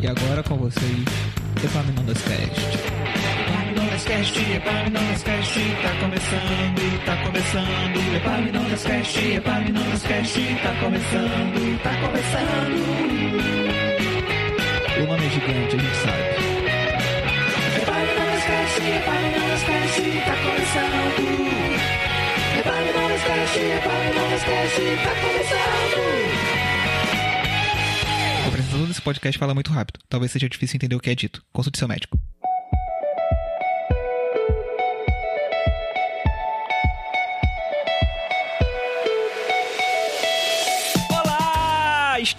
E agora com vocês, Epaminondas Cast. Epaminondas Cast, Epaminondas Cast, tá começando, tá começando. Epaminondas Cast, Epaminondas Cast, tá começando, tá começando. O nome é gigante, a gente sabe. Epaminondas Cast, Epaminondas Cast, tá começando. Epaminondas Cast, Epaminondas Cast, tá começando. Desse podcast fala muito rápido. Talvez seja difícil entender o que é dito. Consulte seu médico.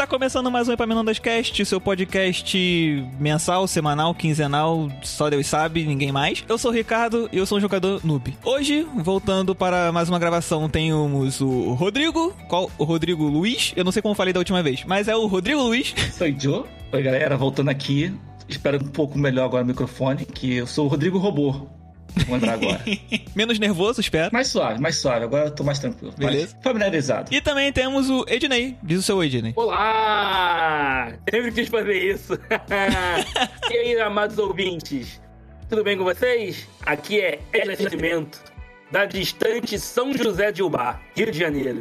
Começando mais um Epaminondas Cast, seu podcast mensal, semanal, quinzenal, só Deus sabe, ninguém mais. Eu sou o Ricardo e eu sou um jogador noob. Hoje, voltando para mais uma gravação, temos o Rodrigo. Qual? O Rodrigo Luiz? Eu não sei como falei da última vez, mas é o Rodrigo Luiz. Oi, Joe. Oi, galera. Voltando aqui. Espero um pouco melhor agora o microfone, que eu sou o Rodrigo Robô. Vou entrar agora. Menos nervoso, espero. mais suave, mais suave. Agora eu tô mais tranquilo. Beleza. Mais familiarizado. E também temos o Ednei. Diz o seu Ednei. Olá! Sempre quis fazer isso. e aí, amados ouvintes? Tudo bem com vocês? Aqui é Edna Nascimento, da distante São José de Ubá, Rio de Janeiro.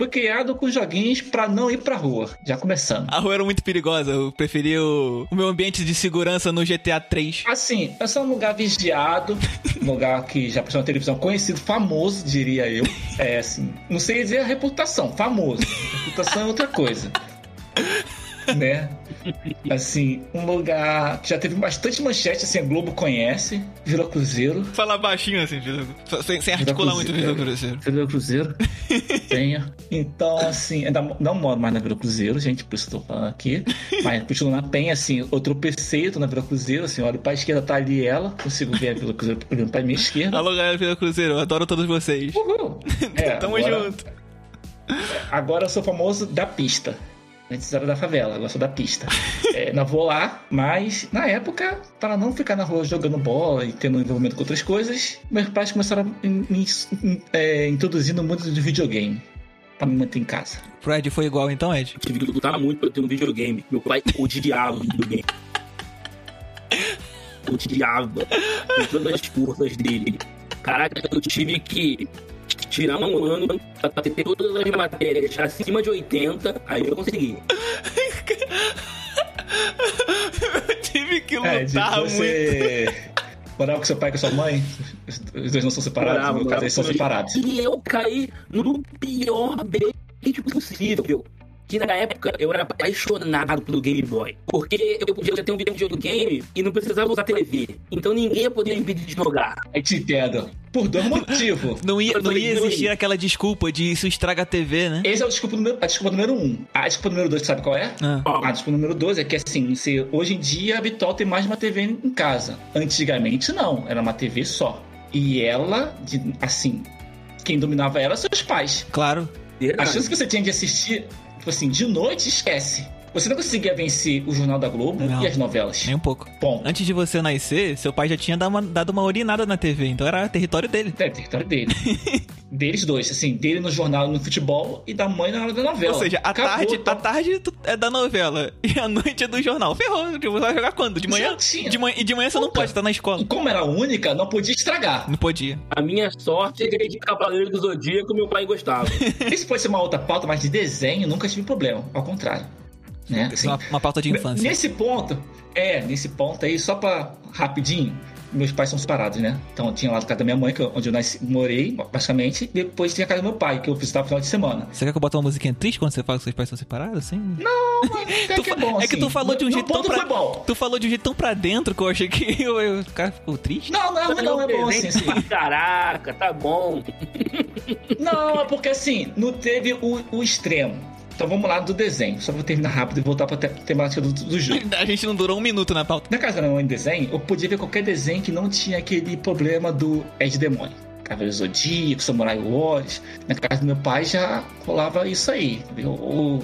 Fui criado com joguinhos pra não ir pra rua. Já começando. A rua era muito perigosa. Eu preferi o, o meu ambiente de segurança no GTA 3. Assim, é só um lugar vigiado, um lugar que já passou na televisão conhecido, famoso, diria eu. É assim, não sei dizer a reputação, famoso. reputação é outra coisa. né? Assim, um lugar que já teve bastante manchete, assim, a Globo conhece, Vila Cruzeiro. Fala baixinho assim, sem, sem articular muito Vila Cruzeiro. Vila Cruzeiro. Tenho. Então, assim, ainda não moro mais na Vila Cruzeiro, gente, por isso estou falando aqui. Mas continuo na Penha, assim, eu tropecei, tô na Vila Cruzeiro, assim, olho pra esquerda, tá ali ela, consigo ver a Vila Cruzeiro olhando pra minha esquerda. Alô, galera Vila Cruzeiro, eu adoro todos vocês. Uhul! É, Tamo agora- junto. Agora eu sou famoso da pista. Antes era da favela, agora sou da pista. É, não vou lá, mas na época, para não ficar na rua jogando bola e tendo envolvimento com outras coisas, meus pais começaram a me me, é, introduzir no mundo do videogame. Pra me manter em casa. Fred foi igual então, Ed? Tive que lutar muito pra ter um videogame. Meu pai odiava videogame. Odiava. Com todas as forças dele. Caraca, eu tive que tirar um ano pra ter todas as matérias acima de 80, aí eu consegui. Eu tive que É, lutar muito. você morava com seu pai e com sua mãe? Os dois não são separados? Morava, no caso, eles são separados. E eu caí no pior bait possível. Que na época eu era apaixonado pelo Game Boy. Porque eu podia ter um videogame e não precisava usar TV. Então ninguém ia poder me impedir de jogar. Aí te entendo. Por dois motivos. Não ia, Eu não ia existir aquela desculpa de isso estraga a TV, né? Esse é o desculpa número, a desculpa número um. A desculpa número dois, sabe qual é? Ah. A desculpa número 12 é que assim, se hoje em dia é habitual ter mais de uma TV em casa. Antigamente não, era uma TV só. E ela, de- assim, quem dominava ela eram seus pais. Claro. A chance que você tinha de assistir, tipo assim, de noite, esquece. Você não conseguia vencer o Jornal da Globo Não. e as novelas. Nem um pouco. Bom, Antes de você nascer, seu pai já tinha dado uma, dado uma urinada na TV, então era território dele. é território dele. Deles dois, assim, dele no jornal no futebol e da mãe na hora da novela. Ou seja, a Acabou, tarde, então. a tarde tu- é da novela e a noite é do jornal. Ferrou. Tipo, Você vai jogar quando? De manhã? De manhã e de manhã você não Puta. pode estar na escola. E como era única, não podia estragar. Não podia. A minha sorte é que de Cavaleiro do Zodíaco meu pai gostava. Isso pode ser uma outra pauta, mas de desenho nunca tive problema. Ao contrário. Né? Assim, Uma, uma pauta de infância. Nesse ponto, é, nesse ponto aí, só pra rapidinho, meus pais são separados, né? Então eu tinha lá a casa da minha mãe, que eu- onde eu nasci, morei, basicamente, e depois tinha a casa do meu pai, que eu visitava no final de semana. Você quer que eu bote uma musiquinha triste quando você fala que seus pais são separados, assim? Não, mas Tu que é bom, é que assim. tu falou de um No- jeito tão pra... bom. Tu falou de um jeito tão pra dentro que eu achei que eu, eu- o cara ficou triste. Não, não, não, não é bom assim, assim. Caraca, tá bom. Não, é porque assim, não teve o, o extremo. Então vamos lá do desenho. Só vou terminar rápido e voltar pra te- temática do, do jogo. A gente não durou um minuto na pauta. Na casa mãe de desenho, eu podia ver qualquer desenho que não tinha aquele problema do Ed Demônio. Cavaleiro Zodíaco, Samurai Wars. Na casa do meu pai já rolava isso aí. Ou,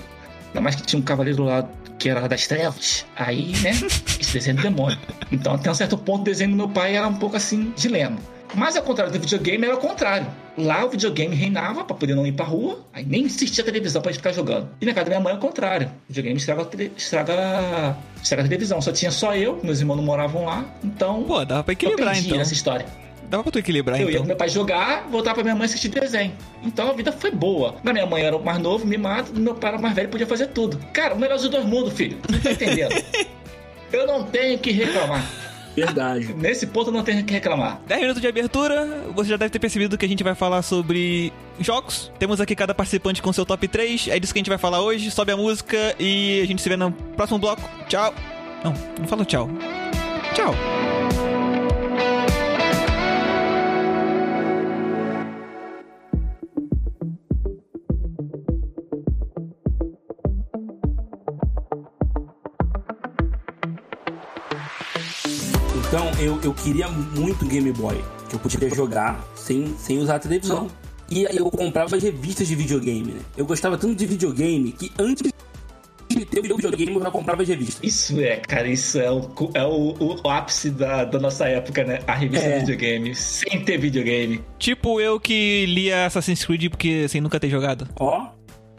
ainda mais que tinha um cavaleiro lá que era das trevas. Aí, né? Esse desenho do demônio. Então, até um certo ponto, o desenho do meu pai era um pouco assim, dilema. Mas ao contrário do videogame, era o contrário. lá o videogame reinava pra poder não ir pra rua. Aí nem existia televisão pra gente ficar jogando. E na casa da minha mãe é o contrário. O videogame estraga, a estraga, estraga a televisão. Só tinha só eu, meus irmãos não moravam lá. Então. Pô, dava pra eu equilibrar então. essa história. Dava pra tu equilibrar Eu ia com então. meu pai jogar, voltar pra minha mãe assistir desenho. Então a vida foi boa. Na minha mãe era o mais novo, mimado, e meu pai era o mais velho, podia fazer tudo. Cara, o melhor dos dois mundos, filho. Não tá entendendo? eu não tenho que reclamar. Verdade. Nesse ponto eu não tenho que reclamar. 10 minutos de abertura, você já deve ter percebido que a gente vai falar sobre jogos. Temos aqui cada participante com seu top 3. É disso que a gente vai falar hoje. Sobe a música e a gente se vê no próximo bloco. Tchau. Não, não fala tchau. Tchau. Então eu, eu queria muito Game Boy, que eu podia jogar sem, sem usar a televisão. E eu comprava as revistas de videogame, né? Eu gostava tanto de videogame que antes de ter o videogame eu já comprava as revistas. Isso é, cara, isso é o, é o, o ápice da, da nossa época, né? A revista É. de videogame, sem ter videogame. Tipo eu que lia Assassin's Creed porque sem nunca ter jogado. Ó,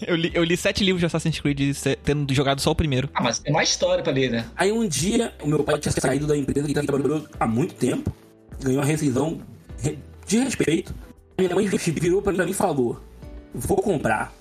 Eu li, eu li sete livros de Assassin's Creed tendo jogado só o primeiro. Ah, mas tem mais história pra ler, né? Aí um dia, o meu pai tinha saído da empresa que ele trabalhou há muito tempo, ganhou uma rescisão re- de respeito. Minha mãe virou pra mim e falou: Vou comprar.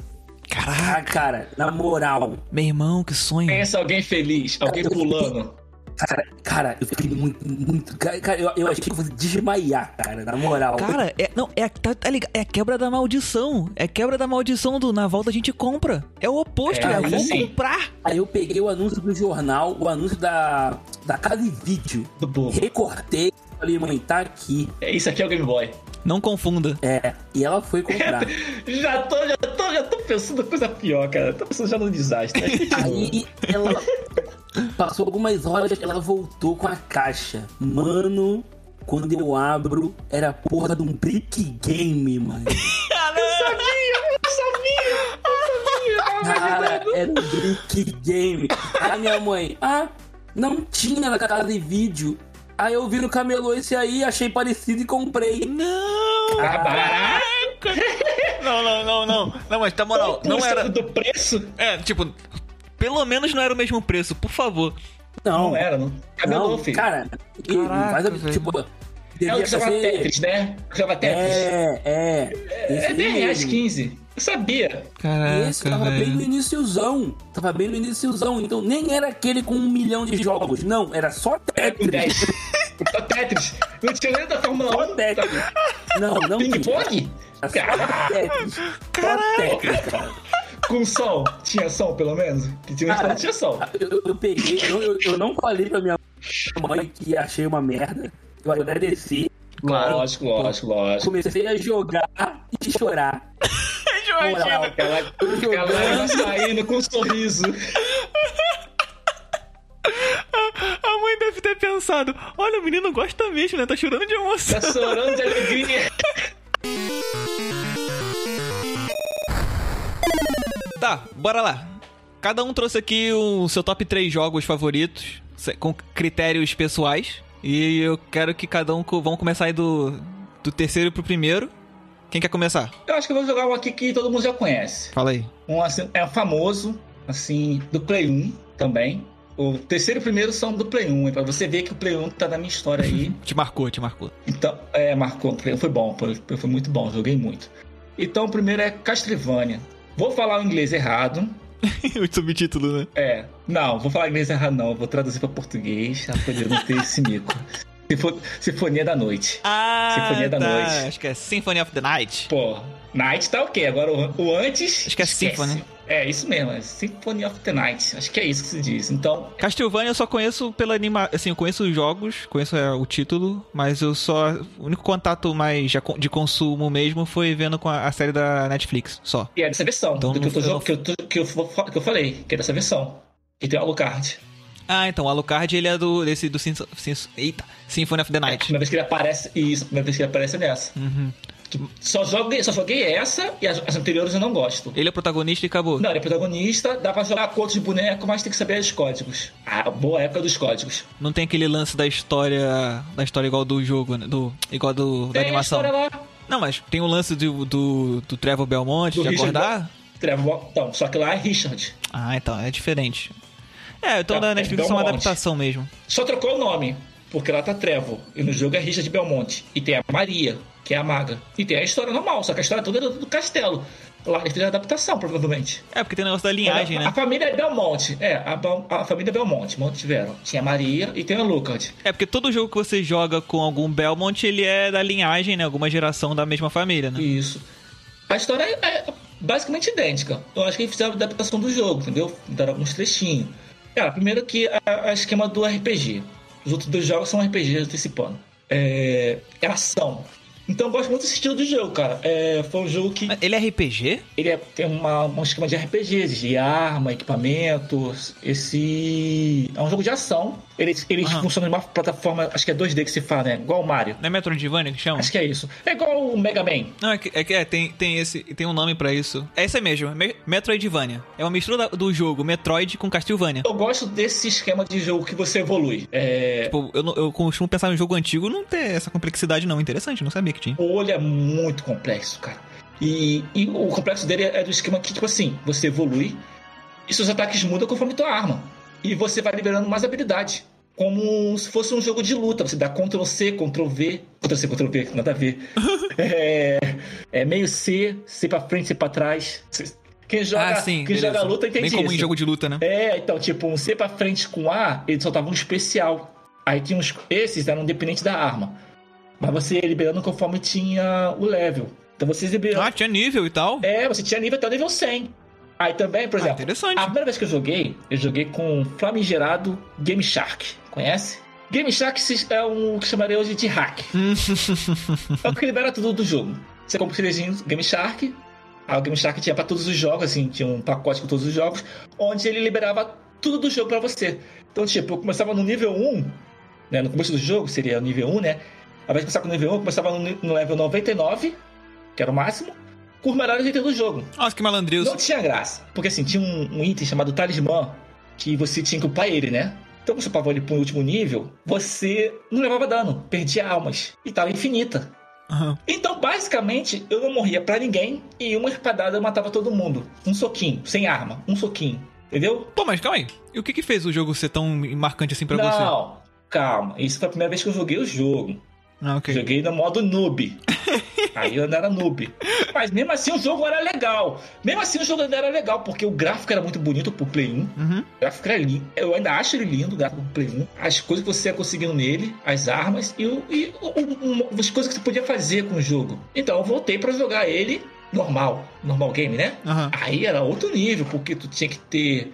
Caraca, Ah, cara, na moral, meu irmão, que sonho. Pensa alguém feliz, alguém pulando. Cara, cara, eu fiquei muito, muito. Cara, eu, eu achei que eu fosse desmaiar, cara, na moral. Cara, é, não, é, tá, tá ligado? É a quebra da maldição. É a quebra da maldição do na volta a gente compra. É o oposto, É, é, assim- comprar. Aí eu peguei o anúncio do jornal, o anúncio da, da Casa e Vídeo, Do bobo. recortei, falei, mãe, tá aqui. É, Isso aqui é o Game Boy. Não confunda. É, e ela foi comprar. Já tô, já tô, já tô pensando em coisa pior, cara. Tô pensando já no desastre. Aí ela passou algumas horas, ela voltou com a caixa. Mano, quando eu abro, era a porra de um brick game, mano. Cara, era um brick game. Aí minha mãe, ah, não tinha na casa de vídeo. Aí eu vi no camelô esse aí, achei parecido e comprei. Não! Caraca! Não, não, não, não. Não, mas tá moral, não era. do preço? É, tipo, pelo menos não era o mesmo preço, por favor. Não, Não era, não. Cabelou, não, filho. cara. Caraca, faz a- velho. tipo, é o que jogava ser... Tetris, né? Que jogava Tetris. É, é. Esse É 10 reais mesmo. 15. Eu sabia. Caraca, Esse tava bem no velho. iníciozão. Tava bem no iníciozão. Então nem era aquele com um milhão de jogos. Não, era só É com 10. Tetris. Só Tetris. Não tinha nem da Fórmula Só 1. Tetris. Não, não tinha. Ping-pong? Tetris. Tetris, cara. Com som. Tinha som, pelo menos? Que tinha tinha som. Eu, eu- peguei, eu, eu- eu não falei pra minha mãe que achei uma merda. Eu agradeci. Lógico, lógico, lógico. Comecei a jogar e chorar. Moral. Aquela, Eu aquela jogando. saindo com um sorriso. A mãe deve ter pensado: olha, o menino gosta mesmo, né? Tá chorando de emoção. Tá chorando de alegria. Tá, bora lá. Cada um trouxe aqui o seu top 3 jogos favoritos, com critérios pessoais. E eu quero que cada um. Vamos começar aí do, do terceiro pro primeiro. Quem quer começar? Eu acho que eu vou jogar um aqui que todo mundo já conhece. Fala aí. Um assim, é famoso, assim, do Play 1 também. O terceiro e o primeiro são do Play 1, é pra você ver que o Play 1 tá na minha história aí. Te marcou, te marcou. Então, é, marcou, o Play 1 foi bom, foi, foi muito bom, joguei muito. Então, o primeiro é Castlevania. Vou falar o inglês errado. o subtítulo, né? É, não, vou falar inglês errado não, vou traduzir pra português, pra poder não ter esse mico. Sinfo- Sinfonia da Noite. Ah, Sinfonia da tá. Noite. Acho que é Symphony of the Night. Pô, Night tá ok, agora o, o antes... Acho que é esquece. Symphony. É, isso mesmo, é Symphony of the Night. Acho que é isso que se diz. Então, Castlevania eu só conheço pela anima... Assim, eu conheço os jogos, conheço é, o título, mas eu só... O único contato mais de consumo mesmo foi vendo com a, a série da Netflix, só. e é dessa versão, Então do que eu, tô, eu não- que, eu tô- que, eu, que eu falei, que é dessa versão. Que tem o Alucard. Ah, então, o Alucard, ele é do... Desse, do... Eita! Symphony of the É, Night. primeira vez que ele aparece, isso, primeira vez que ele aparece é nessa. Uhum. Que Só, joguei, só joguei essa e as, as anteriores eu não gosto. Ele é protagonista e acabou. Não, ele é protagonista, dá pra jogar com outros bonecos, mas tem que saber os códigos. A boa época dos códigos. Não tem aquele lance da história... Da história igual do jogo, né? Do, igual do, da Tem a animação. história lá. Não, mas tem o lance do, do, do Trevor Belmonte Do de Richard acordar? Trevor, então, só que lá é Richard. Ah, então, é diferente. É, então Tá, da é Netflix é uma adaptação mesmo. Só trocou o nome, porque lá tá Trevor. E no jogo é Richard Belmonte. E tem a Maria, que é a maga. E tem a história normal, só que a história toda é do, do castelo. Lá eles fizeram a adaptação, provavelmente. É, porque tem o negócio da linhagem, a, né? a família é Belmonte. É, a, a família Belmonte. Monte tiveram. Tinha a Maria e tem a Lucard. É, porque todo jogo que você joga com algum Belmont, ele é da linhagem, né? Alguma geração da mesma família, né? Isso. A história é, é basicamente idêntica. Eu acho que eles fizeram a adaptação do jogo, entendeu? Deram alguns trechinhos. Cara, primeiro que a, a esquema do RPG. Os outros dois jogos são RPG antecipando. É, é ação. Então eu gosto muito desse estilo de jogo, cara. É, foi um jogo que Ele é RPG? ele é- tem uma, um esquema de RPG, de arma, equipamentos. Esse é um jogo de ação. Ele, ele Aham. funciona numa plataforma, acho que é 2D que se fala, né? Igual o Mario. Não é Metroidvania que chama? Acho que é isso. É igual o Mega Man. Não, é que, é, que é, tem, tem, esse, tem um nome pra isso. É esse mesmo, Me- Metroidvania. É uma mistura do jogo Metroid com Castlevania. Eu gosto desse esquema de jogo que você evolui. É, Tipo, eu, eu costumo pensar em jogo antigo não ter essa complexidade, não. Interessante, não sabia que tinha. o olho é muito complexo, cara. E, e o complexo dele é do esquema que, tipo assim, você evolui e seus ataques mudam conforme tua arma. E você vai liberando mais habilidade. Como se fosse um jogo de luta. Você dá Ctrl C, Ctrl V. Ctrl C, Ctrl V, nada a ver. é, é meio C, C pra frente, C pra trás. Quem joga, ah, sim. quem beleza. joga luta entende Bem como isso. em jogo de luta, né? É, então, tipo, um C pra frente com A, ele soltava um especial. Aí tinha uns. Esses eram dependentes da arma. Mas você ia liberando conforme tinha o level. Então vocês liberavam. Ah, tinha nível e tal. É, você tinha nível até o nível 100. Aí também, por Ah, exemplo, interessante. a primeira vez que eu joguei, eu joguei com Flamigerado Game Shark. Conhece? Game Shark é um que chamaria hoje de hack. é o que libera tudo do jogo. Você compra o CDzinho Game Shark. O Game Shark tinha pra todos os jogos, assim, tinha um pacote com todos os jogos, onde ele liberava tudo do jogo pra você. Então, tipo, eu começava no nível 1, né? No começo do jogo seria o nível 1, né? Ao invés de começar com o nível 1, eu começava no, no level 99, que era o máximo, com os melhores itens do jogo. Nossa, que malandrilso. Não tinha graça. Porque assim, tinha um, um item chamado talismã que você tinha que upar ele, né? Então, você upava ele pro último nível, você não levava dano, perdia almas. E tava infinita. Aham. Então, basicamente, eu não morria pra ninguém e uma espadada eu matava todo mundo. Um soquinho, sem arma, um soquinho. Entendeu? Pô, mas calma aí. E o que que fez o jogo ser tão marcante assim pra você? não, calma. Isso foi a primeira vez que eu joguei o jogo. Ah, ok. Joguei no modo noob. Aí eu não era noob. Mas mesmo assim o jogo era legal. Mesmo assim o jogo ainda era legal, porque o gráfico era muito bonito pro Play 1. Uhum. O gráfico era lindo. Eu ainda acho ele lindo, o gráfico do Play 1. As coisas que você ia conseguindo nele, as armas e, o- e as coisas que você podia fazer com o jogo. Então eu voltei pra jogar ele normal. Normal game, né? Aham. Aí era outro nível, porque tu tinha que ter.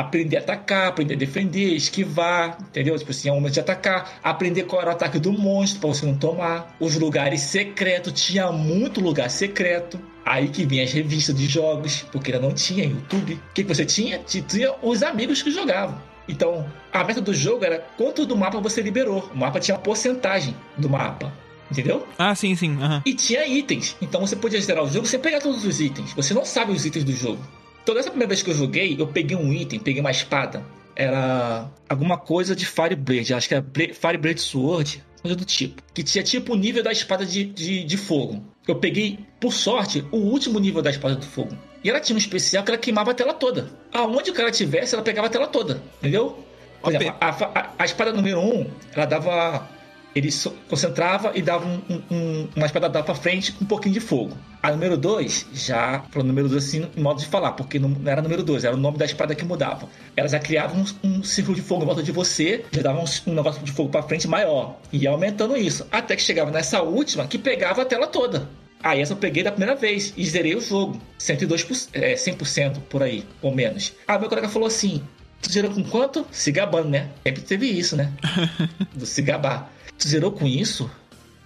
Aprender a atacar, aprender a defender, esquivar, entendeu? Tipo assim, é um momento de atacar, aprender qual era o ataque do monstro pra você não tomar. Os lugares secretos, tinha muito lugar secreto. Aí que vinha as revistas de jogos, porque ainda não tinha YouTube. O que, que você tinha? Ti- Tinha os amigos que jogavam. Então, a meta do jogo era quanto do mapa você liberou. O mapa tinha uma porcentagem do mapa. Entendeu? Ah, sim, sim. Aham. E tinha itens. Então você podia zerar o jogo sem pegar todos os itens. Você não sabe os itens do jogo. Então, dessa primeira vez que eu joguei, eu peguei um item, peguei uma espada. Era alguma coisa de Fireblade. Acho que era Bla- Fireblade Sword, coisa do tipo. Que tinha tipo o nível da espada de, de, de fogo. Eu peguei, por sorte, o último nível da espada do fogo. E ela tinha um especial que ela queimava a tela toda. Aonde o cara tivesse, ela pegava a tela toda. Entendeu? Por exemplo, a, a- a espada número 1, um, ela dava. Ele concentrava e dava um- um- um- uma espada dava pra frente com um pouquinho de fogo. A número 2, já. Pro número 2, assim, em modo de falar, porque não não era número 2, era o nome da espada que mudava. Ela já criava um, círculo de fogo em volta de você, já dava um, negócio de fogo pra frente maior. E ia aumentando isso. Até que chegava nessa última que pegava a tela toda. Aí essa eu peguei da primeira vez e zerei o jogo. 102%, é, 100% por aí, ou menos. Aí meu colega falou assim: Tu com quanto? Se gabando, né? Sempre teve isso, né? Do se gabar. Tu zerou com isso?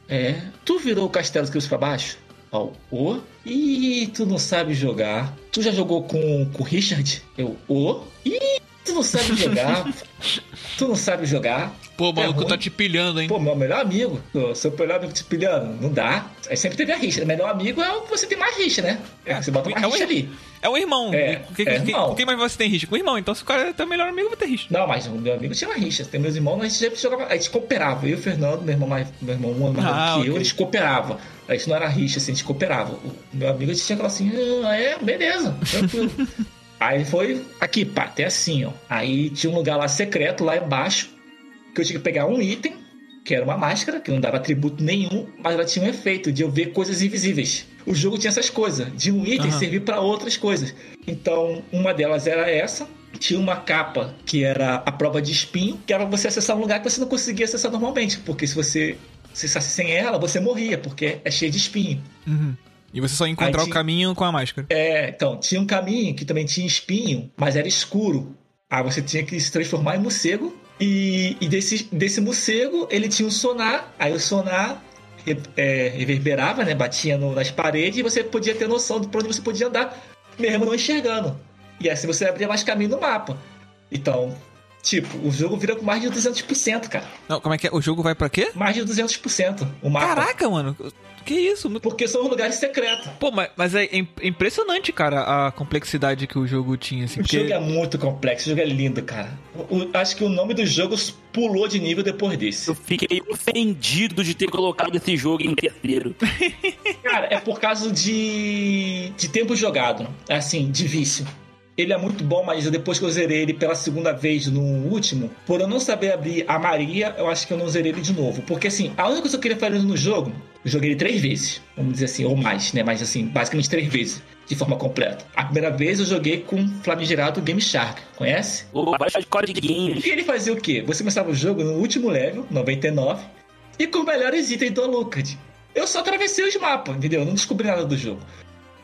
É. Tu virou o castelo de pra baixo? Ó, o. Ih, tu não sabe jogar. Tu já jogou com com o Richard? Eu, o. Ih, tu não sabe jogar. tu não sabe jogar. Pô, o é maluco ruim. tá te pilhando, hein? Pô, meu melhor amigo, seu melhor amigo te pilhando, não dá. Aí sempre teve a rixa. Melhor amigo é o que você tem mais rixa, né? É, que você bota mais é o rixa ir- ali. É o irmão. É, Com quem, é irmão. com quem mais você tem rixa? Com o irmão. Então, se o cara é teu melhor amigo, vai ter rixa. Não, mas o meu amigo tinha uma rixa. Tem meus irmãos, a gente sempre jogava. A gente cooperava. Eu e o Fernando, meu irmão mais, meu irmão um ano mais Ah, que eu, ok. a gente cooperava. A gente não era rixa, assim, a gente cooperava. O meu amigo a gente tinha que falar assim, ah, é, beleza, tranquilo. Aí foi aqui, pá, até assim, ó. Aí tinha um lugar lá secreto, lá embaixo, que eu tinha que pegar um item, que era uma máscara, que não dava atributo nenhum, mas ela tinha um efeito de eu ver coisas invisíveis. O jogo tinha essas coisas, de um item Aham. servir para outras coisas. Então, uma delas era essa. Tinha uma capa que era a prova de espinho, que era pra você acessar um lugar que você não conseguia acessar normalmente, porque se você acessasse sem ela, você morria, porque é cheio de espinho. Uhum. E você só ia encontrar Aí o caminho com a máscara. É, então, tinha um caminho que também tinha espinho, mas era escuro. Aí você tinha que se transformar em morcego. E, e desse, desse morcego, ele tinha um sonar. Aí o sonar re- é, reverberava, né? Batia no- nas paredes e você podia ter noção de pra onde você podia andar, mesmo não enxergando. E assim você abria mais caminho no mapa. Então, tipo, o jogo vira com mais de 200%, cara. Não, como é que é? O jogo vai pra quê? Mais de 200% o mapa. Caraca, mano. Que isso? Porque são lugares secretos. Pô, mas, mas é im- impressionante, cara, a complexidade que o jogo tinha, assim. O Porque... jogo é muito complexo, o jogo é lindo, cara. O- acho que o nome do jogo pulou de nível depois desse. Eu fiquei ofendido de ter colocado esse jogo em terceiro. Cara, é por causa de, de tempo jogado, assim, de vício. Ele é muito bom, mas depois que eu zerei ele pela segunda vez no último, por eu não saber abrir a Maria, eu acho que eu não zerei ele de novo. Porque assim, a única coisa que eu queria fazer no jogo, eu joguei ele três vezes, vamos dizer assim, ou mais, né? Mas assim, basicamente três vezes, de forma completa. A primeira vez eu joguei com o famigerado Game Shark, conhece? O baixa de games. E ele fazia o quê? Você começava o jogo no último level, 99, e com melhores itens do Alucard. Eu só atravessei os mapas, entendeu? Eu não descobri nada do jogo.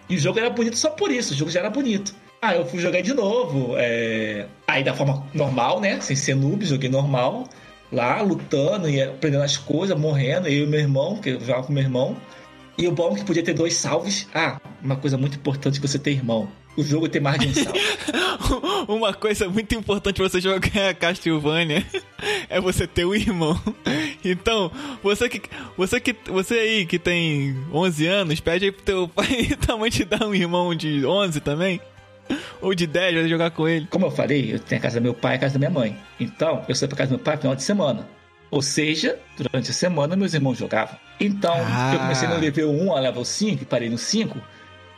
E o jogo era bonito só por isso, o jogo já era bonito. Ah, eu fui jogar de novo, é... aí da forma normal, né? Sem ser noob, joguei normal. Lá, lutando e aprendendo as coisas, morrendo. Eu e meu irmão, que eu jogava com meu irmão. E o bom é que podia ter dois salves. Ah, uma coisa muito importante que você ter irmão. O jogo tem mais de um salve. Uma coisa muito importante pra você jogar Castlevania é você ter um irmão. Então, você que você que você aí que tem 11 anos, pede aí pro teu pai também te dar um irmão de 11 também. Ou de 10, vai jogar com ele. Como eu falei, eu tenho a casa do meu pai e a casa da minha mãe. Então, eu saí pra casa do meu pai no final de semana. Ou seja, durante a semana meus irmãos jogavam. Então, Ah. eu comecei no level 1 a level 5 e parei no 5.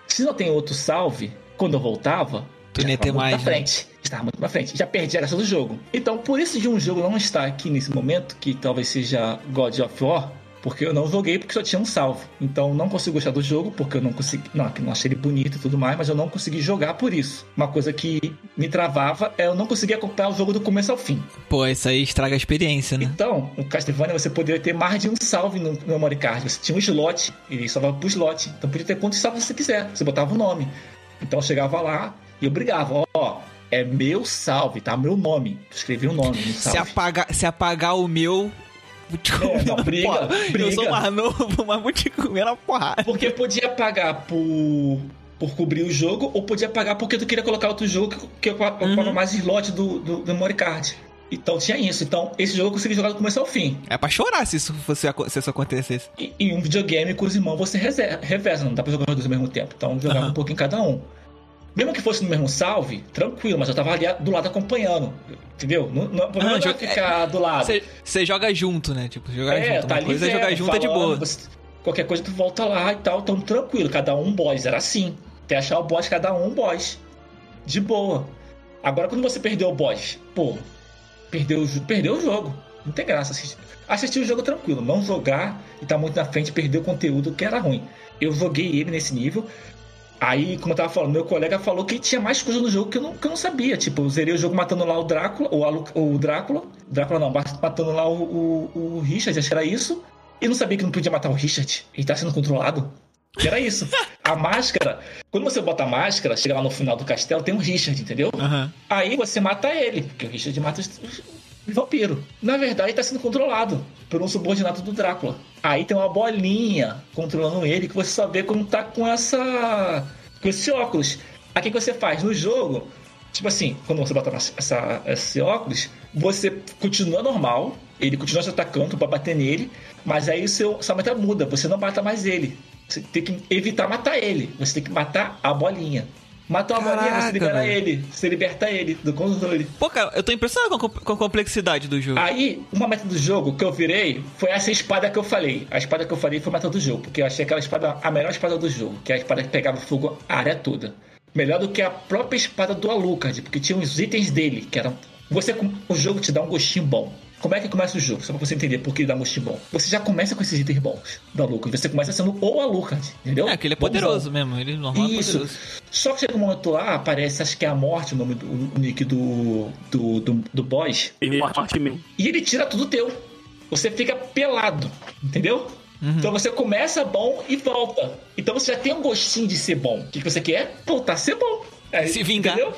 Se não tem outro salve, quando eu voltava, Tu ia ter mais, pra né? frente. Estava muito pra frente. Já perdi a graça do jogo. Então, por isso de um jogo não estar aqui nesse momento, que talvez seja God of War, porque eu não joguei porque só tinha um salve. Então, não consigo gostar do jogo, porque eu não consegui. Não, não achei ele bonito e tudo mais, mas eu não consegui jogar por isso. Uma coisa que me travava é eu não conseguir acompanhar o jogo do começo ao fim. Pô, isso aí estraga a experiência, né? Então, no Castlevania você poderia ter mais de um salve no, no memory card. Você tinha um slot, ele só vai pro slot. Então podia ter quantos salvos você quiser. Você botava o nome. Então eu chegava lá e eu brigava. Ó, é meu salve, tá? Meu nome. Escrevi o nome no Se salve. apagar, se apagar o meu. Vou te comer não, na briga, porra. Eu briga. sou mais novo, mas vou te comer na porrada. Porque podia pagar por, por cobrir o jogo, ou podia pagar porque tu queria colocar outro jogo que, que ocupava Uhum. mais slot do, do, do memory card. Então tinha isso. Então, esse jogo eu consegui jogar do começo ao fim. É pra chorar se isso, fosse, se isso acontecesse. E, e um videogame com os irmãos você reze- reveza, não dá pra jogar os dois ao mesmo tempo. Então jogava Aham. um pouquinho cada um. Mesmo que fosse no mesmo salve, tranquilo, mas eu tava ali do lado acompanhando. Entendeu? Não, não, Ah, não é joga- ficar do lado. Você joga junto, né? Tipo, jogar é, junto. tá Uma ali coisa é jogar junto é de falando, boa. você- qualquer coisa tu volta lá e tal, então tranquilo, cada um boss, era assim. Até achar o boss, cada um boss. De boa. Agora quando você perdeu o boss, pô, perdeu, perdeu o jogo. Não tem graça assistir. Assistir o jogo tranquilo, não jogar e tá muito na frente, perder o conteúdo que era ruim. Eu joguei ele nesse nível. Aí, como eu tava falando, meu colega falou que tinha mais coisa no jogo que eu não, que eu não sabia. Tipo, eu zerei o jogo matando lá o Drácula, ou o Drácula. Drácula não, matando lá o, o, o Richard, acho que era isso. E não sabia que não podia matar o Richard. Ele tá sendo controlado. E Era isso. A máscara, quando você bota a máscara, chega lá no final do castelo, tem um Richard, entendeu? Aham. Aí você mata ele, porque o Richard mata os os vampiros. Na verdade, ele tá sendo controlado por um subordinado do Drácula. Aí tem uma bolinha controlando ele que você só vê quando tá com essa. com esse óculos. Aí o que você faz? No jogo, Tipo assim, quando você bota essa, esse óculos, você continua normal, ele continua te atacando pra bater nele, mas aí o seu, sua meta muda, você não mata mais ele. Você tem que evitar matar ele, você tem que matar a bolinha. Matou a Caraca, você libera velho. ele, você liberta ele do controle. Pô, cara, eu tô impressionado com a, com a complexidade do jogo. Aí, uma meta do jogo que eu virei foi essa espada que eu falei. A espada que eu falei foi a meta do jogo, porque eu achei aquela espada a melhor espada do jogo, que é a espada que pegava fogo a área toda. Melhor do que a própria espada do Alucard, porque tinha os itens dele, que eram. Você, o jogo te dá um gostinho bom. Como é que começa o jogo? Só pra você entender por que ele dá gostinho bom. Você já começa com esses itens bons do Alucard. Você começa sendo o Alucard, entendeu? É, que ele é Bonzão. poderoso mesmo, ele normal é Isso. poderoso. Só que chega um momento lá, aparece, acho que é a morte, o nome do o nick do, do, do, do boss. Morte mesmo. E ele tira tudo teu. Você fica pelado, entendeu? Uhum. Então você começa bom e volta. Então você já tem um gostinho de ser bom. O que que você quer? Voltar a ser bom. É, Se vingar. Entendeu?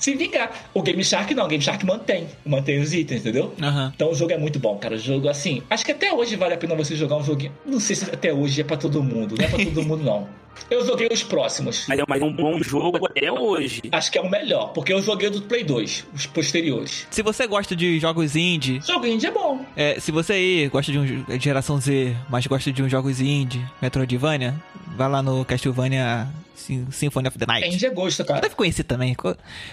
Se vingar. O Game Shark não, o Game Shark mantém. Mantém os itens, entendeu? Aham. Então o jogo é muito bom, cara. O jogo, assim, acho que até hoje vale a pena você jogar um joguinho. Não sei se até hoje é pra todo mundo. Não é pra todo mundo, não. Eu joguei os próximos. Mas é mas é um bom jogo até hoje. Acho que é o melhor, porque eu joguei o do Play 2, os posteriores. Se você gosta de jogos indie, jogo indie é bom. é, se você aí gosta de um geração Z, mas gosta de uns jogos indie, Metroidvania, vai lá no Castlevania Sym- Symphony of the Night. indie é gosto, cara. Deve conhecer também.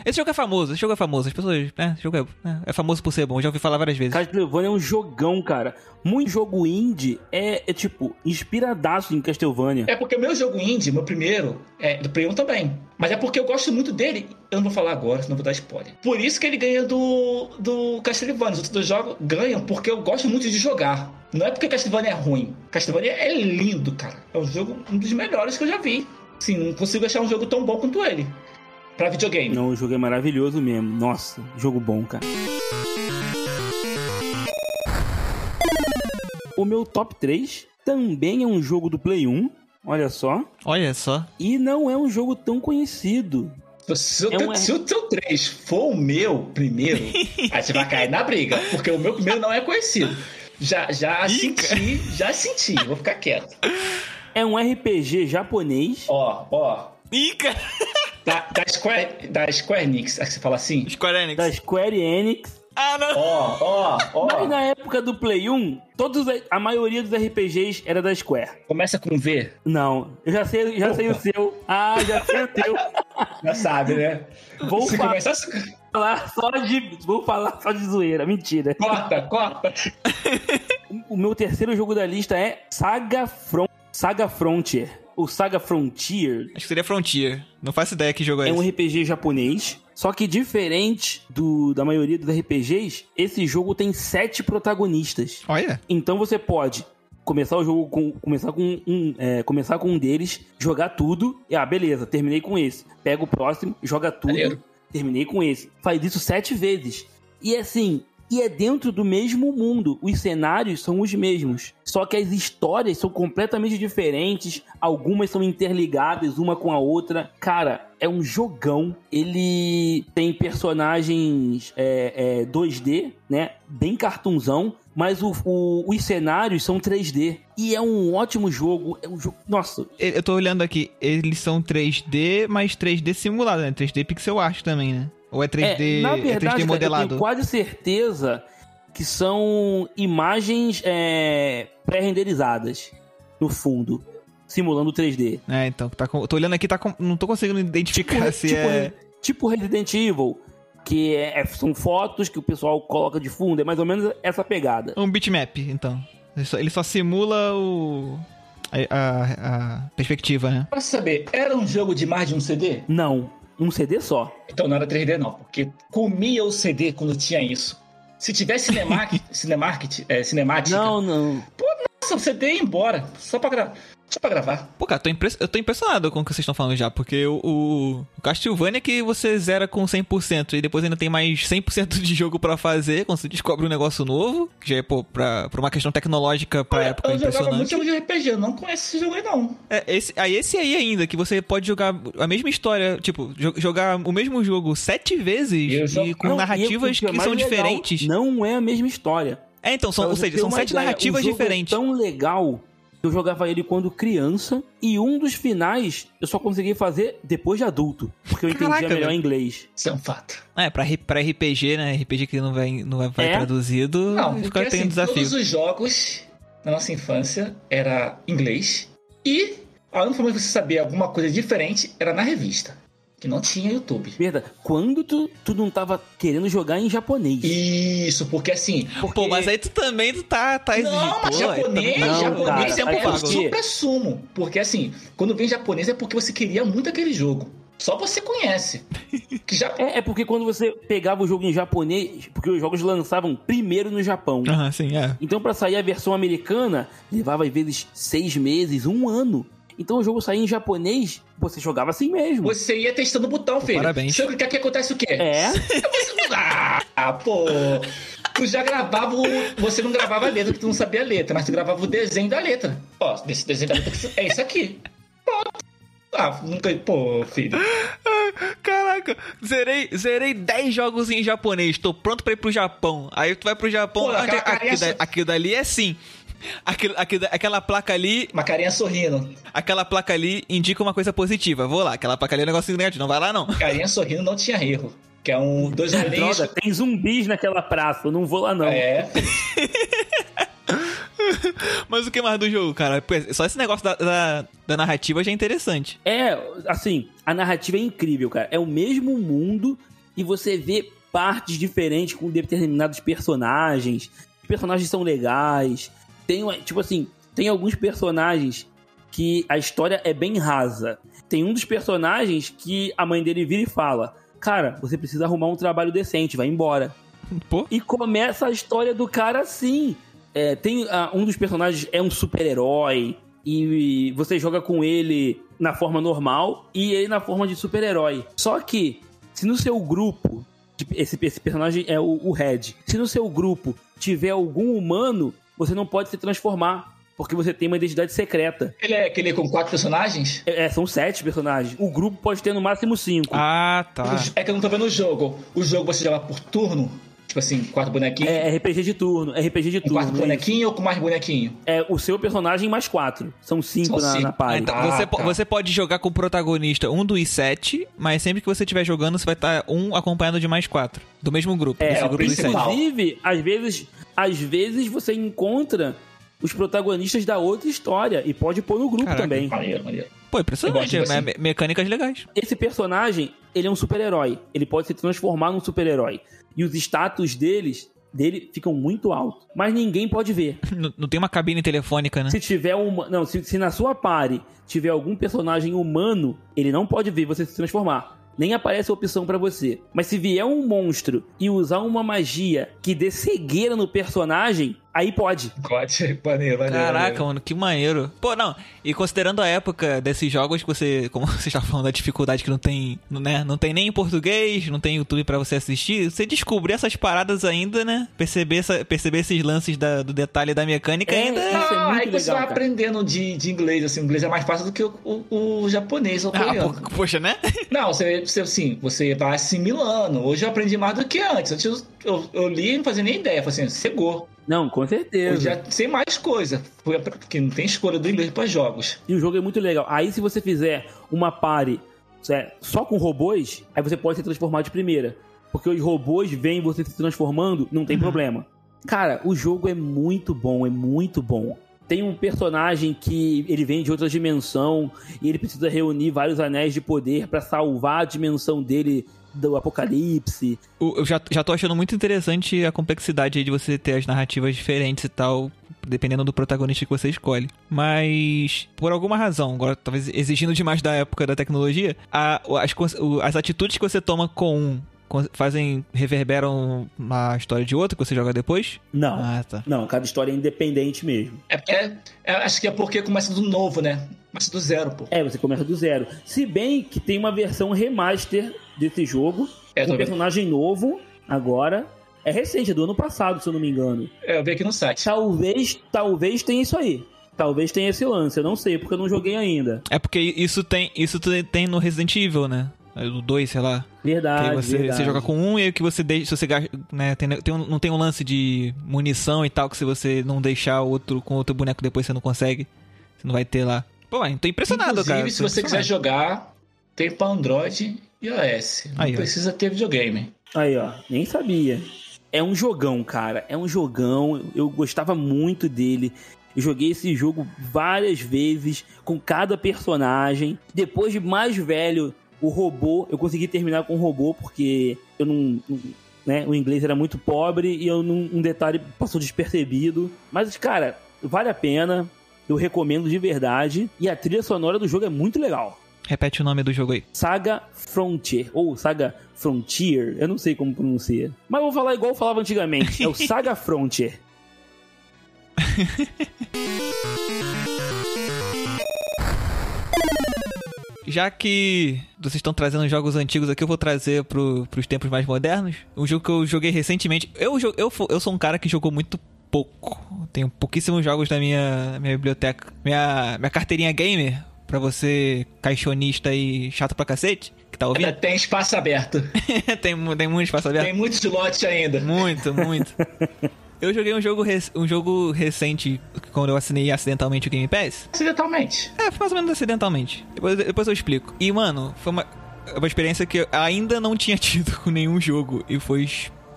Esse jogo é famoso, esse jogo é famoso. As pessoas, né? Esse jogo é, é- é famoso por ser bom. Já ouvi falar várias vezes. Castlevania é um jogão, cara. Muito jogo indie é, é tipo, inspiradaço em Castlevania. É porque o meu jogo indie, meu primeiro, é do Play 1 também. Mas é porque eu gosto muito dele. Eu não vou falar agora, senão vou dar spoiler. Por isso que ele ganha do, do Castlevania. Os outros dois jogos ganham porque eu gosto muito de jogar. Não é porque Castlevania é ruim. Castlevania é lindo, cara. É um jogo, um dos melhores que eu já vi. Sim, não consigo achar um jogo tão bom quanto ele. Pra videogame. Não, o jogo é maravilhoso mesmo. Nossa, jogo bom, cara. O meu top 3 também é um jogo do Play 1, olha só. Olha só. E não é um jogo tão conhecido. Se o, É teu, um- se o teu 3 for o meu primeiro, aí você vai cair na briga. Porque o meu primeiro não é conhecido. Já, já senti, já senti. Vou ficar quieto. É um RPG japonês. Ó, ó. Ih, cara. Da, da, Square, da Square Enix, é que você fala assim? Square Enix. Da Square Enix. Ah, não. Ó, ó, Mas ó. na época do Play 1, todos, a maioria dos RPGs era da Square. Começa com V. Não, eu já sei, já sei o seu. Ah, já sei o teu. Já sabe, né? Vou Se falar, começar. só de. Vou falar só de zoeira, mentira. Corta, corta. O meu terceiro jogo da lista é Saga, Front, Saga Frontier. O Saga Frontier Acho que seria Frontier. Não faço ideia que jogo é é um esse. RPG japonês. Só que diferente do, da maioria dos RPGs, esse jogo tem sete protagonistas. Olha. Então você pode começar o jogo com começar com um é, começar com um deles, jogar tudo e ah beleza, terminei com esse. Pega o próximo, joga tudo, Maneiro. terminei com esse. Faz isso sete vezes. E assim, e é dentro do mesmo mundo. Os cenários são os mesmos. Só que as histórias são completamente diferentes. Algumas são interligadas uma com a outra. Cara, é um jogão. Ele tem personagens é, é, 2D, né? Bem cartunzão. Mas o- o- os cenários são 3D. E é um ótimo jogo. É um jogo. Nossa, Eu tô olhando aqui, eles são 3D, mas 3D simulado, né? 3D pixel art também, né? Ou é 3D, É, na é verdade, 3D cara, eu modelado? tenho quase certeza que são imagens é, pré-renderizadas no fundo, simulando 3D. É, então, tá com... eu tô olhando aqui, tá com... não tô conseguindo identificar se tipo, é... tipo Resident Evil, que é- são fotos que o pessoal coloca de fundo, é mais ou menos essa pegada. um bitmap, então. Ele só, ele só simula o... A, a- a perspectiva, né? Pra saber, era um jogo de mais de um CD? Não, um CD só. Então não era 3D, não, porque comia o CD quando tinha isso. Se tivesse Cinemark, Cinemarket, é, cinemática, Não, não. nossa, o CD ia embora. Só pra, gra... só pra gravar. Pô, cara, tô impress- eu tô impressionado com o que vocês estão falando já, porque o, o, o Castlevania é que você zera com 100% e depois ainda tem mais 100% de jogo pra fazer quando você descobre um negócio novo, que já é, pô, pra, pra uma questão tecnológica pra Olha, época eu jogava muito impressionante. jogo de RPG, eu não conheço esse jogo aí, não. É, esse, aí esse aí ainda, que você pode jogar a mesma história, tipo, jo- jogar o mesmo jogo sete vezes Eu e com Não, narrativas que é que são legal, diferentes. Não é a mesma história. É, então, são, ou seja, são sete ideia, narrativas jogo diferentes. É tão legal Eu jogava ele quando criança e um dos finais eu só consegui fazer depois de adulto, porque eu entendia Caraca, melhor velho. inglês. Isso é um fato. É, pra, pra RPG, né? RPG que não vai, não vai, vai É? traduzido, Não, fica porque tem assim, desafio. todos os jogos na nossa infância era inglês e a única forma de você saber alguma coisa diferente era na revista, que não tinha YouTube. Verdade. Quando tu, tu não tava querendo jogar em japonês? Isso, porque assim, Porque- Pô, mas aí tu também tu tá, tá exigindo. Não, mas Pô, japonês, Não, japonês cara, é porque eu sabe por quê? super assumo. Porque assim, quando vem japonês é porque você queria muito aquele jogo. Só você conhece. Que já... É, é porque quando você pegava o jogo em japonês, porque os jogos lançavam primeiro no Japão. Aham, sim, é. Então, pra sair a versão americana, levava às vezes seis meses, um ano. Então, o jogo saía em japonês, você jogava assim mesmo. Você ia testando o botão, filho. Parabéns. Eu clicar aqui, acontece o quê? É, Ah, pô. Tu já gravava o... Você não gravava a letra, porque tu não sabia a letra, mas tu gravava o desenho da letra. Ó, desse desenho da letra é isso aqui. Pronto. Ah, nunca... Pô, filho. Caraca, zerei, zerei 10 jogos em japonês, tô pronto pra ir pro Japão. Aí tu vai pro Japão, Pô, da- só- aquilo dali é sim. Aquilo, aquilo, aquela placa ali, Uma carinha sorrindo. aquela placa ali indica uma coisa positiva. Vou lá, aquela placa ali é um negócio negativo, não vai lá não. Carinha sorrindo não tinha erro. Que é um... Dois olhinhos... droga, tem zumbis naquela praça, eu não vou lá não. É, Mas o que mais do jogo, cara? Só esse negócio da, da, da narrativa já é interessante. É, assim, a narrativa é incrível, cara. É o mesmo mundo e você vê partes diferentes com determinados personagens. Os personagens são legais. Tem, tipo assim, tem alguns personagens que a história é bem rasa. Tem um dos personagens que a mãe dele vira e fala: Cara, você precisa arrumar um trabalho decente, vai embora. Pô, E começa a história do cara assim. É, tem ah, um dos personagens é um super-herói e você joga com ele na forma normal e ele na forma de super-herói. Só que se no seu grupo esse, esse personagem é o, o Red. Se no seu grupo tiver algum humano, você não pode se transformar. Porque você tem uma identidade secreta. ele é aquele com quatro personagens? É, é, são sete personagens. O grupo pode ter no máximo cinco. ah, tá. É que eu não tô vendo o jogo. O jogo você joga por turno? Tipo assim, quatro bonequinhos? É RPG de turno. RPG de com turno. quatro é isso. bonequinhos ou com mais bonequinho? É o seu personagem mais quatro. São cinco São na, cinco. na party. Então, Ah, você, tá. você pode jogar com o protagonista um dos sete, mas sempre que você estiver jogando, você vai estar um acompanhado de mais quatro. Do mesmo grupo. É, desse o grupo principal. Inclusive, às vezes, às vezes você encontra os protagonistas da outra história e pode pôr no grupo Caraca. também. Maneiro, maneiro. Pô, impressionante. assim. me- mecânicas legais. Esse personagem, ele é um super-herói. Ele pode se transformar num super-herói. E os status deles, dele ficam muito altos. Mas ninguém pode ver. Não, não tem uma cabine telefônica, né? Se tiver uma, não, se, se na sua party tiver algum personagem humano, ele não pode ver você se transformar. Nem aparece a opção pra você. Mas se vier um monstro e usar uma magia que dê cegueira no personagem, aí pode. God, maneiro, maneiro. Caraca, maneiro. mano, que maneiro. Pô, não, e considerando a época desses jogos que você, como você estava falando da dificuldade que não tem, né, não tem nem em português, não tem YouTube pra você assistir, você descobrir essas paradas ainda, né? Perceber, essa, perceber esses lances da- do detalhe da mecânica É, ainda. Isso é Ah, muito aí você legal, vai cara. aprendendo de, de inglês, assim, o inglês é mais fácil do que o, o- o japonês ou o Ah, coreano. pô, poxa, né? Não, você, você, assim, você vai assimilando. Hoje eu aprendi mais do que antes. Antes eu, eu li e não fazia nem ideia. Falei assim, cegou. Não, com certeza. já sei mais coisa. Foi- Porque não tem escolha do inglês para jogos. E o jogo é muito legal. Aí se você fizer uma party é, só com robôs, aí você pode se transformar de primeira. Porque os robôs veem você se transformando, não tem problema. Cara, o jogo é muito bom, é muito bom. Tem um personagem que ele vem de outra dimensão e ele precisa reunir vários anéis de poder pra salvar a dimensão dele do apocalipse. Eu já, já tô achando muito interessante a complexidade de você ter as narrativas diferentes e tal, dependendo do protagonista que você escolhe. Mas, por alguma razão, agora talvez exigindo demais da época da tecnologia, a- as, as atitudes que você toma com fazem, reverberam na história de outro que você joga depois? Não. Ah, tá. Não, cada história é independente mesmo. É porque. é- é- acho que é porque começa do novo, né? Começa do zero, pô. É, você começa do zero. Se bem que tem uma versão remaster desse jogo, É, um vendo. personagem novo, agora. É recente, é do ano passado, se eu não me engano. É, eu vi aqui no site. Talvez, talvez tenha isso aí. Talvez tenha esse lance, eu não sei, porque eu não joguei ainda. É porque isso tem, isso tem no Resident Evil, né? O 2, sei lá. Que Verdade, aí você, verdade. você joga com um e aí o que você deixa. Se você. Né, tem, tem um- não tem um lance de munição e tal, que se você não deixar o outro com outro boneco depois você não consegue. Você não vai ter lá. Pô, mas tô impressionado, Inclusive, cara. se tô você quiser jogar, tem pra Android e iOS. Não Aí, ó. precisa ter videogame. Aí, ó, nem sabia. É um jogão, cara. É um jogão. Eu gostava muito dele. Eu joguei esse jogo várias vezes com cada personagem. Depois de mais velho, o robô, eu consegui terminar com o robô porque eu não, não- né, o inglês era muito pobre e eu não, um detalhe passou despercebido. Mas cara, vale a pena. Eu recomendo de verdade e a trilha sonora do jogo é muito legal. Repete o nome do jogo aí. Saga Frontier, ou Saga Frontier, eu não sei como pronuncia. Mas vou falar igual eu falava antigamente, é o Saga Frontier. Já que vocês estão trazendo jogos antigos aqui, eu vou trazer pro, pros tempos mais modernos. Um jogo que eu joguei recentemente. Eu, eu, eu sou um cara que jogou muito pouco. Tenho pouquíssimos jogos na minha, minha biblioteca. Minha, minha carteirinha gamer, pra você caixonista e chato pra cacete, que tá Ainda ouvindo. tem espaço aberto. tem, tem muito espaço aberto. Tem muitos lotes ainda. Muito, muito. Eu joguei um jogo, um jogo recente quando eu assinei acidentalmente o Game Pass. Acidentalmente. É, foi mais ou menos acidentalmente. Depois, depois eu explico. E, mano, foi uma, uma experiência que eu ainda não tinha tido com nenhum jogo. E foi.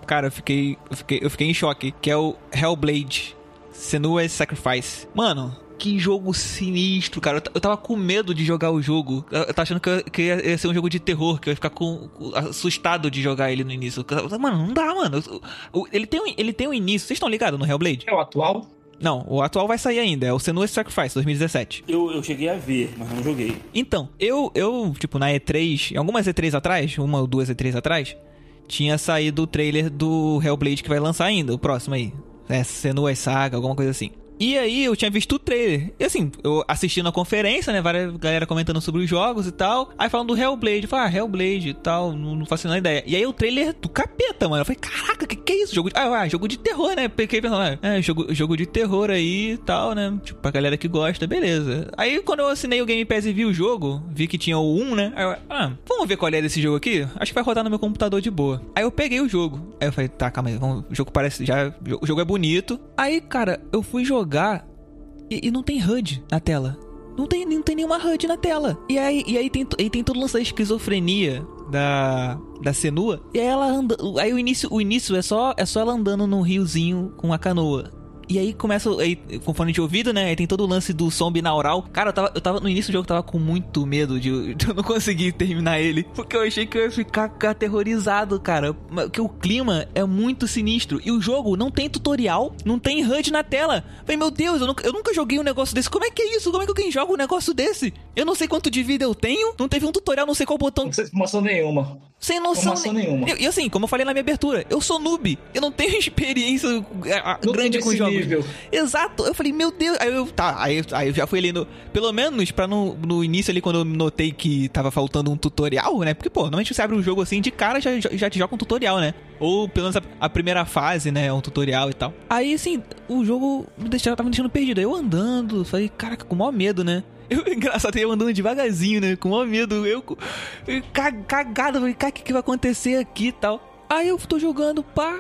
Cara, eu fiquei, eu fiquei, eu fiquei em choque. Que é o Hellblade Senua's Sacrifice. Mano. Que jogo sinistro, cara. Eu tava com medo de jogar o jogo. Eu eu tava achando que, eu- que ia ia ser um jogo de terror, que eu ia ficar com, com- assustado de jogar ele no início. Mano, não dá, mano. Ele tem um, ele tem um início. Vocês estão ligados no Hellblade? É o atual? Não, o atual vai sair ainda. É o Senua's Sacrifice 2017. Eu, eu cheguei a ver, mas não joguei. Então, eu, eu, tipo, na E3, em algumas E3 atrás, uma ou duas E3 atrás, tinha saído o trailer do Hellblade que vai lançar ainda, o próximo aí. É, Senua Saga, alguma coisa assim. E aí eu tinha visto o trailer. E assim, eu assistindo a conferência, né? Várias galera comentando sobre os jogos e tal. Aí falando do Hellblade. Eu falei, ah, Hellblade e tal, não, não faço ideia. E aí o trailer do capeta, mano. Eu falei, caraca, que que é isso? Jogo de... Ah, ah, jogo de terror, né? Fiquei pensando, ah, é, jogo, jogo de terror aí e tal, né? Tipo, pra galera que gosta, beleza. Aí quando eu assinei o Game Pass e vi o jogo, vi que tinha o 1, né? Aí eu, ah, vamos ver qual é desse jogo aqui? Acho que vai rodar no meu computador de boa. Aí eu peguei o jogo. Aí eu falei, tá, calma aí, vamos, o jogo parece já. O jogo é bonito. Aí, cara, eu fui jogar e, e não tem HUD na tela. Não tem, não tem nenhuma HUD na tela. E aí, e aí, tem, e tem todo o lance da esquizofrenia da, da Senua. E aí ela anda. Aí o início, o início é só é só ela andando num riozinho com a canoa. E aí começa aí, com fone de ouvido, né? Aí tem todo o lance do som binaural. Cara, eu tava, eu tava no início do jogo, eu tava com muito medo de, de eu não conseguir terminar ele. Porque eu achei que eu ia ficar aterrorizado, cara. Porque o clima é muito sinistro. E o jogo não tem tutorial, não tem HUD na tela. Falei, meu Deus, eu nunca, eu nunca joguei um negócio desse. Como é que é isso? Como é que alguém joga um negócio desse? Eu não sei quanto de vida eu tenho, não teve um tutorial, não sei qual botão. Não de informação nenhuma. Sem noção, nenhuma. E, assim, como eu falei na minha abertura, eu sou noob. Eu não tenho experiência a- Não grande com jogos. nível. Exato. Eu falei, meu Deus. Aí eu, tá, aí, eu- aí eu já fui no. Pelo menos pra no, no início ali, quando eu notei que tava faltando um tutorial, né? Porque, pô, normalmente você abre um jogo assim de cara já, já te joga um tutorial, né? Ou pelo menos a, a primeira fase, né? Um tutorial e tal. Aí, assim, o jogo me deixava, tava me deixando perdido. Aí eu andando, falei, caraca, com o maior medo, né? Eu, engraçado, eu andando devagarzinho, né? Com o maior medo. Eu, eu ca- cagado, falei, cara, o que, que vai acontecer aqui e tal? Aí eu tô jogando, pá.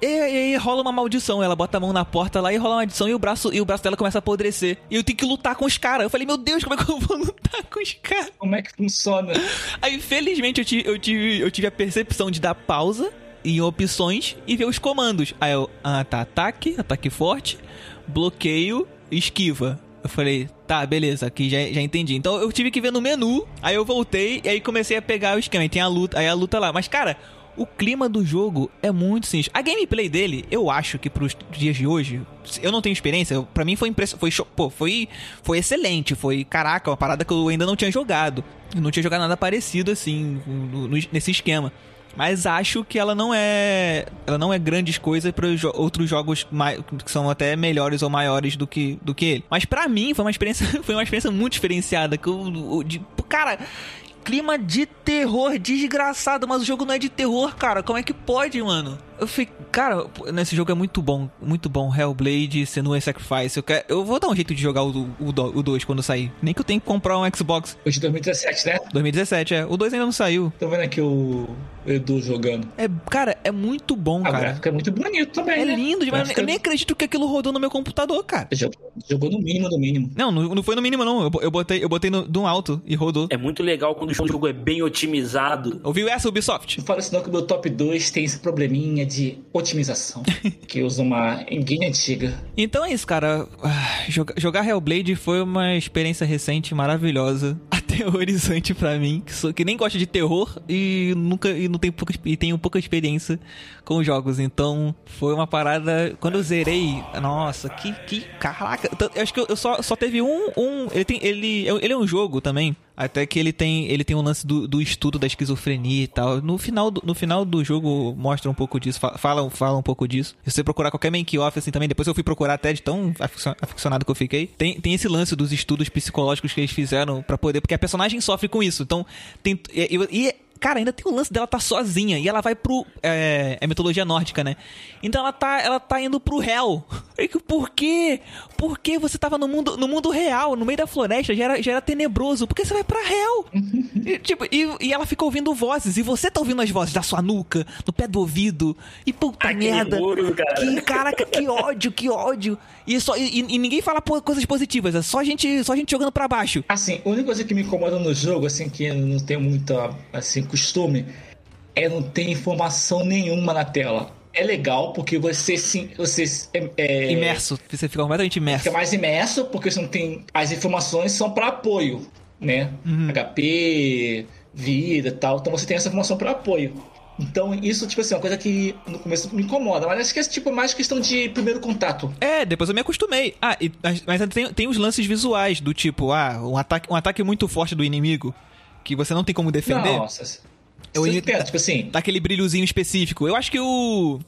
E aí rola uma maldição. Ela bota a mão na porta lá e rola uma maldição e o braço, e o braço dela começa a apodrecer. E eu tenho que lutar com os caras. Eu falei, meu Deus, como é que eu vou lutar com os caras? Como é que funciona? Aí, felizmente, eu tive, eu, tive, eu tive a percepção de dar pausa em opções e ver os comandos. Aí eu, ah, tá, ataque, ataque forte, bloqueio, esquiva. Eu falei, tá, beleza, aqui já, já entendi. Então eu tive que ver no menu, aí eu voltei e aí comecei a pegar o esquema. Tem a luta, aí a luta lá. Mas, cara, o clima do jogo é muito sinistro. A gameplay dele, eu acho que pros dias de hoje, eu não tenho experiência, pra mim foi impressionante, foi, pô, foi, foi excelente, foi, caraca, uma parada que eu ainda não tinha jogado. Eu não tinha jogado nada parecido assim, no- no- nesse esquema. Mas acho que ela não é. Ela não é grandes coisas para outros jogos que são até melhores ou maiores do que, do que ele. Mas pra mim foi uma experiência, foi uma experiência muito diferenciada. Que eu, eu- de, cara, clima de terror desgraçado, mas o jogo não é de terror, cara. Como é que pode, mano? Eu fiquei, cara, nesse jogo é muito bom, muito bom. Hellblade, Senua Sacrifice. Eu, quero, eu vou dar um jeito de jogar o, o, o 2 quando sair. Nem que eu tenha que comprar um Xbox. Hoje de 2017, né? 2017, é. O 2 ainda não saiu. Tô vendo aqui o Edu jogando. É, cara, é muito bom, Ah, o cara. gráfico é muito bonito também, É né? lindo demais. Gráfico Eu nem acredito que aquilo rodou no meu computador, cara. Jogou, jogou no mínimo do mínimo. Não, não, não foi no mínimo, não. Eu, eu botei, eu botei no, no alto e rodou. É muito legal quando o jogo é bem otimizado. Ouviu essa, Ubisoft? Não fala isso não que o meu top 2 tem esse probleminha de otimização. que usa uma engine antiga. Então é isso, cara. Ah, joga- Jogar Hellblade foi uma experiência recente maravilhosa, aterrorizante pra mim, que, sou, que nem gosta de terror e nunca e não tenho pouca, e tenho pouca experiência com jogos. Então foi uma parada. Quando eu zerei, nossa, que que caraca. Então, Eu acho que eu só, só teve um, um ele tem ele ele é um jogo também. Até que ele tem ele tem um lance do, do estudo da esquizofrenia e tal. No final do, no final do jogo mostra um pouco disso, fa- fala, fala um pouco disso. Se você procurar qualquer make-off assim também, depois eu fui procurar até de tão aficio- aficionado que eu fiquei. Tem, tem esse lance dos estudos psicológicos que eles fizeram pra poder, porque a personagem sofre com isso. Então, tem e, e- Cara, ainda tem o lance dela tá sozinha e ela vai pro. É, é mitologia nórdica, né? Então ela tá, ela tá indo pro réu. Que, Por quê? Por que você tava no mundo, no mundo real, no meio da floresta, já era, já era tenebroso? Por que você vai pra réu? e, tipo, e, e ela fica ouvindo vozes, e você tá ouvindo as vozes da sua nuca, no pé do ouvido. E puta Ai, que merda. nervoso, cara. Que, caraca, que ódio, que ódio. E, só, e, e ninguém fala coisas positivas, é só gente, só gente jogando pra baixo. Assim, a única coisa que me incomoda no jogo, assim, que não tenho muito assim, costume, é não ter informação nenhuma na tela. É legal porque você se. Você é, é, Imerso, você fica completamente imerso. fica mais imerso, porque você não tem. As informações são para apoio, né? Uhum. HP, vida e tal. Então você tem essa informação para apoio. Então, isso, tipo assim, é uma coisa que no começo me incomoda, mas acho que é tipo mais questão de primeiro contato. É, depois eu me acostumei. Ah, e- mas mas tem, tem os lances visuais do tipo, ah, um ataque, um ataque muito forte do inimigo que você não tem como defender. Nossa. Eu ia- entende? Tipo assim, Dá aquele brilhozinho específico. Eu acho que o.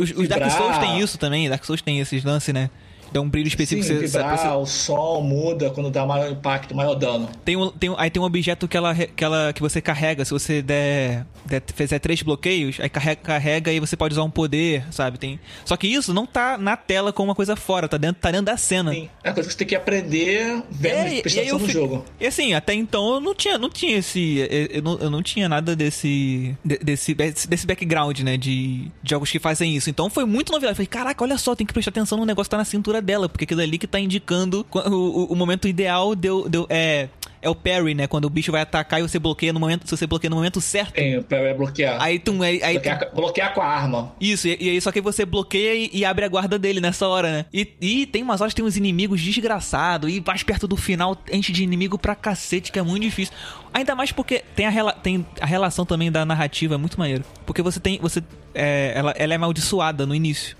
Os, os Dark. Souls tem isso também. Dark Souls tem esses lances, né? Dá um brilho específico. sim, você- vibrar, você- o som muda quando dá maior impacto, maior dano. Tem um, tem um- aí tem um objeto que, ela, que, ela, que você carrega. Se você der, der fizer três bloqueios, aí carrega, carrega e você pode usar um poder, sabe? Tem, só que isso não tá na tela com uma coisa fora, tá dentro, tá dentro da cena. Sim. É coisa que você tem que aprender vendo, É, prestando eu atenção no jogo. E assim, até então eu não tinha, não tinha esse. Eu, não, eu não tinha nada desse. de- Desse, desse background, né? De, de jogos que fazem isso. Então foi muito novidade. Eu falei, caraca, olha só, tem que prestar atenção no negócio que tá na cintura dela, porque aquilo ali que tá indicando o, o, o momento ideal deu, deu, é. É o parry, né? Quando o bicho vai atacar e você bloqueia no momento. Se você bloqueia no momento certo. Tem pra bloquear. Aí tu. Aí, aí tu- bloquear, bloquear com a arma. isso, e, e aí só que você bloqueia e, e abre a guarda dele nessa hora, né? E, e tem umas horas que tem uns inimigos desgraçados, e mais perto do final enche de inimigo pra cacete, que é muito difícil. Ainda mais porque tem a, rela- tem a relação também da narrativa, é muito maneiro. Porque você tem. Você, é, ela, ela é amaldiçoada no início.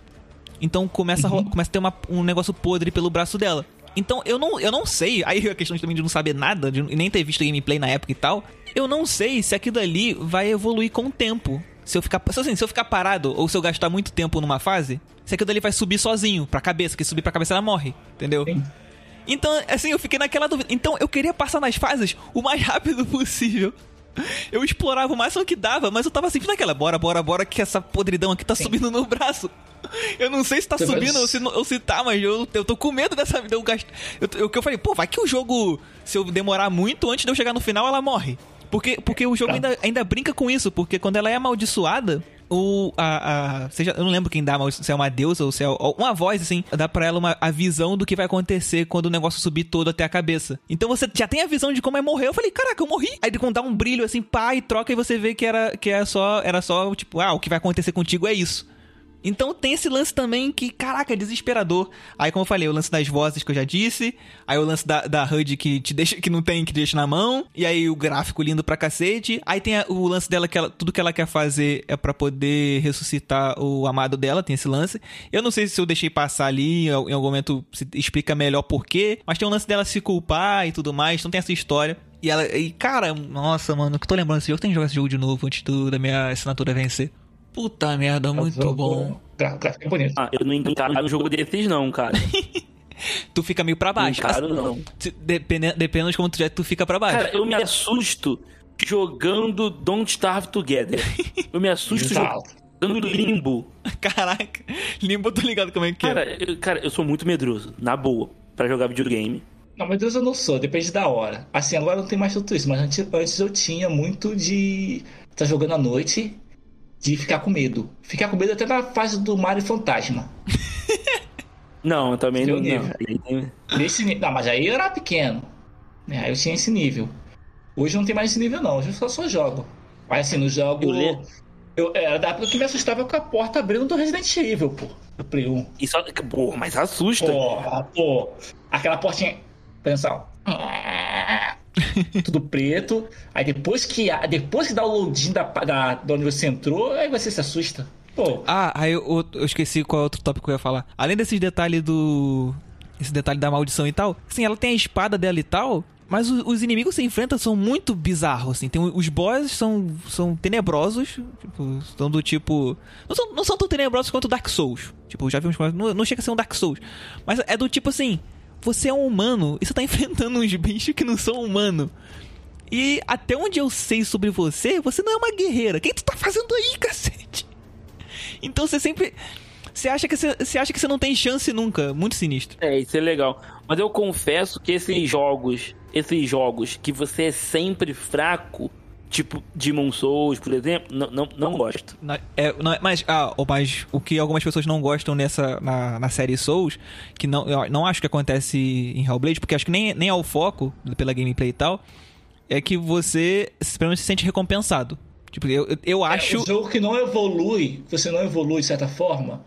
Então começa, a, ro- começa a ter uma- um negócio podre pelo braço dela. Então eu não, eu não sei, aí a questão também de não saber nada, de nem ter visto gameplay na época e tal, eu não sei se aquilo ali vai evoluir com o tempo. Se eu ficar, se, assim, se eu ficar parado ou se eu gastar muito tempo numa fase, se aquilo ali vai subir sozinho pra cabeça, que subir pra cabeça ela morre, entendeu? Sim. Então, assim, eu fiquei naquela dúvida. Então, eu queria passar nas fases o mais rápido possível. Eu explorava o máximo que dava, mas eu tava sempre naquela, bora, bora, bora, que essa podridão aqui tá subindo no braço. Eu não sei se tá Você vai- subindo ou se, ou se tá, mas eu, eu tô com medo dessa vida. Eu gasto. Eu, eu, que eu falei, pô, vai que o jogo, se eu demorar muito antes de eu chegar no final, ela morre. Porque, porque o jogo Tá. ainda, ainda brinca com isso, porque quando ela é amaldiçoada, o. A, a, seja, eu não lembro quem dá, se é uma deusa ou se é uma voz, assim, dá pra ela uma, a visão do que vai acontecer quando o negócio subir todo até a cabeça. Então você já tem a visão de como é morrer. Eu falei, caraca, eu morri. Aí quando dá um brilho assim, pá, e troca, e você vê que era, que era só, era só, tipo, ah, o que vai acontecer contigo é isso. Então tem esse lance também que, caraca, é desesperador. Aí, como eu falei, o lance das vozes que eu já disse. Aí o lance da, da HUD que te deixa, que não tem, que deixa na mão. E aí o gráfico lindo pra cacete. Aí tem a- o lance dela que ela, tudo que ela quer fazer é pra poder ressuscitar o amado dela, tem esse lance. Eu não sei se eu deixei passar ali, em algum momento se explica melhor por quê. Mas tem o lance dela se culpar e tudo mais, então tem essa história. E ela, e cara, nossa, mano, que tô lembrando desse jogo, tem que jogar esse jogo de novo antes do- da minha assinatura vencer. Puta merda, muito O jogo- bom. gra- Gráfico é bonito. Ah, eu não encaro um jogo desses, não, cara. Tu fica meio pra Não baixo. encaro, não. Se- Dependendo, dependendo de como tu já tu fica pra baixo. Cara, eu me assusto jogando Don't Starve Together. Eu me assusto jogando. Limbo. Caraca, limbo, eu tô ligado como é que Cara, é. eu, cara, eu sou muito medroso, na boa, pra jogar videogame. Não, Deus, eu não sou, depende da hora. Assim, agora não tem mais tudo isso, mas antes, antes eu tinha muito de estar jogando à noite, de ficar com medo. Ficar com medo até na fase do Mario Fantasma. Não, eu também não. não. Nesse, não, mas aí eu era pequeno. Né? Aí eu tinha esse nível. Hoje não tem mais esse nível, não. Hoje eu só, só jogo. Mas assim, no jogo. Eu le- Eu, era da época que me assustava com a porta abrindo do Resident Evil, pô. Do Play 1. E só. Porra, mas assusta. Porra, pô. Aquela portinha. Pensar. Tudo preto. Aí depois que, depois que dá o loading da, da, de onde você entrou, aí você se assusta. Pô. Ah, aí eu, eu esqueci qual é outro tópico que eu ia falar. Além desses detalhes do. Esse detalhe da maldição e tal. Assim, ela tem a espada dela e tal. Mas os inimigos que você enfrenta são muito bizarros, assim. Tem, os bosses são, são tenebrosos. Tipo, são do tipo. Não são, não são tão tenebrosos quanto Dark Souls. Tipo, já vimos. Não, não chega a ser um Dark Souls. Mas é do tipo assim. Você é um humano e você tá enfrentando uns bichos que não são humanos. E até onde eu sei sobre você, você não é uma guerreira. O que tu tá fazendo aí, cacete? Então você sempre. Você acha que você, você acha que você não tem chance nunca. Muito sinistro. É, isso é legal. Mas eu confesso que esses jogos, esses jogos que você é sempre fraco, tipo Demon Souls, por exemplo, não, não, não gosto. É, não é- mas, ah, o- mas o que algumas pessoas não gostam nessa na, na série Souls, que não, eu não acho que acontece em Hellblade, porque acho que nem, nem é o foco pela gameplay e tal, é que você pelo menos se sente recompensado. Tipo, eu, eu, É, acho. um jogo que não evolui, você não evolui de certa forma,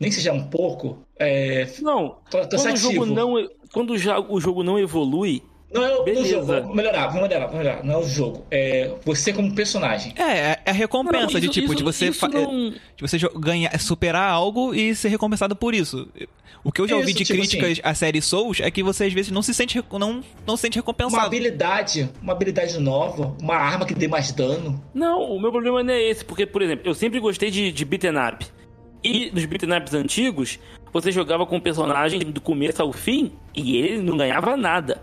nem que seja um pouco, é, Não, quando o jogo não, quando o o jogo não evolui, não é o Beleza. jogo. Vamos melhorar, vamos melhorar, vamos melhorar. Não é o jogo, é você como personagem. É, é a recompensa Não, de isso- tipo, isso- de você, não- de você ganhar, superar algo e ser recompensado por isso. O que eu já Isso, ouvi de tipo críticas à série Souls é que você às vezes não se sente não, não se sente Uma recompensado. habilidade, uma habilidade nova, uma arma que dê mais dano. Não, o meu problema não é esse, porque, por exemplo, eu sempre gostei de, de beat'em up. E nos beat'em ups antigos, você jogava com o personagem do começo ao fim e ele não ganhava nada.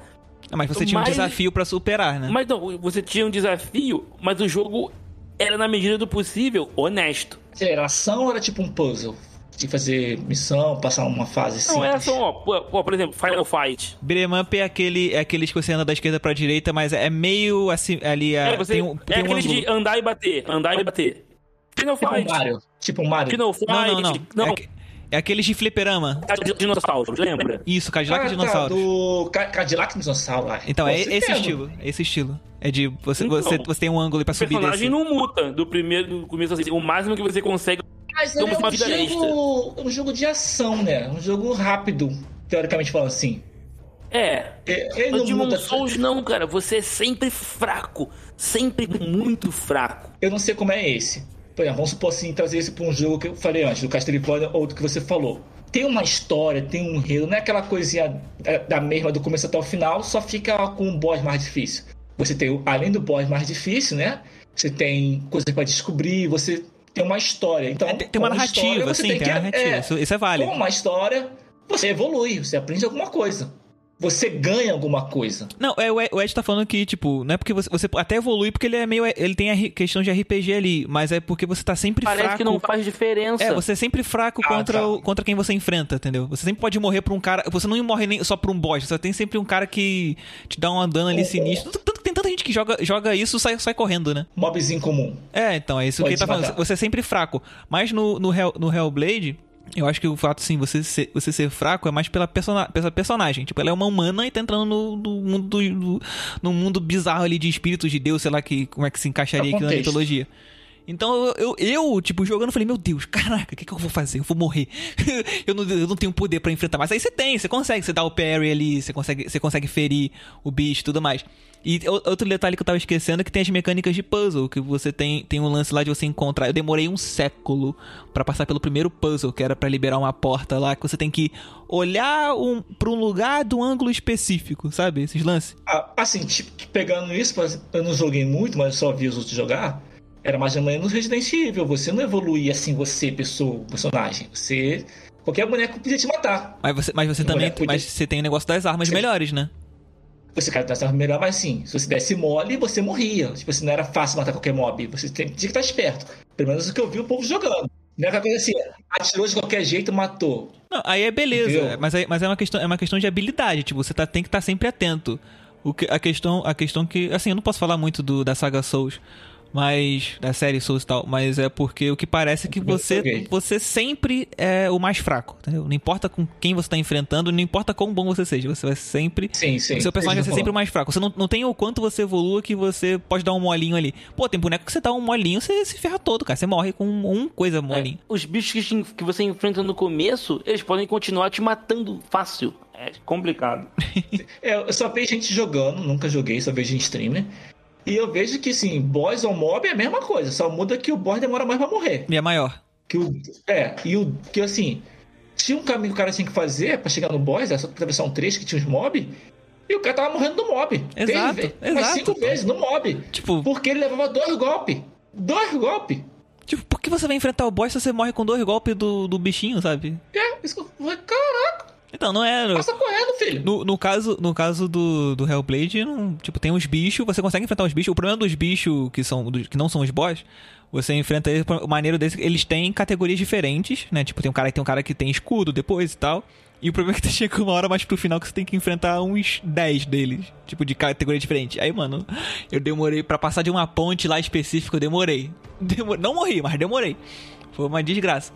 Ah, Mas você tinha um Mas- desafio pra superar, né? Mas não, você tinha um desafio, mas o jogo era, na medida do possível, honesto. Geração era tipo um puzzle. De fazer missão, passar uma fase Não simples. é só, ó, por exemplo, Final Fight. Beat'em up é aquele é aqueles que você anda da esquerda pra direita, mas é meio assim ali é, É, você, tem um, é tem um aquele ângulo. de andar e bater, andar e bater. Final Tipo um Fight. Mario. Tipo um Mario. Final Fight. Não, não, não. não. É, é aqueles de fliperama. Dinossauros, lembra? Isso, Cadillac Ah, e tá, dinossauros. do Ca- Cadillac Dinossauro lá. Então, é esse pega. estilo. É esse estilo. É de você, Então, você, você tem um ângulo pra O subir e personagem descer. não muta do primeiro do começo assim. O máximo que você consegue. Mas é uma um jogo, um jogo de ação, né? Um jogo rápido, teoricamente falando assim. É. É, Ele O não Demon muda. Souls não, cara. Você é sempre fraco. Sempre muito fraco. Eu não sei como é esse. Exemplo, vamos supor assim, trazer isso pra um jogo que eu falei antes, do Castlevania ou do que você falou. Tem uma história, tem um enredo, não é aquela coisinha da, da mesma do começo até o final, só fica com um boss mais difícil. Você tem, além do boss mais difícil, né? Você tem coisas pra descobrir, você tem uma história. Então, É, tem tem uma história, narrativa, você sim, tem, que- uma narrativa. é, Isso, isso é válido. Com uma história, você evolui, você aprende alguma coisa. Você ganha alguma coisa. Não, é, o Ed- o Ed tá falando que, tipo, não é porque você, você até evolui porque ele é meio. Ele tem a questão de RPG ali, mas é porque você tá sempre Parece fraco. que não faz diferença. É, você é sempre fraco Ah, contra, tá. o- contra quem você enfrenta, entendeu? Você sempre pode morrer por um cara. Você não morre nem só por um boss, você tem sempre um cara que te dá um dano ali Oh, sinistro. Tanto que tem tanta gente que joga, joga isso e sai, sai correndo, né? Mobzinho comum. É, então, é isso Pode que ele tá te falando. matar. Você é sempre fraco. Mas no, no, Hell, no Hellblade, eu acho que o fato, assim, você ser, você ser fraco é mais pela, persona, pela personagem. Tipo, ela é uma humana e tá entrando no, no mundo do, no mundo bizarro ali de espíritos de Deus, sei lá que, como é que se encaixaria É aqui na mitologia. Então eu, eu, tipo, jogando, falei, meu Deus, caraca, o que, que eu vou fazer? Eu vou morrer. eu, não, eu não tenho poder pra enfrentar. Mas aí você tem, você consegue, você dá o parry ali, você consegue, você consegue ferir o bicho e tudo mais. E outro detalhe que eu tava esquecendo é que tem as mecânicas de puzzle, que você tem, tem um lance lá de você encontrar. Eu demorei um século pra passar pelo primeiro puzzle, que era pra liberar uma porta lá, que você tem que olhar um, pra um lugar do ângulo específico, sabe? Esses lances. Ah, Assim, tipo, pegando isso, eu não joguei muito, mas eu só vi os outros jogar. Era mais ou menos Resident Evil. Você não evoluía assim, você, pessoa, personagem. Você. Qualquer boneco podia te matar. Mas você, mas você também. podia- Mas você tem o negócio das armas Sim. melhores, né? Você cada estava melhor, mas assim, se você desse mole, você morria. Tipo assim, não era fácil matar qualquer mob. Você tem, tinha que estar esperto. Pelo menos o que eu vi o povo jogando. Não é aquela coisa assim, atirou de qualquer jeito, matou. Não, aí é beleza, mas, aí- mas é, uma questão, é uma questão de habilidade, tipo, você tá, tem que estar sempre atento. O que, a, questão, a questão que, assim, eu não posso falar muito do, da saga Souls, mas, da série Souls e tal, mas é porque o que parece é que você, você sempre é o mais fraco, entendeu? Não importa com quem você tá enfrentando, não importa quão bom você seja, você vai sempre... Sim, sim. o seu personagem vai ser sempre o mais fraco. Você não, não tem o quanto você evolua que você pode dar um molinho ali. Pô, tem boneco que você dá um molinho, você se ferra todo, cara. Você morre com um coisa molinho. Os bichos que, te- que você enfrenta no começo, eles podem continuar te matando fácil. É complicado. É, eu só vejo gente jogando, nunca joguei, só vejo em streamer. E eu vejo que, assim, boss ou mob é a mesma coisa, só muda que o boss demora mais pra morrer. E é maior. Que o, é, e o que assim, tinha um caminho que o cara tinha que fazer pra chegar no boss, essa atravessar um trecho que tinha os mob, e o cara tava morrendo no mob. Exato, Três exato. cinco vezes no mob. Tipo, Porque ele levava dois golpes. Dois golpes. Tipo, por que você vai enfrentar o boss se você morre com dois golpes do, do bichinho, sabe? É, isso que eu falei, caraca, Então, não é. passa correndo, filho. No, no caso, no caso do, do Hellblade, não, tipo, tem uns bichos, você consegue enfrentar os bichos. O problema dos bichos que, são, que não são os boss, você enfrenta eles. O maneiro deles, eles têm categorias diferentes, né? Tipo, tem um cara que tem um cara que tem escudo depois e tal. E o problema é que chega uma hora mais pro final que você tem que enfrentar uns 10 deles. Tipo, de categoria diferente. Aí, mano, eu demorei pra passar de uma ponte lá específica, eu demorei. Demo- Não morri, mas demorei. Foi uma desgraça.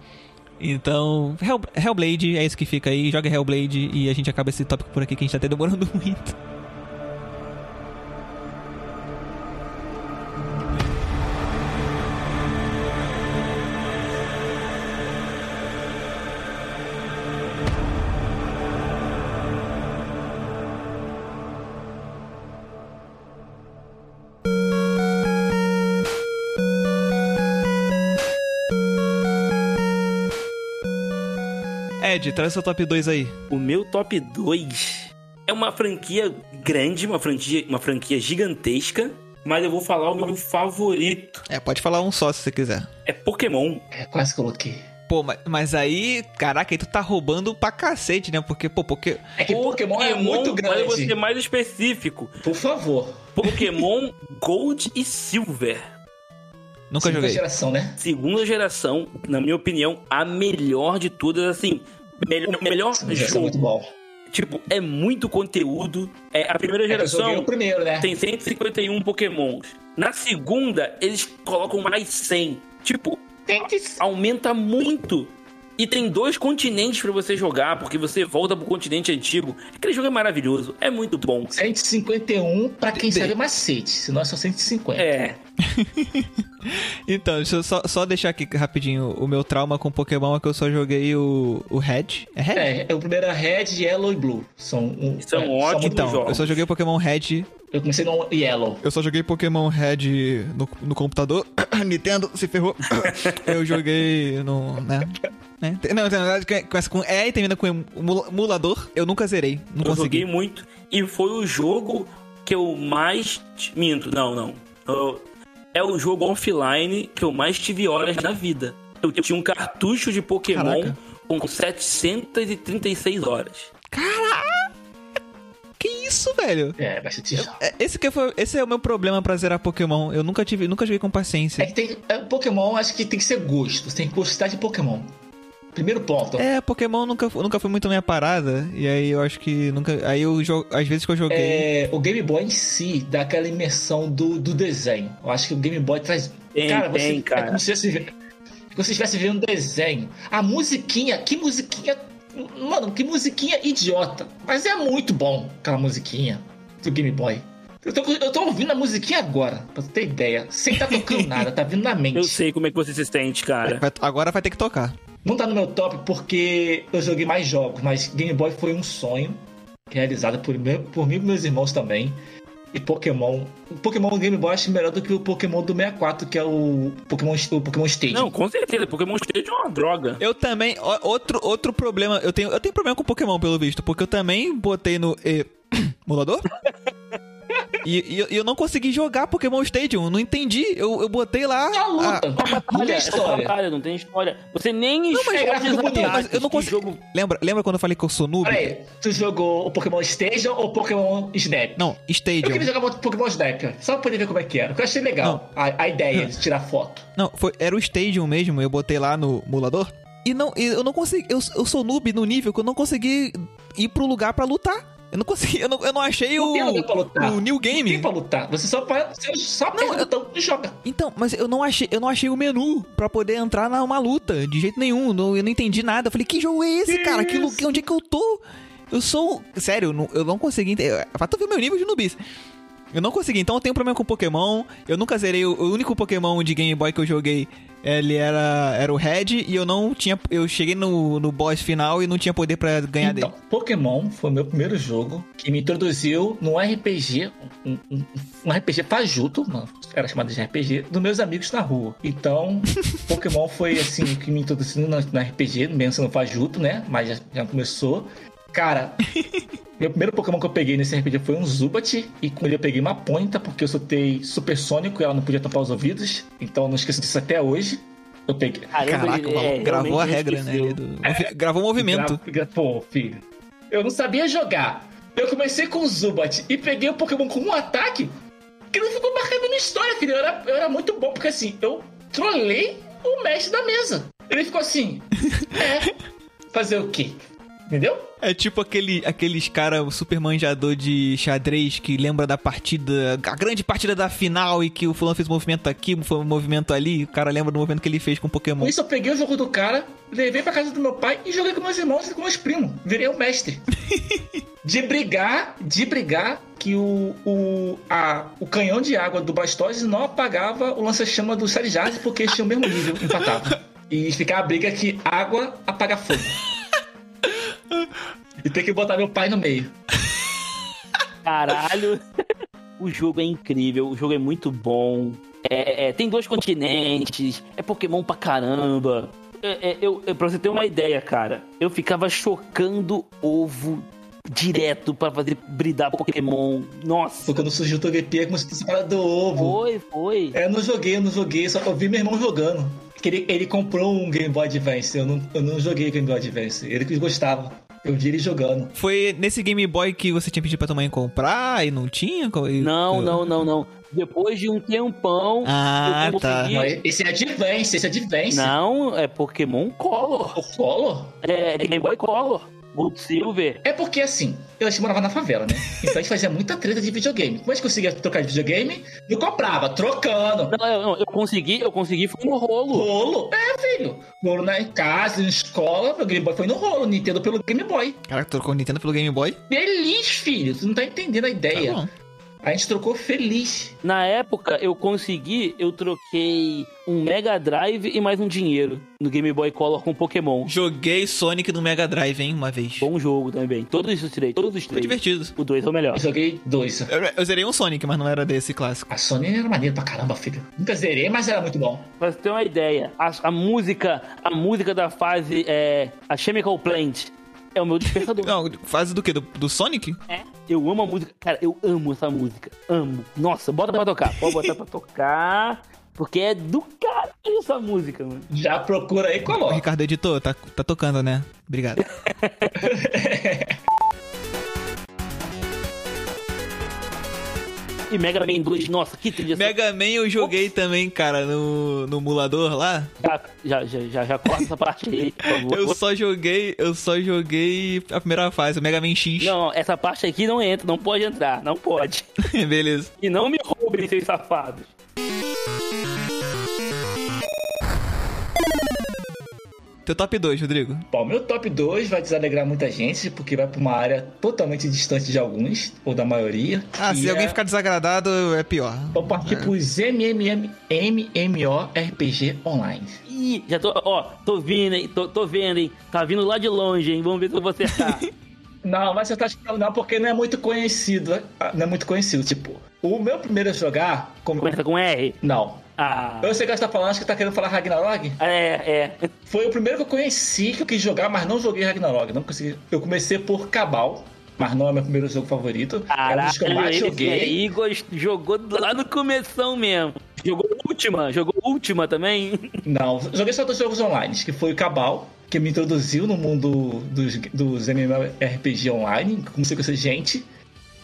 Então, Hell- Hellblade é isso que fica aí. Joga Hellblade e a gente acaba esse tópico por aqui que a gente tá até demorando muito. Ed, traz seu top 2 aí. O meu top 2 é uma franquia grande, uma franquia, uma franquia gigantesca, mas eu vou falar o meu favorito. É, pode falar um só se você quiser. É Pokémon. É, quase coloquei. Pô, mas, mas aí, caraca, aí tu tá roubando pra cacete, né? Porque, pô, porque. É que Pokémon, é muito Mas eu vou grande. ser mais específico. Por favor. Pokémon Gold e Silver. Nunca Segunda joguei. geração, né? Segunda geração, na minha opinião, a melhor de todas, assim. Melhor, melhor Segunda geração é muito jogo. bom. Tipo, é muito conteúdo. É, a primeira É geração o primeiro, né? tem 151 Pokémons. Na segunda, eles colocam mais 100. Tipo, Tem que aumenta muito. E tem dois continentes pra você jogar, porque você volta pro continente antigo. Aquele jogo é maravilhoso, é muito bom. 151 pra quem sabe macete, senão é só 150. É, Então, deixa eu só, só deixar aqui rapidinho. O meu trauma com Pokémon é que eu só joguei o, o Red. É Red? É, é o primeiro é Red, Yellow e Blue. São, um, São é, ótimos Então, jogos. eu só joguei Pokémon Red. Eu comecei no Yellow. Eu só joguei Pokémon Red no, no computador. Nintendo se ferrou. eu joguei no. né? né? Não, na verdade, começa com E e termina com emula- emulador. Eu nunca zerei. Não eu joguei consegui. muito. E foi o jogo que eu mais. Minto, não, não. Eu- É o jogo offline que eu mais tive horas na vida. Eu tinha um cartucho de Pokémon Caraca. com 736 horas. Que isso, velho? É, bastante jogo. É, Esse, que foi, esse é o meu problema pra zerar Pokémon. Eu nunca tive, nunca joguei com É paciência. que tem. É, Pokémon, acho que tem que ser gosto. Você tem que gostar de Pokémon. Primeiro ponto. É, Pokémon nunca, nunca foi muito minha parada. E aí eu acho que nunca. Aí eu jogo. Às vezes que eu joguei. É, o Game Boy em si dá aquela imersão do, do desenho. Eu acho que o Game Boy traz. Tem, cara, você, tem, cara. é como se você, como se você estivesse vendo um desenho. A musiquinha, que musiquinha. Mano, que musiquinha idiota. Mas é muito bom aquela musiquinha do Game Boy. Eu tô, eu tô ouvindo a musiquinha agora, pra você ter ideia. Sem tá tocando nada, tá vindo na mente. Eu sei como é que você se sente, cara. Vai- agora vai ter que tocar. Não tá no meu top porque eu joguei mais jogos, mas Game Boy foi um sonho realizado por, meu, por mim e meus irmãos também. E Pokémon. O Pokémon do Game Boy eu acho melhor do que o Pokémon do 64, que é o Pokémon, o Pokémon Stadium. Não, com certeza. Pokémon Stadium é uma droga. Eu também. ó, Outro, outro problema. Eu tenho, eu tenho problema com Pokémon, pelo visto. Porque eu também botei no. E... emulador? E, e eu- eu não consegui jogar Pokémon Stadium, não entendi. Eu, eu botei lá. É a- luta. Não Olha, tem essa história. batalha não tem história. Você nem mas escolhe é gráfico os bonito, mas eu não consigo. jogo Lembra, lembra quando eu falei que eu sou noob? Peraí, tu jogou o Pokémon Station ou Pokémon Snap? Não, Eu Stadium. queria jogar Pokémon Snap, só pra poder ver como é que era. Porque eu achei legal a, a ideia de tirar foto. Não, foi, era o Stadium mesmo, eu botei lá no emulador. E não, e eu não consegui. Eu, eu sou noob no nível que eu não consegui ir pro lugar pra lutar. Eu não consegui, eu não, eu não achei Não tem lugar pra o, lutar. o New Não tem Game. pra lutar. Você só, você só aperta o botão e joga. Então, mas eu não achei, eu não achei o menu pra poder entrar numa luta, de jeito nenhum. Não- eu não entendi nada. Eu falei, que jogo é esse, Que cara? Que, isso? onde é que eu tô? Eu sou. Sério, eu não, eu não consegui entender. Pra tu ver meu nível de noobice. Eu não consegui, então eu tenho problema com Pokémon. Eu nunca zerei. O, o único Pokémon de Game Boy que eu joguei, ele era, era o Red. E eu não tinha. Eu cheguei no, no boss final e não tinha poder pra ganhar Então, dele. Pokémon foi o meu primeiro jogo que me introduziu num RPG, um, um- um RPG fajuto, mano, era chamado de RPG, dos meus amigos na rua. Então, Pokémon foi assim que me introduziu no, no RPG, mesmo sendo fajuto, né? Mas já, já começou. Cara, meu primeiro Pokémon que eu peguei nesse RPG foi um Zubat, e com ele eu peguei uma ponta, porque eu soltei supersônico e ela não podia tampar os ouvidos. Então eu não esqueço disso até hoje. Eu peguei. Caramba, Caraca, ele, o maluco é, gravou a regra, né? esqueceu. do- movi- Gravou o movimento. Gra- Pô, filho. Eu não sabia jogar. Eu comecei com o Zubat e peguei o Pokémon com um ataque que não ficou marcado na história, filho. Eu era, eu era muito bom, porque assim, eu trolei o mestre da mesa. Ele ficou assim. É. Fazer o quê? Entendeu? É tipo aquele, aqueles cara super manjador de xadrez que lembra da partida, a grande partida da final e que o fulano fez um movimento aqui, foi um movimento ali, o cara lembra do movimento que ele fez com o Pokémon. Isso, eu peguei o jogo do cara, levei pra casa do meu pai e joguei com meus irmãos e com meus primos. Virei o mestre. de brigar, de brigar que o, o, a, o canhão de água do Blastoise não apagava o lança-chama do Charizard porque eles tinham o mesmo nível, empatava. E ficar a briga que água apaga fogo. E tem que botar meu pai no meio. Caralho. o jogo é incrível, o jogo é muito bom. É, é, tem dois continentes, é Pokémon pra caramba. É, é, eu, é, pra você ter uma ideia, cara, eu ficava chocando ovo direto pra fazer bridar Pokémon. Nossa, Foi quando surgiu o Togepi, como se fosse separado do ovo. foi, foi. É, eu não joguei, eu não joguei, só eu vi meu irmão jogando. Que ele, ele comprou um Game Boy Advance, eu não, eu não joguei Game Boy Advance. Ele que gostava. Eu vi ele jogando. Foi nesse Game Boy que você tinha pedido pra tua mãe comprar e não tinha? E- Não, eu- não, não, não. Depois de um tempão. Ah, eu tá. Não, esse é Advance, esse é Advance. Não, é Pokémon Color. O Color? É Game Boy Color. Gold Silver. É porque assim, eu morava na favela, né? Então a gente fazia muita treta de videogame. Como a gente conseguia trocar de videogame? Eu comprava, trocando. Não, eu, não, eu consegui, eu consegui, foi no rolo. Rolo? É, filho. Rolo na casa, na escola, meu Game Boy foi no rolo, Nintendo pelo Game Boy. Caraca, trocou Nintendo pelo Game Boy? Feliz, filho. Tu não tá entendendo a Tá ideia. bom. A gente trocou feliz. Na época, eu consegui, eu troquei um Mega Drive e mais um dinheiro no Game Boy Color com Pokémon. Joguei Sonic no Mega Drive, hein, uma vez. Bom jogo também. Todos eu tirei, todos os Foi três. divertido. O 2 é o melhor. Eu joguei dois. Eu, eu zerei um Sonic, mas não era desse clássico. A Sony era maneiro pra caramba, filho. Nunca zerei, mas era muito bom. Pra você ter uma ideia, a, a música, a música da fase é a Chemical Plant. É o meu despertador. Não, fase do quê? Do, do Sonic? É, eu amo a música. Cara, eu amo essa música. Amo. Nossa, bota pra tocar. Pode botar pra tocar. Porque é do caralho essa música, mano. Já procura aí e O coloca. Ricardo editor, tá, tá tocando, né? Obrigado. E Mega Man 2, nossa, que trilha Mega Man eu joguei também, cara, no, no emulador lá. Já, já, já, já, já corta essa parte aí, por favor. Eu só joguei, eu só joguei a primeira fase, o Mega Man X. Não, essa parte aqui não entra, não pode entrar, não pode. Beleza. E não me roubem, seus safados. Teu top 2, Rodrigo. Bom, meu top 2 vai desalegrar muita gente, porque vai pra uma área totalmente distante de alguns, ou da maioria. Ah, se é- alguém ficar desagradado, é pior. Vou partir pros MMM, MMORPG online. Ih, já tô, ó, tô vindo, hein, tô, tô vendo, hein. Tá vindo lá de longe, hein. Vamos ver se eu vou acertar. Não, mas você tá achando não, porque não é muito conhecido. ah, Não é muito conhecido. Tipo, o meu primeiro a jogar. Como... Começa com R? Não. Ah. Eu sei que você tá falando, acho que tá querendo falar Ragnarok. É, é. Foi o primeiro que eu conheci que eu quis jogar, mas não joguei Ragnarok. Não consegui. Eu comecei por Cabal. mas não é meu primeiro jogo favorito. é um dos que eu Caralho, mais joguei. aí gost- jogou lá no começão mesmo. Jogou última, jogou última também. Não, joguei só dois jogos online, que foi o Cabal, que me introduziu no mundo dos, dos MMORPG online, comecei a conhecer gente,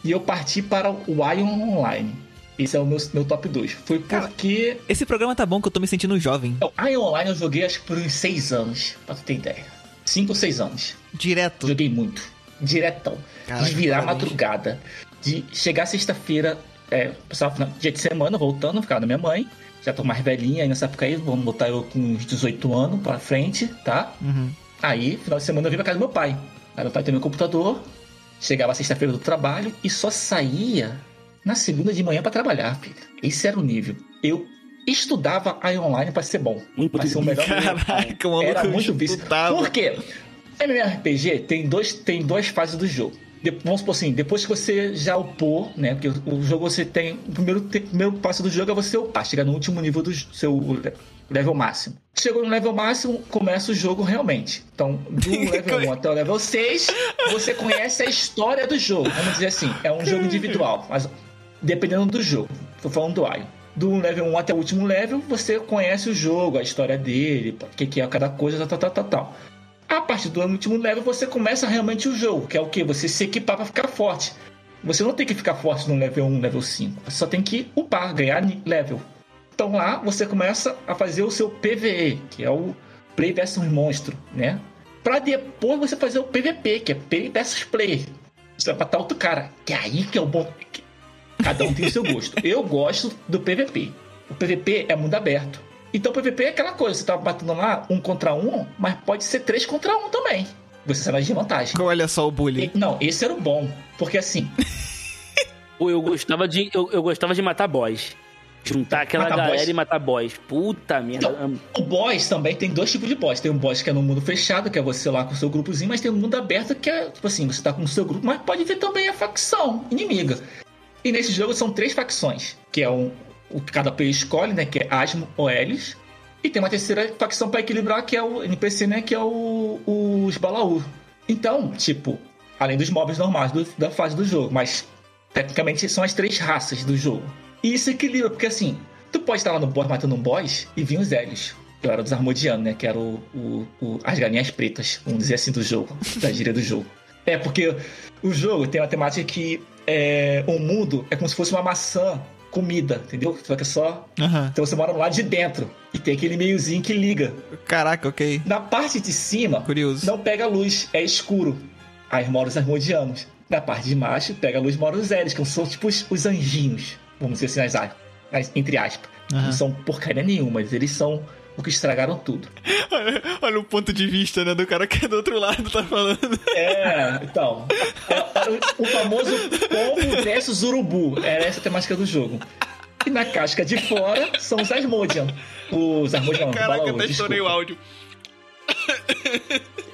e eu parti para o Ion Online. Esse é o meu, meu top 2. Foi porque Esse programa tá bom que eu tô me sentindo jovem. o Ion Online eu joguei acho que por uns 6 anos, pra tu ter ideia. 5 ou 6 anos. Direto. Joguei muito. Diretão. Caraca, de virar parabéns. madrugada. De chegar sexta-feira, é, final- dia de semana, voltando, ficava na minha mãe. Já tô mais velhinha aí nessa época aí, vamos botar eu com uns 18 anos pra frente, tá? Uhum. Aí, final de semana eu vim pra casa do meu pai. Aí meu pai tem meu computador, chegava sexta-feira do trabalho e só saía na segunda de manhã pra trabalhar, filho. Esse era o nível. Eu estudava aí online pra ser bom. Muito pra ser o melhor Caraca, o maluco era muito vício. Por quê? MMORPG tem, dois, tem duas fases do jogo. De- vamos supor assim, depois que você já upou, né? Porque o, o jogo você tem. O primeiro, te- primeiro passo do jogo é você upar, chegar no último nível do seu le- level máximo. Chegou no level máximo, começa o jogo realmente. Então, do level 1 até o level 6, você conhece a história do jogo. Vamos dizer assim, é um jogo individual, mas dependendo do jogo. Tô falando do Ion. Do level 1 até o último level, você conhece o jogo, a história dele, o que, que é cada coisa, tal, tal, tal, tal. A partir do último level, você começa realmente o jogo, que é o que? Você se equipar para ficar forte. Você não tem que ficar forte no level 1, level 5. Você só tem que upar, ganhar level. Então lá você começa a fazer o seu PVE, que é o Play versus Monstro, né? Pra depois você fazer o PVP, que é Play versus Play. Você vai matar outro cara. Que é aí que é o bom. Cada um tem o seu gosto. Eu gosto do PVP. O PVP é mundo aberto. Então o PVP é aquela coisa, você tá batendo lá um contra um, mas pode ser três contra um também. Você sai na desvantagem. Olha só o bullying. E- Não, esse era o bom. Porque assim, eu gostava de. Eu, eu gostava de matar boss. Juntar aquela Matar galera boss? e matar boss. Puta merda. Então, o boss também tem dois tipos de boss. Tem um boss que é no mundo fechado, que é você lá com o seu grupozinho, mas tem um mundo aberto que é, tipo assim, você tá com o seu grupo, mas pode ver também a facção inimiga. E nesse jogo são três facções, que é um, o que cada player escolhe, né, que é Asmo ou Elis. E tem uma terceira facção pra equilibrar, que é o NPC, né, que é o, os Balaur. Então, tipo, além dos mobs normais do- da fase do jogo, mas tecnicamente são as três raças do jogo. E isso equilibra, porque assim, tu pode estar lá no boss matando um boss e vir os Hélios. Eu era dos Armodianos, né? Que era o, o- o- as galinhas pretas, vamos dizer assim, do jogo, da gíria do jogo. É, porque o jogo tem uma temática que é, o mundo é como se fosse uma maçã comida, entendeu? Só que é só. Aham. Então você mora lá de dentro e tem aquele meiozinho que liga. Caraca, ok. Na parte de cima, Curioso. não pega luz, é escuro. Aí moram os armodianos. Na parte de baixo, pega a luz, moram os Elis, que são tipo os, os anjinhos, vamos dizer assim, aspas, as- entre aspas. Aham. Não são porcaria nenhuma, eles são o que estragaram tudo. Olha o ponto de vista, né, do cara que é do outro lado tá falando. É, então. é- é o, o famoso pombo versus urubu. Era essa a temática do jogo. E na casca de fora são os Asmodian. Os Asmodian, Caraca, Balaur, até estourei o áudio.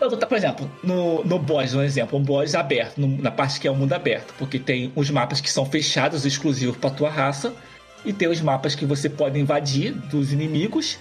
Eu tô- Por exemplo, no, no boss, um exemplo, um boss aberto, no- na parte que é o mundo aberto, porque tem os mapas que são fechados, exclusivos pra tua raça, e tem os mapas que você pode invadir dos inimigos,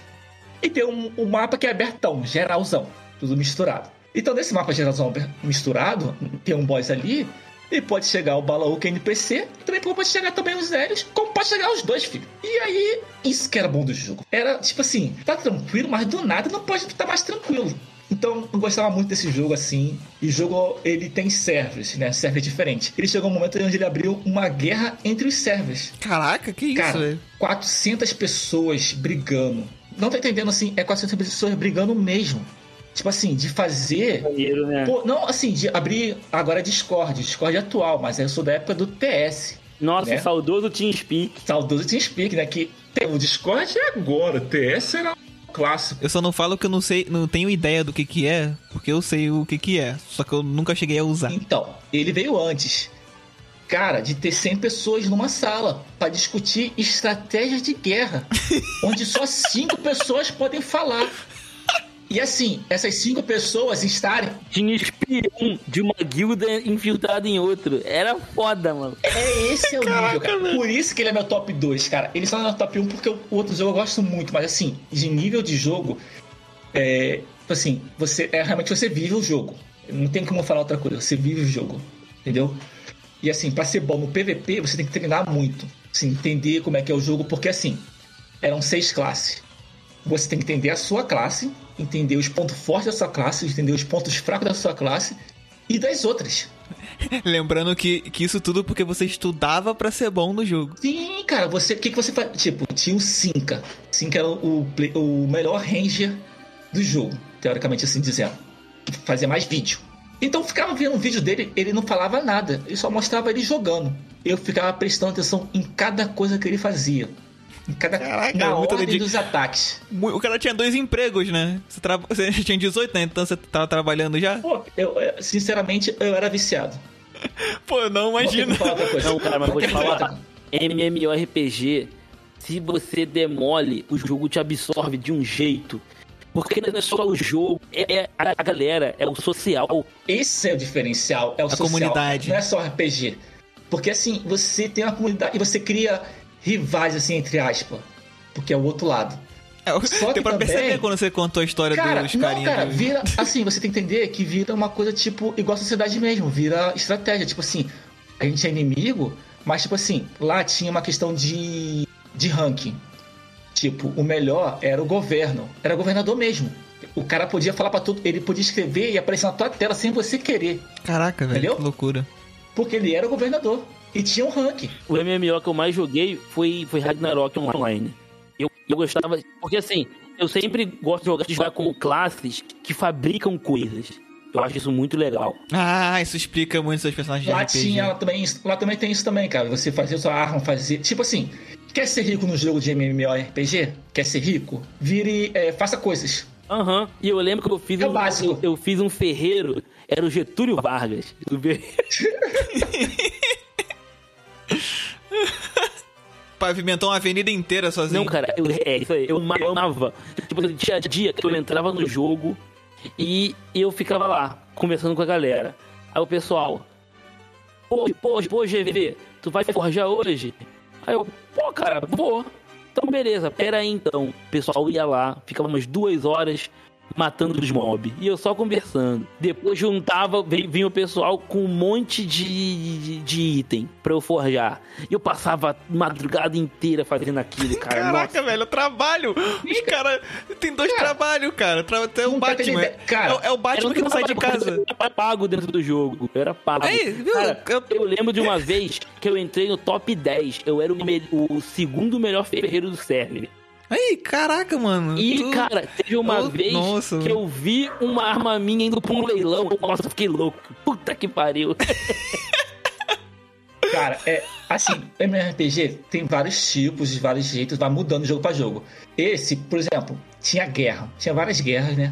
e tem um, um mapa que é abertão, geralzão, tudo misturado. Então, nesse mapa geralzão misturado, tem um boss ali, e pode chegar o Balaú, que é NPC, também pode chegar também os Zérios, como pode chegar os dois, filho. E aí, isso que era bom do jogo. Era, tipo assim, tá tranquilo, mas do nada não pode estar mais tranquilo. Então, eu gostava muito desse jogo assim. E o jogo, ele tem servers, né? Servers diferentes. Ele chegou um momento onde ele abriu uma guerra entre os servers. Caraca, que isso, Cara, velho? 400 pessoas brigando. Não tá entendendo assim? É 400 pessoas brigando mesmo. Tipo assim, de fazer Maneiro, né? Pô, não, assim, de abrir agora Discord, Discord atual, mas eu sou da época do TS. Nossa, né? saudoso TeamSpeak. Saudoso TeamSpeak, né? Que tem o Discord é agora, o TS era um clássico. Eu só não falo que eu não sei, não tenho ideia do que que é, porque eu sei o que que é, só que eu nunca cheguei a usar. Então, ele veio antes. Cara, de ter 100 pessoas numa sala para discutir estratégias de guerra, onde só cinco pessoas podem falar. E assim, essas cinco pessoas estarem Tinha espião de uma guilda infiltrada em outro. Era foda, mano. É esse é o nível, cara. Por isso que ele é meu top 2, cara. Ele só não é meu top 1 porque o outro jogo eu gosto muito, mas assim, de nível de jogo, é. tipo Assim, você é realmente você vive o jogo. Não tem como falar outra coisa, você vive o jogo. Entendeu? E assim, pra ser bom no PVP, você tem que treinar muito. Assim, entender como é que é o jogo, porque assim, eram seis classes. Você tem que entender a sua classe, entender os pontos fortes da sua classe, entender os pontos fracos da sua classe e das outras. Lembrando que, que isso tudo porque você estudava pra ser bom no jogo. Sim, cara, você. O que, que você faz? Tipo, tinha o Sinca. Sinca era o, o melhor ranger do jogo, teoricamente assim dizendo. Fazia mais vídeo. Então eu ficava vendo um vídeo dele, ele não falava nada, ele só mostrava ele jogando. Eu ficava prestando atenção em cada coisa que ele fazia. Em cada Caraca, na muita ordem dos ataques. O cara tinha dois empregos, né? Você, tra... você tinha 18, né? Então você tava trabalhando já? Pô, eu, sinceramente, eu era viciado. Pô, eu não imagino. Não, cara, mas vou te falar. MMORPG, se você demole, o jogo te absorve de um jeito. Porque não é só o jogo, é, é a, a galera, é o social. Esse é o diferencial, é o social, comunidade. Não é só RPG. Porque assim, você tem uma comunidade e você cria rivais, assim, entre aspas. Porque é o outro lado. É, Só que Deu pra também- perceber quando você contou a história Cara, dos não, carinhas. cara, do- vira. Assim, você tem que entender que vira uma coisa tipo igual a sociedade mesmo, vira estratégia. Tipo assim, a gente é inimigo, mas tipo assim, lá tinha uma questão de, de ranking. Tipo, o melhor era o governo, era governador mesmo. O cara podia falar pra tudo, ele podia escrever e aparecer na tua tela sem você querer. Caraca, velho, Entendeu? que loucura. Porque ele era o governador. E tinha um ranking. O MMO que eu mais joguei foi, foi Ragnarok Online. Eu, eu gostava, porque assim, eu sempre gosto de jogar, de jogar com classes que fabricam coisas. Eu acho isso muito legal. Ah, isso explica muito seus personagens Lá de RPG. tinha lá também, lá também tem isso também, cara. Você fazer sua arma, fazer. Tipo assim, quer ser rico no jogo de MMORPG? Quer ser rico? Vire. é, faça coisas. Aham. E eu lembro que eu fiz É o um, básico. eu fiz um ferreiro, era o Getúlio Vargas. do. Pavimentou uma avenida inteira sozinho. Não, cara, eu, é isso aí, eu ma- eu amava. Tipo, assim, tinha dia que eu entrava no jogo e eu ficava lá, conversando com a galera. Aí o pessoal, pô, pô, pô, GV, tu vai forjar hoje? Aí eu, pô, cara, vou. Então, beleza, pera aí então. O pessoal ia lá, ficava umas duas horas matando os mobs. E eu só conversando. Depois juntava, vinha o pessoal com um monte de, de, de item pra eu forjar. E eu passava a madrugada inteira fazendo aquilo, cara. Caraca, velho, eu trabalho. Os caras. Tem dois Cara, trabalhos, cara. Tra- não tá Batman. entendendo. Cara, é, o- é o Batman que não sai de casa. Eu era pago dentro do jogo. Eu era pago. Aí, viu? Cara, Eu- eu... lembro de uma vez que eu entrei no top 10. Eu era o, me- o segundo melhor ferreiro do server. Aí, caraca, mano. E, tu- cara, teve uma Oh, vez nossa. que eu vi uma arma minha indo pra um leilão. Nossa, fiquei louco. Puta que pariu. Cara, é assim, MMORPG tem vários tipos, vários jeitos, vai mudando de jogo pra jogo. Esse, por exemplo, tinha guerra, tinha várias guerras, né?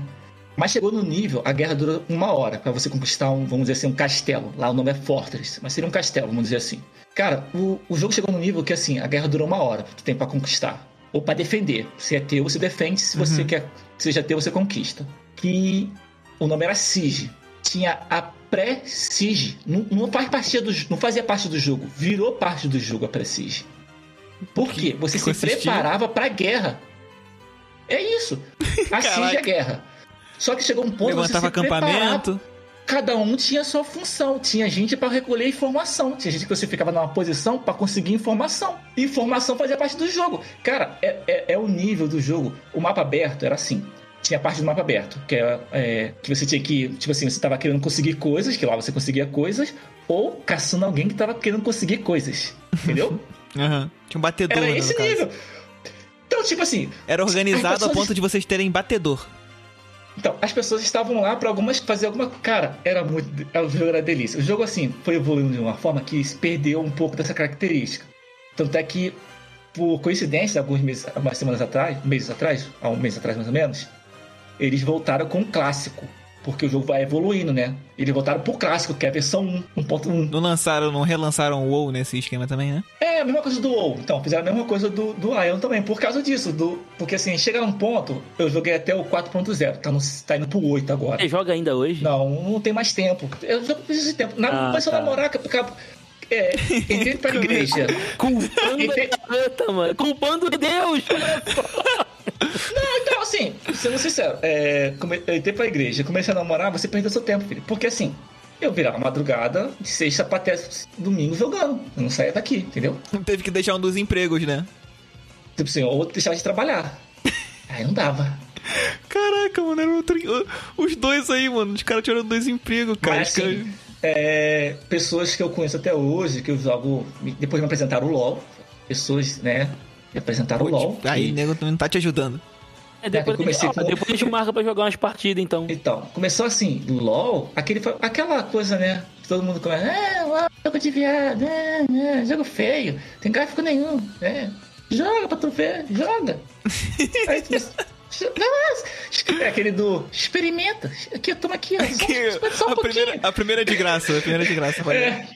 Mas chegou no nível, a guerra dura uma hora pra você conquistar um, vamos dizer assim, um castelo. Lá o nome é Fortress, mas seria um castelo, vamos dizer assim. Cara, o, o jogo chegou no nível que assim, a guerra dura uma hora, tu tem pra conquistar. Ou pra defender. Se é teu, você defende. Se você quer que seja teu, você conquista. Que o nome era Siege. Tinha a pré-Siege. Não, não, faz parte do, não fazia parte do jogo. Virou parte do jogo a pré-Siege. Por quê? Você se preparava pra guerra. É isso. A Caraca. é guerra. Só que chegou um ponto que você Levantava se preparava acampamento. Cada um tinha sua função. Tinha gente para recolher informação. Tinha gente que você ficava numa posição para conseguir informação. Informação fazia parte do jogo. Cara, é, é, é o nível do jogo. O mapa aberto era assim. Tinha parte do mapa aberto, que é, é, que você tinha que, tipo assim, você tava querendo conseguir coisas, que lá você conseguia coisas, ou caçando alguém que tava querendo conseguir coisas. Entendeu? Aham. Tinha um batedor, Era né, esse nível. Então, tipo assim, Era organizado a ponto de vocês terem batedor. Então, as pessoas estavam lá para algumas fazer alguma. Cara, era muito. O jogo era delícia. O jogo, assim, foi evoluindo de uma forma que se perdeu um pouco dessa característica. Tanto é que, por coincidência, alguns meses, algumas semanas atrás, meses atrás, há um mês atrás mais ou menos, eles voltaram com o clássico. Porque o jogo vai evoluindo, né? Eles voltaram pro clássico, que é a versão 1, 1.1. Não lançaram, não relançaram o WoW nesse esquema também, né? É a mesma coisa do WoW. Então, fizeram a mesma coisa do, do Ion também, por causa disso. Do, porque assim, chega num ponto, eu joguei até o 4.0, tá, no, tá indo pro 8 agora. Você joga ainda hoje? Não, não tem mais tempo. Eu já preciso de tempo. Na, Ah, começou tá. a namorar, é, entrei pra igreja. Culpando a garota, mano. Culpando Deus. Então, assim, sendo sincero, é, come, eu entrei pra igreja, comecei a namorar, você perdeu seu tempo, filho. Porque assim, eu virava madrugada de sexta pra até domingo jogando. Eu não saía daqui, entendeu? Teve que deixar um dos empregos, né? Tipo assim, ou deixava de trabalhar. Aí não dava. Caraca, mano, era outro... os dois aí, mano. Os caras tiraram dois empregos, cara. Mas, caras- assim, é, pessoas que eu conheço até hoje, que eu jogo. Depois me apresentaram o LOL. Pessoas, né? Me apresentaram o LOL. Aí, E- nego não tá te ajudando. É, depois, comecei com- depois a gente marca pra jogar umas partidas, então. Então, começou assim, LOL, aquele, aquela coisa, né? Todo mundo começa, é, LOL, jogo de viado, é, é, jogo feio, tem gráfico nenhum, é. Joga pra tu ver, joga. Aí tu é aquele do experimenta. Aqui, toma aqui, ó. Só, Que- só, só um a, primeira, pouquinho. a primeira é de graça, a primeira é de graça. É,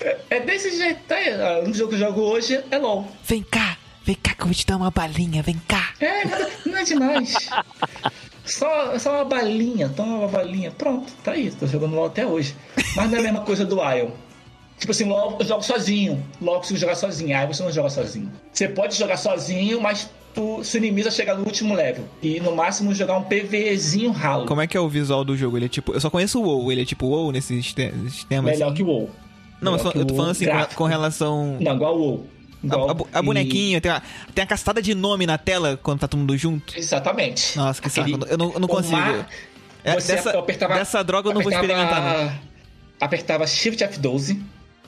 é, é desse jeito, tá aí. Um jogo que eu jogo hoje é LOL. Vem cá, vem cá que eu vou te dar uma balinha, vem cá. É, não é demais. Só, só uma balinha, toma uma balinha. Pronto, tá aí. Tô jogando LOL até hoje. Mas não é a mesma coisa do Ion. Tipo assim, LOL eu jogo sozinho. LOL eu consigo jogar sozinho. Aí você não joga sozinho. Você pode jogar sozinho, mas tu, seu inimigo vai chegar no último level. E no máximo jogar um PVzinho ralo. Como é que é o visual do jogo? Ele é tipo. Eu só conheço o WoW, ele é tipo WoW nesse sistema. Melhor assim? que o WoW. Não, mas Melhor que eu tô falando assim com, com relação. Não, igual o WoW. A, a a e- bonequinha, tem uma, tem uma castada de nome na tela quando tá todo mundo junto. Exatamente. Nossa, que Aquele- saco. Eu não, eu não consigo. mar- É, dessa, apertava- dessa droga eu não vou apertava- experimentar, não. Apertava Shift F12,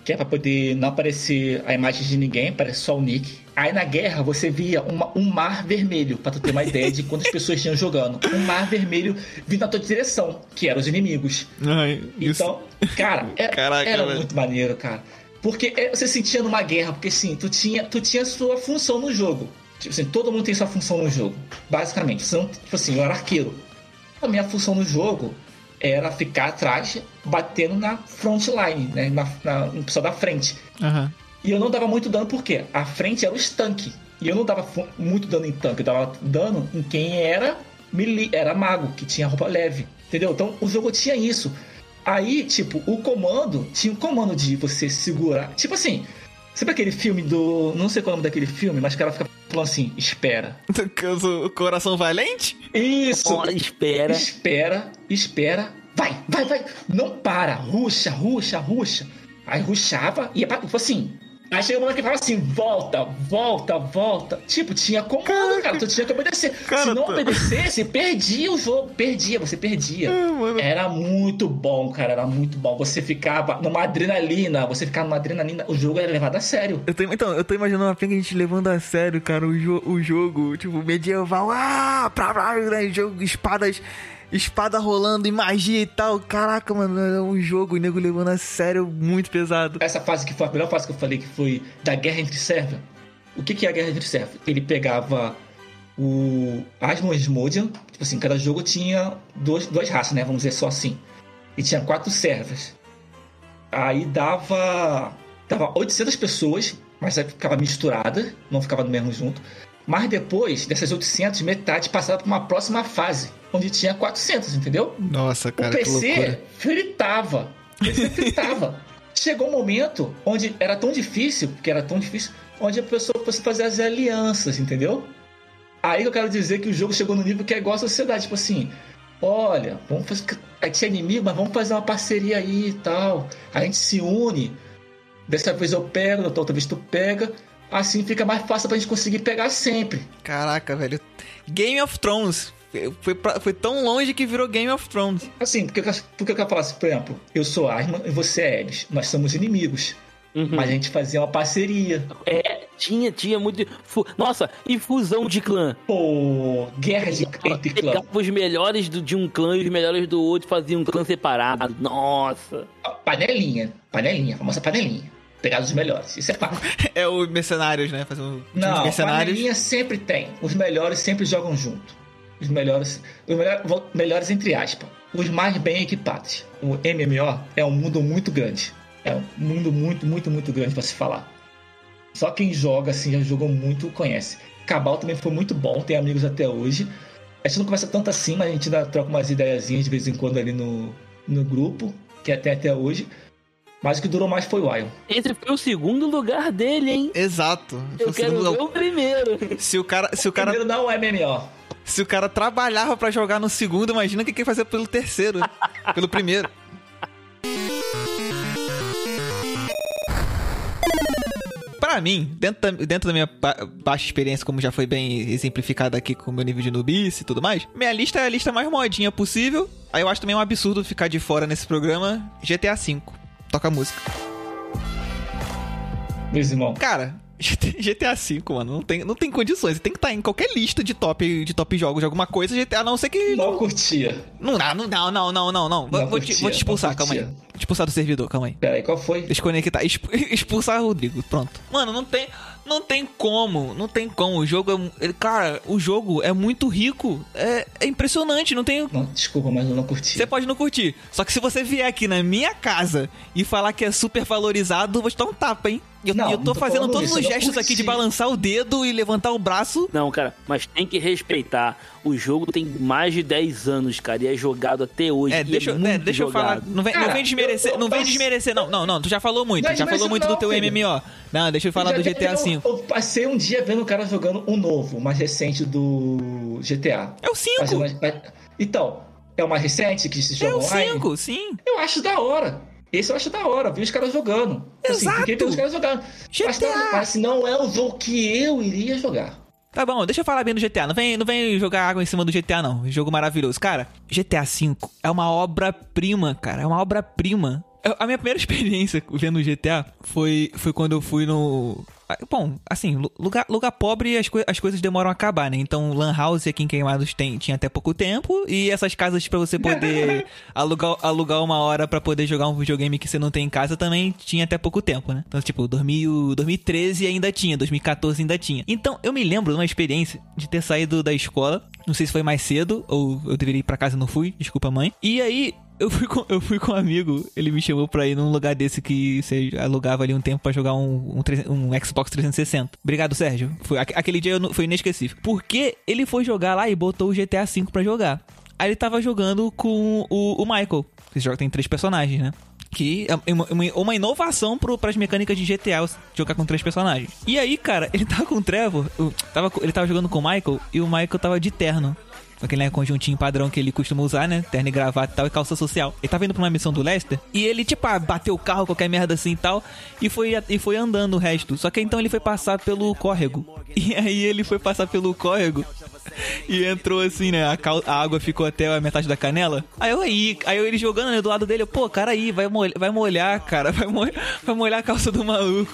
que é pra poder não aparecer a imagem de ninguém, aparece só o nick. Aí na guerra você via uma- um mar vermelho, pra tu ter uma ideia de quantas pessoas tinham jogando. Um mar vermelho vindo na tua direção, que eram os inimigos. Ai, isso. Então, cara, era, Caraca, era velho. muito maneiro, cara. Porque é, você sentia numa guerra, porque assim, tu tinha, tu tinha sua função no jogo. Tipo assim, todo mundo tem sua função no jogo. Basicamente. Você não, tipo assim, eu era arqueiro. A minha função no jogo era ficar atrás, batendo na frontline, né? Na, na, no pessoal da frente. Aham. E eu não dava muito dano porque a frente era os tanques. E eu não dava muito dano em tanque, eu dava dano em quem era melee, era mago, que tinha roupa leve. Entendeu? Então o jogo tinha isso. Aí, tipo, o comando tinha o comando de você segurar. Tipo assim, sabe aquele filme do. Não sei qual é o nome daquele filme, mas o cara fica falando assim: espera. O coração valente? Isso! Ó, espera. Espera, espera, vai, vai, vai. Não para, ruxa, ruxa, ruxa. Aí ruxava e ia pra, tipo assim. Aí chega uma hora que falava assim: volta, volta, volta. Tipo, tinha comando, cara. Tu tinha que obedecer. Cara, Se não tá- obedecesse, perdia o jogo. Perdia, você perdia. Mano. Era muito bom, cara. Era muito bom. Você ficava numa adrenalina. Você ficava numa adrenalina. O jogo era levado a sério. Eu tô, então, eu tô imaginando uma pinga a gente levando a sério, cara, o, jo- o jogo, tipo, medieval, ah, pra, pra, né, jogo, espadas, espada rolando e magia e tal. Caraca, mano, é um jogo, o nego levando a sério muito pesado. Essa fase que foi a melhor fase que eu falei, que foi da guerra entre servos. O que, que é a guerra entre servos? Ele pegava o Asmodemodian, tipo assim, cada jogo tinha dois, duas raças, né? Vamos dizer só assim. E tinha quatro servas. Aí dava dava 800 pessoas, mas ficava misturada, não ficava no mesmo junto. Mas depois dessas 800, metade passava para uma próxima fase, onde tinha 400, entendeu? Nossa, O cara, que PC fritava. O PC fritava. Chegou um momento onde era tão difícil, porque era tão difícil, onde a pessoa fosse fazer as alianças, entendeu? Aí eu quero dizer que o jogo chegou no nível que é igual a sociedade, tipo assim, olha, vamos fazer. A gente é inimigo, mas vamos fazer uma parceria aí e tal. A gente se une. Dessa vez eu pego, da outra vez tu pega. Assim fica mais fácil pra gente conseguir pegar sempre. Caraca, velho. Game of Thrones. Foi, pra- foi tão longe que virou Game of Thrones. Assim, porque, eu- porque eu quero falar assim, por exemplo, eu sou Asma e você é Elis. Nós somos inimigos. Uhum. Mas a gente fazia uma parceria. É, tinha, tinha muito. fu- Nossa, e fusão de clã. Pô, guerra de, entre clã. Pegava os melhores do- de um clã e os melhores do outro, fazia um clã separado. Nossa. Panelinha. Panelinha, a famosa panelinha. Pegar os melhores. Isso é fato. É o Mercenários, né? Fazer um Não, Mercenários. panelinha sempre tem. Os melhores sempre jogam junto. Os melhores. Os melhor- melhores entre aspas. Os mais bem equipados. O MMO é um mundo muito grande. É um mundo muito, muito, muito grande pra se falar. Só quem joga, assim, já jogou muito, conhece. Cabal também foi muito bom, tem amigos até hoje. A gente não conversa tanto assim, mas a gente ainda troca umas ideiazinhas de vez em quando ali no, no grupo, que até até hoje. Mas o que durou mais foi o Ion. Esse foi o segundo lugar dele, hein? Exato. Eu Foi o quero segundo- ver o primeiro. Se o cara, se o cara, Primeiro não é MMO. Se o cara trabalhava para jogar no segundo, imagina o que quer fazer pelo terceiro, né? pelo primeiro. Para mim, dentro da, dentro da minha ba baixa experiência, como já foi bem exemplificado aqui com o meu nível de nubice e tudo mais, minha lista é a lista mais modinha possível. Aí eu acho também um absurdo ficar de fora nesse programa GTA V. Toca a música. Meu Irmão. Cara, GTA V, mano, não tem, não tem condições. Tem que estar em qualquer lista de top, de top jogos de alguma coisa, GTA, a não ser que. Não curtia. Não não não, não, não, não. Vou, Não vou te, vou te expulsar, calma aí. Vou te expulsar do servidor, calma aí. Pera aí, qual foi? Desconectar, exp- expulsar o Rodrigo, pronto. Mano, não tem, não tem como, não tem como. O jogo é, cara, o jogo é muito rico, é, é impressionante, não tem... Não, desculpa, mas eu não curti. Você pode não curtir, só que se você vier aqui na minha casa e falar que é super valorizado, eu vou te dar um tapa, hein? Eu, Não, eu tô, não tô fazendo todos isso, os não gestos aqui de balançar o dedo e levantar o braço. Não, cara, mas tem que respeitar. O jogo tem mais de 10 anos, cara, e é jogado até hoje. É, deixa, eu- muito é, deixa eu falar. Não vem, não Cara, vem desmerecer, eu- eu não vem desmerecer, não. Não, não, tu já falou muito. Não é já falou desmerecer muito do não, teu filho. MMO. Não, deixa eu falar do GTA V. Eu, eu passei um dia vendo o cara jogando um novo, o mais recente do GTA. É o Mas- 5. mas- mas- Então, é o mais recente que se É joga o online? 5, sim. Eu acho da hora. Esse eu acho da hora, vi os caras jogando. Assim, Exato. fiquei vendo os caras jogando. Mas, GTA. tá- mas não é o jogo que eu iria jogar. Tá bom, deixa eu falar bem do GTA. Não vem, não vem jogar água em cima do GTA, não. Jogo maravilhoso. Cara, GTA V é uma obra-prima, cara. É uma obra-prima. A minha primeira experiência vendo GTA foi, foi quando eu fui no. Bom, assim, lu- lugar, lugar pobre as, coi- as coisas demoram a acabar, né? Então, Lan House aqui em Queimados tem, tinha até pouco tempo. E essas casas pra você poder alugar, alugar uma hora pra poder jogar um videogame que você não tem em casa também tinha até pouco tempo, né? Então, tipo, 2000, 2013 ainda tinha, 2014 ainda tinha. Então, eu me lembro de uma experiência de ter saído da escola. Não sei se foi mais cedo ou eu deveria ir pra casa e não fui. Desculpa, mãe. E aí, eu fui, com, eu fui com um amigo, ele me chamou pra ir num lugar desse que você alugava ali um tempo pra jogar um, um, um Xbox 360. Obrigado, Sérgio. Foi, aque- aquele dia não- foi inesquecível. Porque ele foi jogar lá e botou o GTA V pra jogar. Aí ele tava jogando com o, o Michael. Esse jogo tem três personagens, né? Que é uma, uma- inovação pro, pras mecânicas de GTA jogar com três personagens. E aí, cara, ele tava com o Trevor, tava, ele tava jogando com o Michael e o Michael tava de terno. Aquele né, conjuntinho padrão que ele costuma usar, né? Terno e gravata e tal, e calça social. Ele tava indo pra uma missão do Lester e ele, tipo, ah, bateu o carro, qualquer merda assim e tal, e foi, e foi andando o resto. Só que então ele foi passar pelo córrego. E aí ele foi passar pelo córrego e entrou assim, né? A, cal- a água ficou até a metade da canela. Aí eu aí, aí eu, ele jogando né, do lado dele, eu, pô, cara aí, vai molhar, vai molhar, cara, vai molhar, vai molhar a calça do maluco.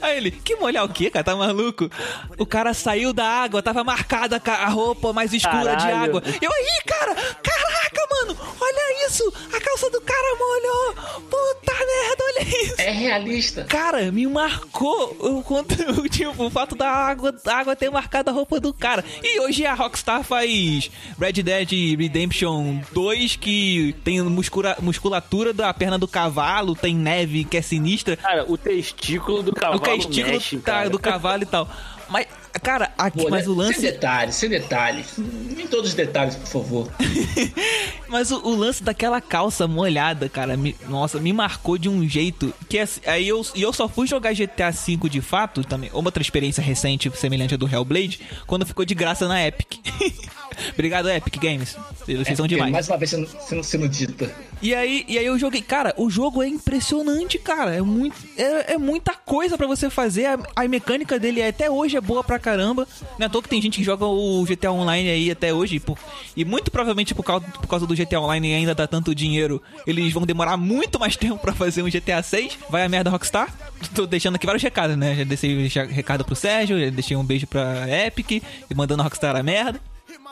Aí ele, que molhar o quê, cara? Tá maluco? O cara saiu da água, tava marcada ca- a roupa mais escura de Caralho. água. Eu aí, cara, caraca, mano, olha isso, a calça do cara molhou. Puta merda, olha isso. É realista. Cara, me marcou o conteúdo, tipo, o fato da água, da água ter marcado a roupa do cara. E hoje a Rockstar faz Red Dead Redemption 2, que tem muscula, musculatura da perna do cavalo, tem neve que é sinistra, Cara, o testículo do cavalo o testículo mexe, tá- do cavalo e tal. Mas, cara, aqui, Pô, mas né? o lance. Sem detalhes, sem detalhes. Nem todos os detalhes, por favor. Mas o, o lance daquela calça molhada, cara, me- nossa, me marcou de um jeito que assim, aí eu, e eu só fui jogar GTA V de fato, também, uma outra experiência recente semelhante à do Hellblade, quando ficou de graça na Epic. Obrigado, Epic Games. Vocês são demais. Mais uma vez sendo, sendo, sendo dita. E aí, e aí eu joguei. Cara, o jogo é impressionante, cara. É, muito, é, é muita coisa pra você fazer. A, a mecânica dele até hoje é boa pra caramba. Não é à toa que tem gente que joga o GTA Online aí até hoje. por- e muito provavelmente por causa, por causa do GTA Online ainda dá tanto dinheiro. Eles vão demorar muito mais tempo pra fazer um GTA 6. Vai a merda Rockstar. Tô deixando aqui vários recados, né? Já deixei recado pro Sérgio, já deixei um beijo pra Epic, e mandando a Rockstar a merda.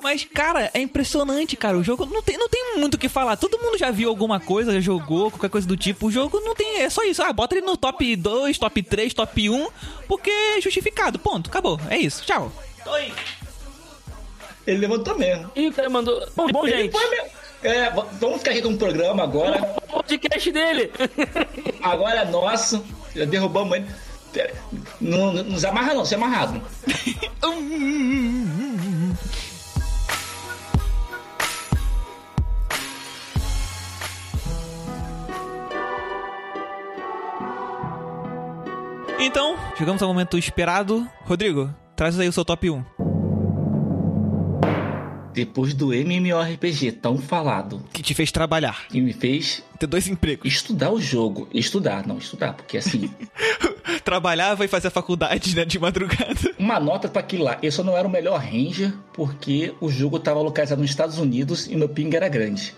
Mas, cara, é impressionante, cara. O jogo não tem, não tem muito o que falar. Todo mundo já viu alguma coisa, já jogou, qualquer coisa do tipo. O jogo não tem. É só isso. Ah, bota ele no top 2, top 3, top 1, porque é justificado. Ponto. Acabou. É isso. Tchau. Tô indo. Ele levantou mesmo. E o cara mandou. Bom, bom gente. É, vamos ficar aqui com o programa agora. o podcast dele. Agora é nosso. Já derrubamos ele. Pera, Não, não nos amarra não, se é amarrado. chegamos ao momento esperado. Rodrigo, traz aí o seu top 1. Depois do MMORPG tão falado, Que te fez trabalhar. que me fez Ter dois empregos. estudar o jogo. Estudar, não estudar, porque assim, trabalhava e fazia faculdade, né, de madrugada. Uma nota pra aquilo lá. Eu só não era o melhor ranger porque o jogo tava localizado nos Estados Unidos e meu ping era grande.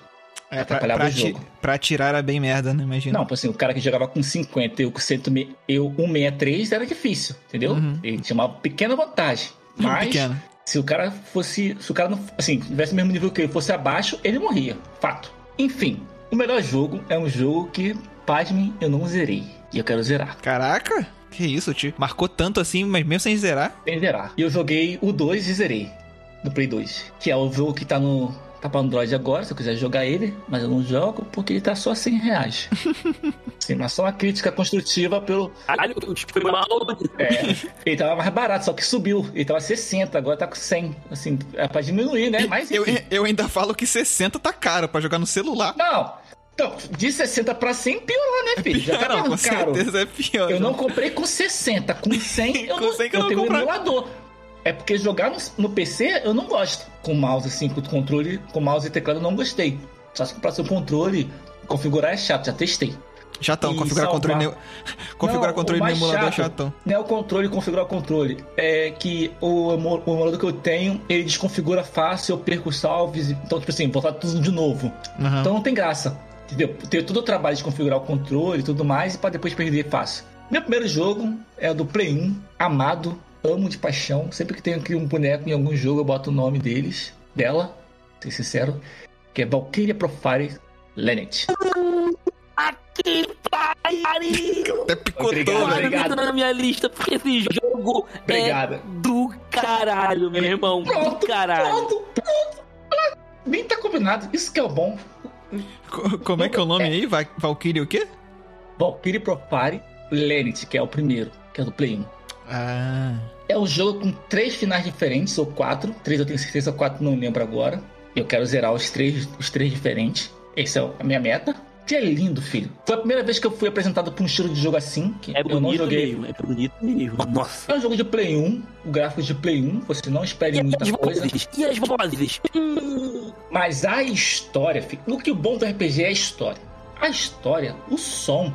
É, pra, Atrapalhava pra, o ti- jogo. pra atirar era bem merda, né? Imagina. Não, assim, o cara que jogava com 50 eu com 100, eu 163 era difícil, entendeu? Uhum. Ele tinha uma pequena vantagem. Mas Pequeno. se o cara fosse. Se o cara não. Assim, tivesse o mesmo nível que ele fosse abaixo, ele morria. Fato. Enfim, o melhor jogo é um jogo que, pasmem, eu não zerei. E eu quero zerar. Caraca, que isso, tio. Marcou tanto assim, mas mesmo sem zerar. Sem zerar. E eu joguei o 2 e zerei. No Play 2. Que é o jogo que tá no. Tá pra Android agora, se eu quiser jogar ele, mas eu não jogo porque ele tá só 100 reais. Sim, mas só uma crítica construtiva pelo. Caralho, tipo, foi mal. É, ele tava mais barato, só que subiu. Ele tava 60, agora tá com 100. Assim, é pra diminuir, né? Mas Eu, eu ainda falo que 60 tá caro pra jogar no celular. Não! Então, de 60 pra 100 piorou, né, filho? Já tá não, com caro. certeza é pior. Eu não comprei com 60, com 100 eu Com não, 100 que eu eu não tenho um emulador. É porque jogar no, no PC eu não gosto. Com mouse assim, com controle, com mouse e teclado eu não gostei. Só se comprar seu controle, configurar é chato, já testei. Chatão, configurar salvar. controle, configurar Não, controle no emulador é chato chatão. Não é o controle e configurar o controle. É que o, o emulador que eu tenho, ele desconfigura fácil, eu perco salves. Então, tipo assim, botar tudo de novo. Aham. Então não tem graça. Entendeu? Ter todo o trabalho de configurar o controle e tudo mais, e pra depois perder fácil. Meu primeiro jogo é o do Play 1, amado, amo de paixão. Sempre que tenho aqui um boneco em algum jogo, eu boto o nome deles, dela, ser sincero, que é Valkyria Profile Lenet. Pariu! Até picotou, Obrigado, obrigado. Na minha lista, porque esse jogo Obrigado. é do caralho, meu irmão. Pronto, do caralho. pronto, pronto. Ah, Nem tá combinado, isso que é o bom. Co- Como é que é o nome aí? Va- Valkyrie o quê? Valkyrie Profile Lenet, que é o primeiro, que é do Play 1. Ah. É um jogo com três finais diferentes, ou quatro. Três eu tenho certeza, quatro não lembro agora. Eu quero zerar os três, os três diferentes. Essa é a minha meta. Que é lindo, filho. Foi a primeira vez que eu fui apresentado por um estilo de jogo assim. Que É eu não bonito joguei. mesmo, é bonito mesmo. Nossa. É um jogo de Play 1, o gráfico de Play 1, você não espere E muita as coisa. vozes? E as vozes? Mas a história, filho, o que o bom do RPG é a história. A história, o som.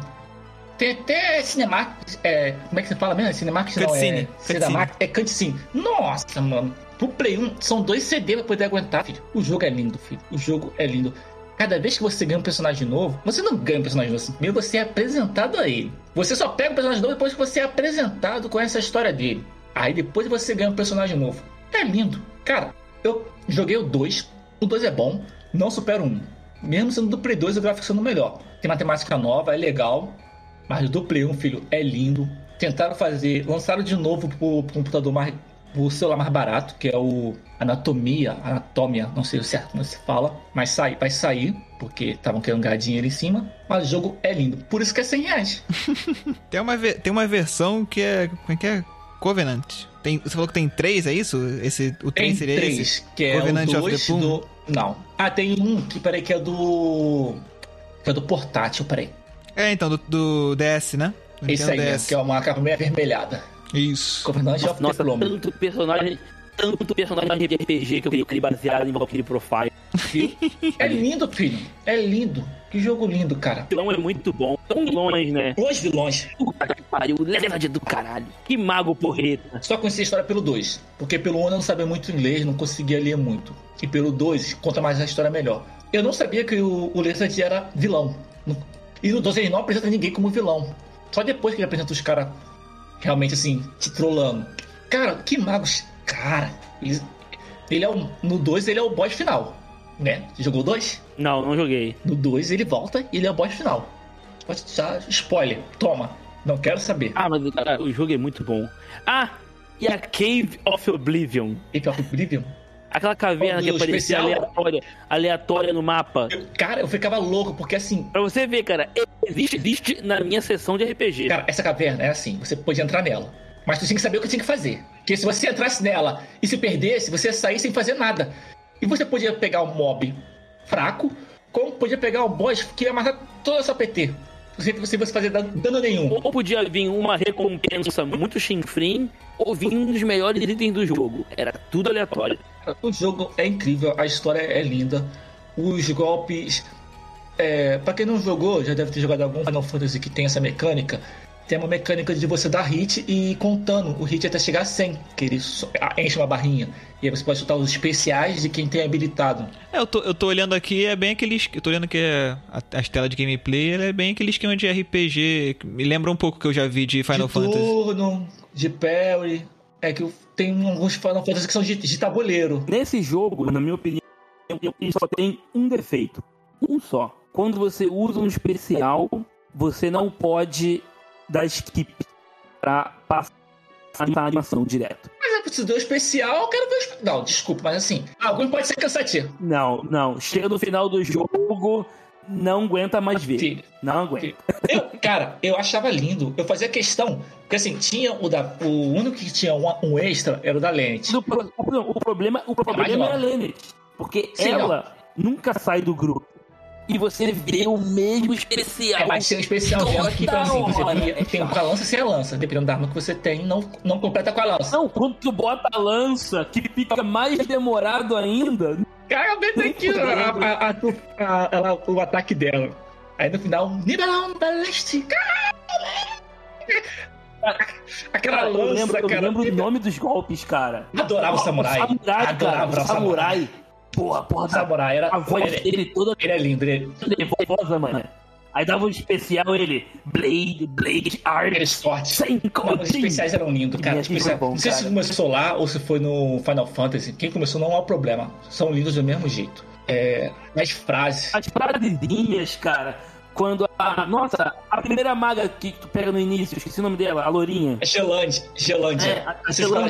Tem até cinematic. É, como é que você fala mesmo? Cinematic não Cutscene, é. cutscene. Cinematic é cutscene. Nossa, mano. Pro Play 1, são dois CD pra poder aguentar, filho. O jogo é lindo, filho. O jogo é lindo. Cada vez que você ganha um personagem novo, você não ganha um personagem novo. Primeiro você é apresentado a ele. Você só pega o personagem novo depois que você é apresentado com essa história dele. Aí depois você ganha um personagem novo. É lindo. Cara, eu joguei o 2. O 2 é bom. Não supera o 1. Mesmo sendo do Play 2, o gráfico sendo melhor. Tem matemática nova, é legal. Mas do Play 1, filho, é lindo. Tentaram fazer. Lançaram de novo pro, pro computador mais. pro celular mais barato, que é o Anatomia. Anatomia, não sei o certo como se fala. Mas sai, vai sair, porque estavam querendo ganhar dinheiro em cima. Mas o jogo é lindo. Por isso que é 100 reais. Tem uma, tem uma versão que é. Como é que é? Covenant. Tem, você falou que tem três, é isso? Esse, o Tem 3 seria esse? três, que é Covenant o of the 2 Poon? do. Não. Ah, tem um que, peraí, que é do. Que é do portátil, peraí. É, então, do, do DS, né? Do Esse aí Nintendo mesmo, que é uma capa meio avermelhada. Isso. Covenant Nossa, of the nossa, tanto personagem. Tanto personagem de RPG que eu queria baseado em Valkyrie Profile. É lindo, filho. É lindo. Que jogo lindo, cara. O vilão é muito bom. Tão vilões, né? Os vilões. Puta que pariu, Leonard do caralho. Que mago porreta. Só conheci a história pelo 2. Porque pelo 1 eu não sabia muito inglês, não conseguia ler muito. E pelo 2 conta mais a história melhor. Eu não sabia que o, o Leonard era vilão. E no 2 ele não apresenta ninguém como vilão. Só depois que ele apresenta os caras realmente assim, te trollando. Cara, que magos. Cara, ele, ele é o. No 2 ele é o boss final. Né? Você jogou o 2? Não, não joguei. No 2 ele volta e ele é o boss final. Pode já spoiler. Toma. Não quero saber. Ah, mas cara, o jogo é muito bom. Ah, e a Cave of Oblivion. Ape of Oblivion. Aquela caverna Oh, que aparecia especial? aleatória, aleatória no mapa. Eu- cara, eu ficava louco, porque assim, Pra você ver, cara, existe, existe na minha sessão de RPG. cara, essa caverna é assim, você podia entrar nela. Mas tu tinha que saber o que tinha que fazer. Porque se você entrasse nela e se perdesse, você ia sair sem fazer nada. E você podia pegar um mob fraco, como podia pegar um boss que ia matar toda a sua PT. Sem você você fazer dano nenhum. Ou podia vir uma recompensa muito chinfrim, ou vir um dos melhores itens do jogo. Era tudo aleatório. O jogo é incrível, a história é linda, os golpes. É, para quem não jogou, já deve ter jogado algum Final Fantasy que tem essa mecânica. tem uma mecânica de você dar hit e ir contando o hit até chegar a 100, que ele enche uma barrinha. E aí você pode soltar os especiais de quem tem habilitado. É, eu tô, eu tô olhando aqui, é bem aquele. Eu tô olhando que é a- as telas de gameplay, é bem aquele esquema de RPG. que Me lembra um pouco que eu já vi de Final de Fantasy. turno, de parry. É que tem alguns Final Fantasy que são de, de tabuleiro. Nesse jogo, na minha opinião, ele só tem um defeito. Um só. Quando você usa um especial, você não pode dar skip pra passar a animação direto. Mas é preciso do especial, eu quero ver o espe- Não, desculpa, mas assim, algum pode ser cansativo. Não, não. Chega no final do jogo, não aguenta mais ver. Não aguenta. Eu, cara, eu achava lindo. Eu fazia questão. Porque assim, tinha o da. O único que tinha um, um extra era o da Lente. O, pro- o pro- o problema, o problema mais é a nova. Lenneth. Porque Sim, ela nunca sai do grupo. E você vê o mesmo especial. É, mas tem um especial que, Toda então, assim, você via- tem com a lança sem a lança. Dependendo da arma que você tem, não, não completa com a lança. Não, quando tu bota a lança, que fica mais demorado ainda. Cara, bem tranquilo. A, o ataque dela. Aí no final, Nibelon Baleste. Aquela Cara, eu lança, lembro, eu cara. lembro o nome dos golpes, cara. Adorava o samurai. Samurai, Adorava cara. o o samurai. Porra, porra, O samurai era. a voz Ele, dele toda ele é lindo. Ele, nervosa, mano. Aí dava um especial ele, Blade, Blade, Art, é forte. sem Não, os especiais eram lindos, cara. Mesmo Especiais- bom, não sei se cara. começou lá ou se foi no Final Fantasy. Quem começou não há problema. São lindos do mesmo jeito. É, as frases. As frasezinhas, cara. Quando a. Nossa, a primeira maga que tu pega no início, esqueci o nome dela, a Lourinha. A Gelândia. Gelândia. É, a, a ou Le-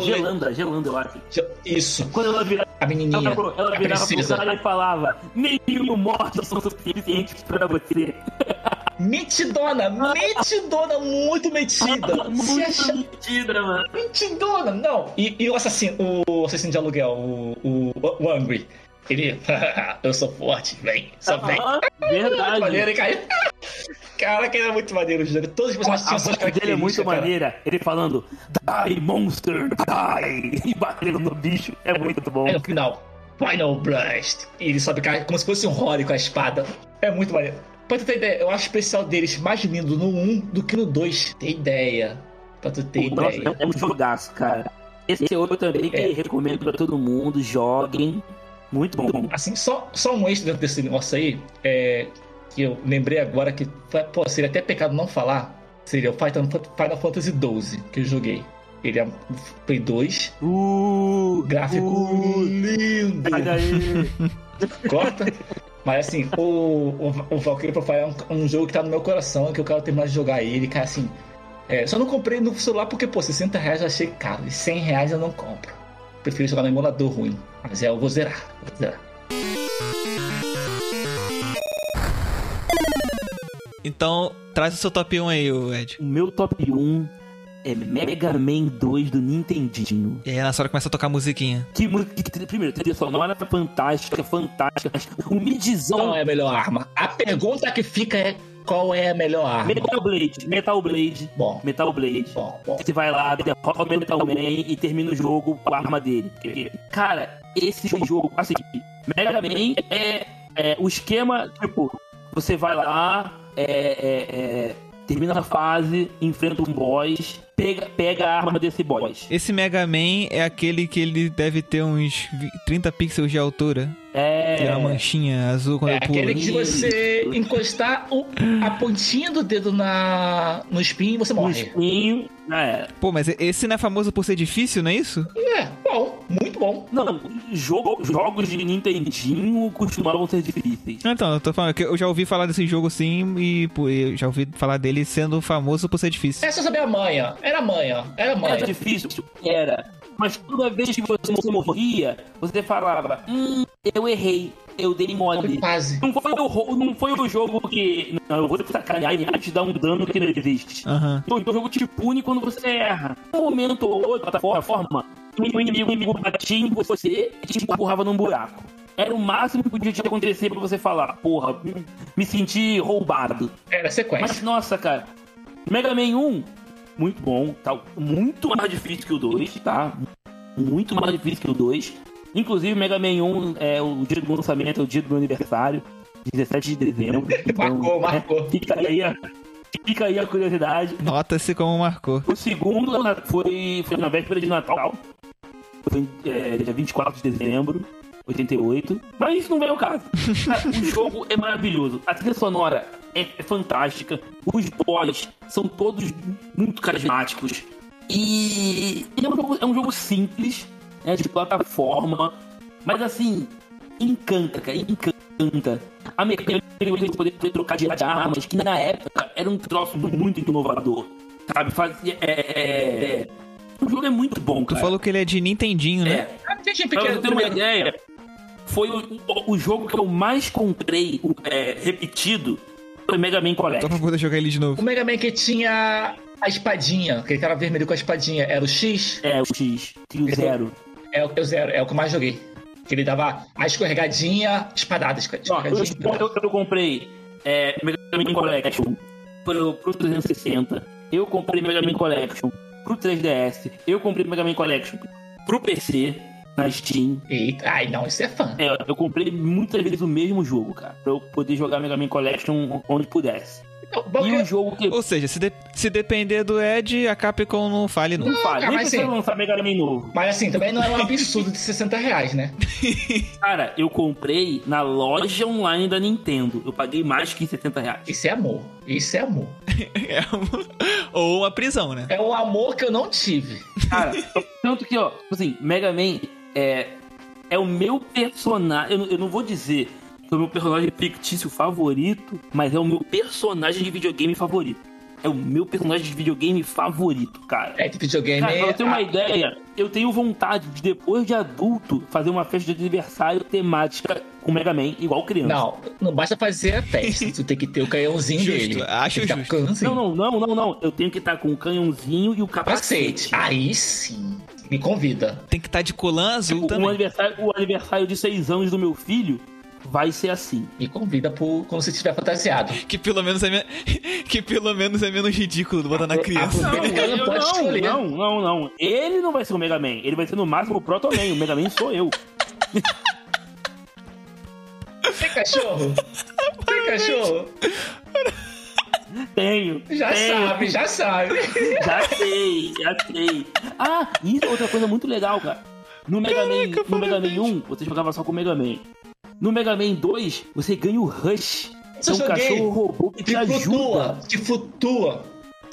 Gelanda, Gelanda, eu acho. Isso. Quando ela vira, A menininha. ela, ela virava pro princesa. cara e falava: Nenhum mortos são suficientes pra você. Metidona. Metidona. Muito metida. Muito acha... mentira, mano. Mentidona. Não. E, e o assassino. O assassino de aluguel. O, o, o Angry. Ele. eu sou forte. Vem. Só vem. Verdade. maneiro, hein, cara? Caraca, ele é muito maneiro, o jogo. Todos os personagens tinham suas voz dele é muito características, cara. maneira. Ele falando, die, monster, die! E batendo no bicho. É muito bom. Aí no final, Final Blast. E ele sobe cara, como se fosse um Rory com a espada. É muito maneiro. Pra tu ter ideia, eu acho o especial deles mais lindo no 1 do que no 2. Tem ideia. Pra tu ter Nossa, ideia. é um jogaço, cara. Esse é outro também que É. recomendo pra todo mundo. Joguem. Muito bom. Assim, só, só um extra dentro desse negócio aí, é, que eu lembrei agora que pô, seria até pecado não falar, seria o Final, Final Fantasy XII que eu joguei. Ele é um Play 2, Uh, gráfico uh, lindo. Corta. Mas assim, o, o, o Valkyrie Profile é um, um jogo que tá no meu coração, que eu quero terminar de jogar ele, cara, assim. é, só não comprei no celular porque, pô, 60 reais eu achei caro. E 100 reais eu não compro. Prefiro jogar no emulador ruim. Mas é, eu vou zerar. Vou zerar. Então, traz o seu top 1 aí, Ed. O meu top 1 é Mega Man 2 do Nintendinho. E aí nessa hora começa a tocar musiquinha. Que música. que- Primeiro, trilha sonora fantástica, fantástica. O midzão. Qual é a melhor arma? A pergunta que fica é: qual é a melhor arma? Metal Blade, Metal Blade, Bom, Metal Blade. bom, bom. Você vai lá, derrota o Metal Man e termina o jogo com a arma dele. Cara, esse jogo, assim, Mega Man é, é o esquema, tipo, você vai lá, é, é, é, termina a fase, enfrenta um boss, pega, pega a arma desse boss. Esse Mega Man é aquele que ele deve ter uns vi- 30 pixels de altura. Tem uma É. manchinha azul quando É eu pulo. aquele que você encostar o- a pontinha do dedo na, no spin, você morre. espinho. É. Pô, mas esse não é famoso por ser difícil, não é isso? É, bom, muito bom. Não, jogo, jogos de Nintendinho costumavam ser difíceis. Então, eu tô falando que eu já ouvi falar desse jogo sim e pô, eu já ouvi falar dele sendo famoso por ser difícil. É só saber a manha. Era manha. Era Era manha. difícil? Era. Mas toda vez que você morria, você falava: Hum, eu errei, eu dei mole. quase. Não foi, o, não foi o jogo que. Não, eu vou te sacanear e te dar um dano que não existe. Aham. O jogo te pune quando você erra. Um momento ou outro, plataforma, forma, o inimigo, o inimigo batia em você e te empurrava num buraco. Era o máximo que podia te acontecer pra você falar, porra, me- me senti roubado. Era sequência. Mas nossa, cara, Mega Man 1, muito bom, tá muito mais difícil que o 2, tá? Muito mais difícil que o 2. Inclusive, Mega Man 1 é o dia do lançamento, é o dia do meu aniversário, 17 de dezembro. Então, Marcou, marcou. é, fica aí a, Fica aí a curiosidade. Nota-se como marcou. O segundo foi, foi na véspera de Natal. Foi é, dia 24 de dezembro, 88. Mas isso não vem ao caso. O jogo é maravilhoso. A trilha sonora é, é fantástica. Os boss são todos muito carismáticos. E é um jogo, é um jogo simples, né, de plataforma. Mas assim, encanta, cara, encanta. A mecânica de poder, poder trocar de armas, que na época era um troço muito inovador. Sabe? Fazia, é, é, é. O jogo é muito bom, Tu cara. falou que ele é de Nintendinho, né? É. Pra você ter uma ideia, foi o, o- o jogo que eu mais comprei é, repetido foi Mega Man Só Collection. pra poder jogar ele de O novo. Mega Man que tinha a espadinha, aquele cara vermelho com a espadinha, era o X? É, o X, tinha o Esse- zero. É o é o zero, é o que eu mais joguei. Que ele dava a escorregadinha, espadada, esco- Ó, eu, escorregadinha. eu- eu comprei é, Mega Man Collection pro, pro 360. Eu comprei Mega Man Collection pro 3DS. Eu comprei Mega Man Collection pro PC, na Steam. Eita, ai não, isso é fã. É, eu comprei muitas vezes o mesmo jogo, cara. Pra eu poder jogar Mega Man Collection onde pudesse. Então, bom E o jogo que Ou seja, se, de- se depender do Ed, a Capcom não fale não. não cara, nem mas precisa assim- lançar Mega Man novo. Mas assim, também não é um absurdo de 60 reais, né? Cara, eu comprei na loja online da Nintendo. Eu paguei mais que 70 reais. Isso é amor. Isso é amor. É um- Ou uma prisão, né? É um amor que eu não tive. Cara, tanto que, ó, tipo assim, Mega Man é, é o meu personagem. Eu, não- eu não vou dizer que é o meu personagem fictício favorito, mas é o meu personagem de videogame favorito. É o meu personagem de videogame favorito, cara. É de videogame. Cara, pra eu ter uma ah, ideia, eu tenho vontade de, depois de adulto, fazer uma festa de aniversário temática com Mega Man, igual criança. Não, não basta fazer a festa. tu tem que ter o canhãozinho Justo, dele. acho Tem que ter o justo. Não, não, não, não, não. Eu tenho que estar com o canhãozinho e o capacete. Cacete. Aí sim. Me convida. Tem que estar de colã azul O, o também. aniversário, o aniversário de seis anos do meu filho vai ser assim. Me convida pro, quando você estiver fantasiado. Que pelo menos é me- que pelo menos é menos ridículo botar na criança. Não, Ele não pode não, escolher. não, não, não. Ele não vai ser o Mega Man. Ele vai ser no máximo o Proto Man. O Mega Man sou eu. Tem cachorro? Tem cachorro? Tenho. Já tenho. sabe, já sabe. Já sei, já sei. Ah, isso é outra coisa muito legal, cara. No Mega Man, no Mega Man 1, você jogava só com o Mega Man. No Mega Man 2, você ganha o Rush. Que é um cachorro robô que te Que ajuda. flutua. Que flutua.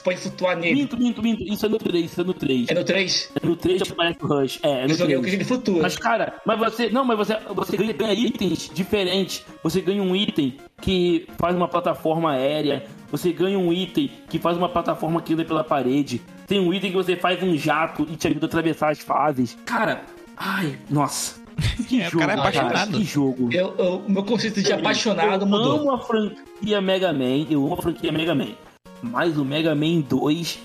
Pode flutuar nele. Minto, minto, minto. Isso é no 3, isso é no 3. É no 3? É no 3 que aparece o Rush. É, é no Eu joguei o 3. que ele flutua. Mas, cara, mas você. Não, mas você, você ganha itens diferentes. Você ganha um item que faz uma plataforma aérea. Você ganha um item que faz uma plataforma que anda pela parede. Tem um item que você faz um jato e te ajuda a atravessar as fases. Cara, ai, nossa. Que É, o jogo, cara é apaixonado. Que jogo. Eu, eu- o meu conceito de apaixonado eu mudou. amo a franquia Mega Man, eu amo a franquia Mega Man. Mas o Mega Man 2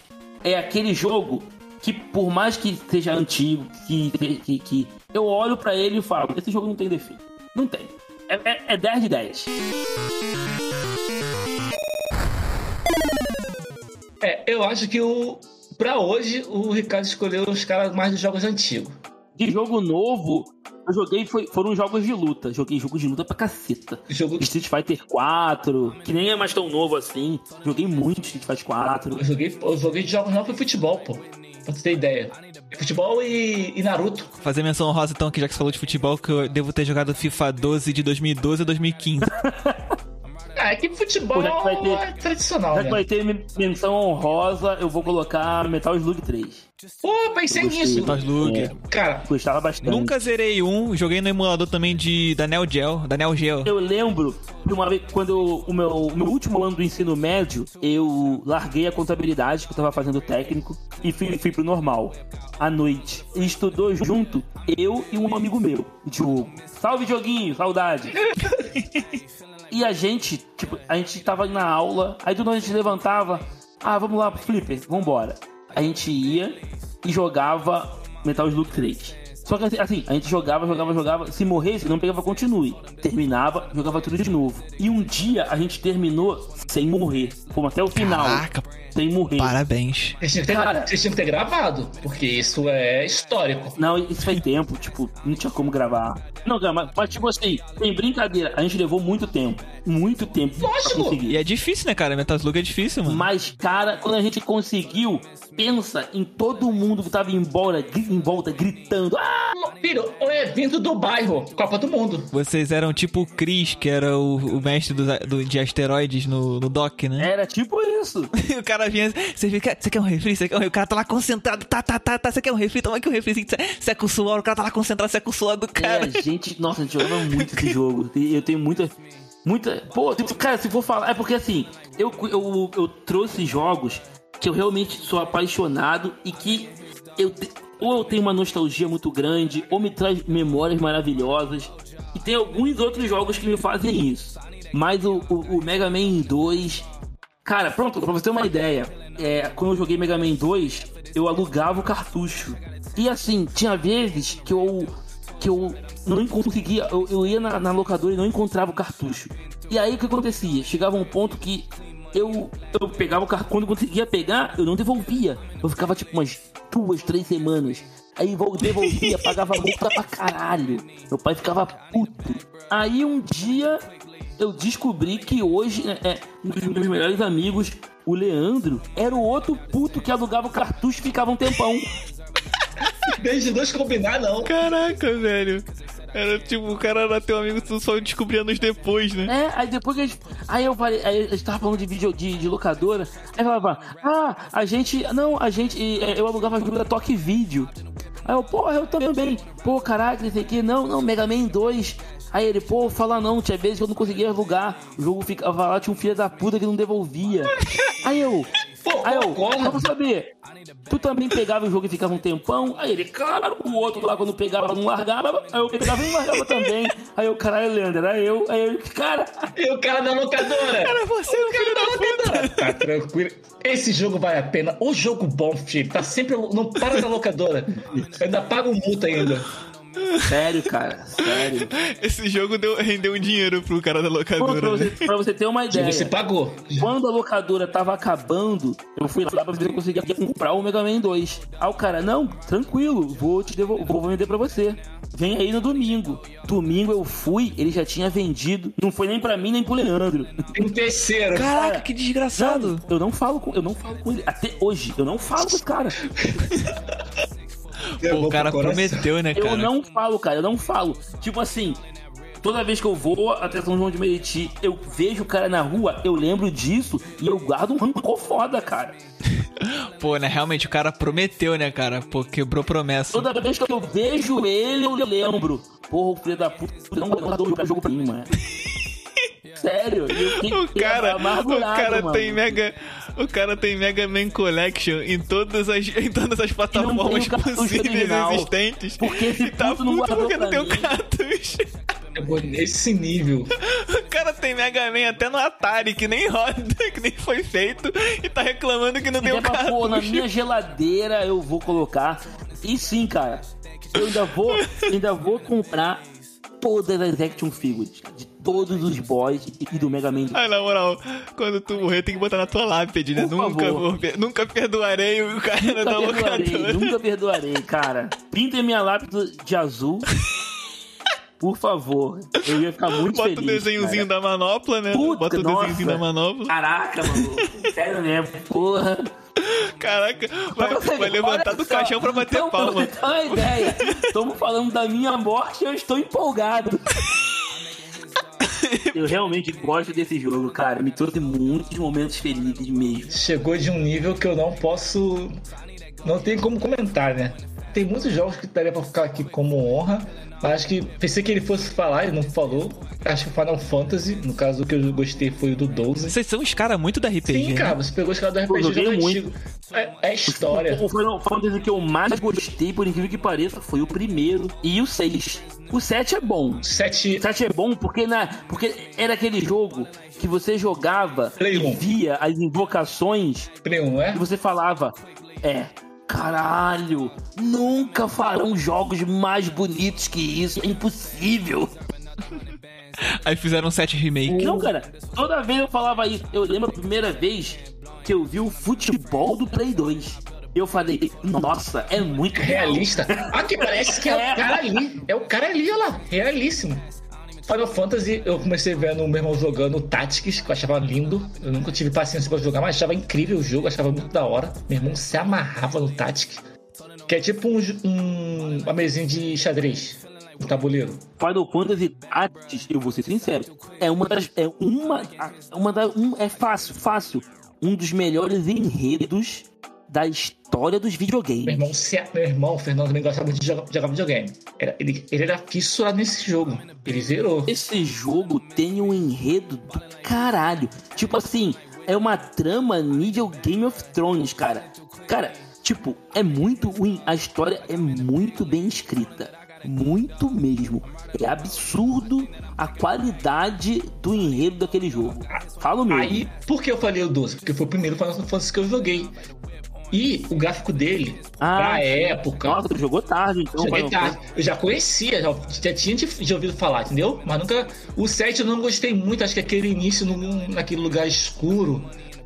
é aquele jogo que, por mais que seja antigo, que, que, que eu olho pra ele e falo: esse jogo não tem defeito. Não tem. É, é, é 10 de 10. É, eu acho que o. Pra hoje, o Ricardo escolheu os caras mais dos jogos antigos. De jogo novo, eu joguei foi, foram jogos de luta. Joguei jogos de luta pra caceta. Jogo, Street Fighter 4, que nem é mais tão novo assim. Joguei muito Street Fighter 4. eu joguei, eu joguei de jogos novos foi futebol, pô. Pra você ter ideia. Futebol e, e Naruto. Fazer menção rosa então, que já que você falou de futebol, que eu devo ter jogado FIFA 12 de 2012 a 2015. Ah, é que futebol Pô, já que vai ter- é tradicional, Já que né? vai ter men- menção honrosa, eu vou colocar Metal Slug 3. Pô, pensei nisso. Metal Slug. É, Cara, gostava bastante. Nunca zerei um, joguei no emulador também de da Neo Geo, da Neo Geo. Eu lembro de uma vez, quando eu- o meu, o meu último ano do ensino médio, eu larguei a contabilidade, que eu tava fazendo técnico, e fui, fui pro normal, à noite. E estudou junto, eu e um amigo meu, Diogo. Salve, Dioguinho, saudade. e a gente, tipo, a gente tava na aula, aí do nada a gente levantava, ah, vamos lá pro Flipper, vambora. A gente ia e jogava Metal Slug 3. Só que assim, assim, a gente jogava, jogava, jogava. Se morresse, não pegava continue. Terminava, jogava tudo de novo. E um dia a gente terminou sem morrer. Fomos até o final, Caraca, sem morrer. parabéns. Vocês tinham, que ter, Cara. vocês tinham que ter gravado, porque isso é histórico. Não, isso faz tempo, tipo, não tinha como gravar. Não, cara, mas, mas, tipo assim, tem brincadeira. A gente levou muito tempo. Muito tempo Lógico. E é difícil, né, cara? Metal Slug é difícil, mano. Mas, cara, quando a gente conseguiu, pensa em todo mundo que tava embora, em volta, gritando. Ah! Filho, o evento do bairro, Copa do Mundo. Vocês eram tipo o Chris, que era o, o mestre dos a- do- de asteroides no, no dock, né? Era tipo isso. E o cara vinha, você fica, você quer um refri? Você quer um refri? O cara tá lá concentrado, tá, tá, tá, tá, você quer um refri? Toma aqui um refri, seca o suor, o cara tá lá concentrado, seca o suor do cara. É, gente, nossa, a gente jogava muito esse jogo. Eu tenho muita. Muita. Pô, tipo, cara, se for falar. É porque assim, eu, eu, eu trouxe jogos que eu realmente sou apaixonado e que eu. te- Ou eu tenho uma nostalgia muito grande, ou me traz memórias maravilhosas. E tem alguns outros jogos que me fazem isso. Mas o, o, o Mega Man 2. Cara, pronto, pra você ter uma ideia, é, quando eu joguei Mega Man 2, eu alugava o cartucho. E assim, tinha vezes que eu que eu não conseguia, eu, eu ia na, na locadora e não encontrava o cartucho. E aí o que acontecia? Chegava um ponto que eu, eu pegava o cartucho, quando conseguia pegar, eu não devolvia. Eu ficava tipo umas duas, três semanas. Aí vol- devolvia, pagava multa pra caralho. Meu pai ficava puto. Aí um dia eu descobri que hoje né, é, um dos meus melhores amigos, o Leandro, era o outro puto que alugava o cartucho e ficava um tempão. Desde dois combinar, não. Caraca, velho. Era tipo, o cara era teu amigo, tu só descobria anos depois, né? É, aí depois que a gente. Aí eu falei, aí a gente tava falando de vídeo de, de locadora, aí falava, ah, a gente. Não, a gente. e, é, Eu alugava jogo da Toque Vídeo. Aí eu, porra, eu também. Pô, caraca, não sei o que. Não, não, Mega Man 2. Aí ele, pô, fala não, tinha vezes que eu não conseguia alugar. O jogo ficava lá, tinha um filho da puta que não devolvia. Aí eu. Pô, Aí eu, só pra saber, tu também pegava o jogo e ficava um tempão? Aí ele, claro, o outro lá quando pegava não largava, aí eu pegava e não largava também. Aí eu, caralho, Leandro, era eu. Aí eu, cara, E o cara da locadora. Era você, o filho da puta. Tá tranquilo. Esse jogo vale a pena. O jogo bom, filho, tá sempre. Não para na locadora. Ainda paga um multa ainda. sério, cara, sério. Esse jogo deu, rendeu um dinheiro pro cara da Pô, pra, locadora, você, né? pra você ter uma E ideia, você pagou. quando a locadora tava acabando, eu fui lá pra ver se eu conseguia comprar o Mega Man 2. Aí o cara, não, tranquilo, vou te devolver, vou vender pra você. Vem aí no domingo. Domingo eu fui, ele já tinha vendido. Não foi nem pra mim, nem pro Leandro. Um terceiro. Caraca, que desgraçado. Eu não falo com, eu não falo com ele. Até hoje, eu não falo com esse cara. Pô, o cara prometeu, né, cara? Eu não falo, cara, eu não falo. Tipo assim, toda vez que eu vou até São João de Meriti, eu vejo o cara na rua, eu lembro disso e eu guardo um rancor foda, cara. Pô, né, realmente o cara prometeu, né, cara? Pô, quebrou promessa. Toda vez que eu vejo ele, eu lembro. Porra, o filho da puta não dá jogar jogo pra mim, mano. Sério, eu O cara, o cara mano. tem mega, o cara tem Mega Man Collection em todas as, em todas as plataformas cartucho possíveis original. existentes. Porque esse e tá puto porque não tem o cartucho. Eu vou nesse nível. O cara tem Mega Man até no Atari, que nem roda, que nem foi feito, e tá reclamando que não tem Se o der pra pôr na cartucho. minha geladeira, eu vou colocar. E sim, cara, eu ainda vou, ainda vou comprar todas as action figures de todos os boys e do Mega Man. Ah, na moral, quando tu morrer, tem que botar na tua lápide, né? Por Nunca, favor. nunca perdoarei o cara Nunca da perdoarei, locadora. nunca perdoarei, cara. Pintem minha lápide de azul. Por favor. Eu ia ficar muito Bota feliz. o desenhozinho cara. da manopla, né? Puta, Bota o desenhozinho nossa. da manopla. Caraca, mano. Sério mesmo. Porra. Caraca, vai, Pra você vai ver, levantar do só. caixão pra bater Então, pra palma. ter uma ideia. Estamos falando da minha morte e eu estou empolgado. Eu realmente gosto desse jogo, cara. Me trouxe muitos momentos felizes mesmo. Chegou de um nível que eu não posso. Não tem como comentar, né? Tem muitos jogos que daria pra ficar aqui como honra. Acho que pensei que ele fosse falar, ele não falou. Acho que o Final Fantasy, no caso o que eu gostei foi o do 12. Vocês são os caras muito da RPG, Sim, né? cara, você pegou os caras do Pô, RPG muito. antigo. É, é história. O Final Fantasy que eu mais gostei, por incrível que pareça, foi o primeiro e o 6. O 7 é bom. Sete. O 7 é bom porque, na, porque era aquele jogo que você jogava Play e via as invocações Play 1, não é? e você falava, é, caralho, nunca farão jogos mais bonitos que isso, é impossível. Aí fizeram um 7 remake. Não, cara, toda vez eu falava isso. Eu lembro a primeira vez que eu vi o futebol do Play 2. Eu falei, nossa, é muito real. Realista. Aqui parece que é o cara ali. É o cara ali, olha lá. Realíssimo. Final Fantasy, eu comecei vendo meu irmão jogando Tactics, que eu achava lindo. Eu nunca tive paciência pra jogar, mas achava incrível o jogo, achava muito da hora. Meu irmão se amarrava no Tactics. Que é tipo um, um- uma mesinha de xadrez. Um tabuleiro. Final Fantasy Tactics, eu vou ser sincero, é uma das. É uma. uma da, um, é fácil, fácil. Um dos melhores enredos da história dos Meu videogames. irmão, se, meu irmão, o Fernando também gostava muito de jogar, jogar videogame. Era- ele, ele era fissurado nesse jogo. Ele zerou. Esse jogo tem um enredo do caralho. Tipo assim, é uma trama nível Game of Thrones, cara. Cara, tipo, é muito ruim. A história é muito bem escrita. Muito mesmo. É absurdo a qualidade do enredo daquele jogo. Falo mesmo. Aí, por que eu falei o 12? Porque foi o primeiro Final Fantasy que eu joguei. E o gráfico dele, Ah, pra época, Nossa, tu jogou tarde, então. Final tarde. Eu já conhecia, já, já tinha de, de ouvido falar, entendeu? Mas nunca. O 7 eu não gostei muito, acho que aquele início num- naquele lugar escuro,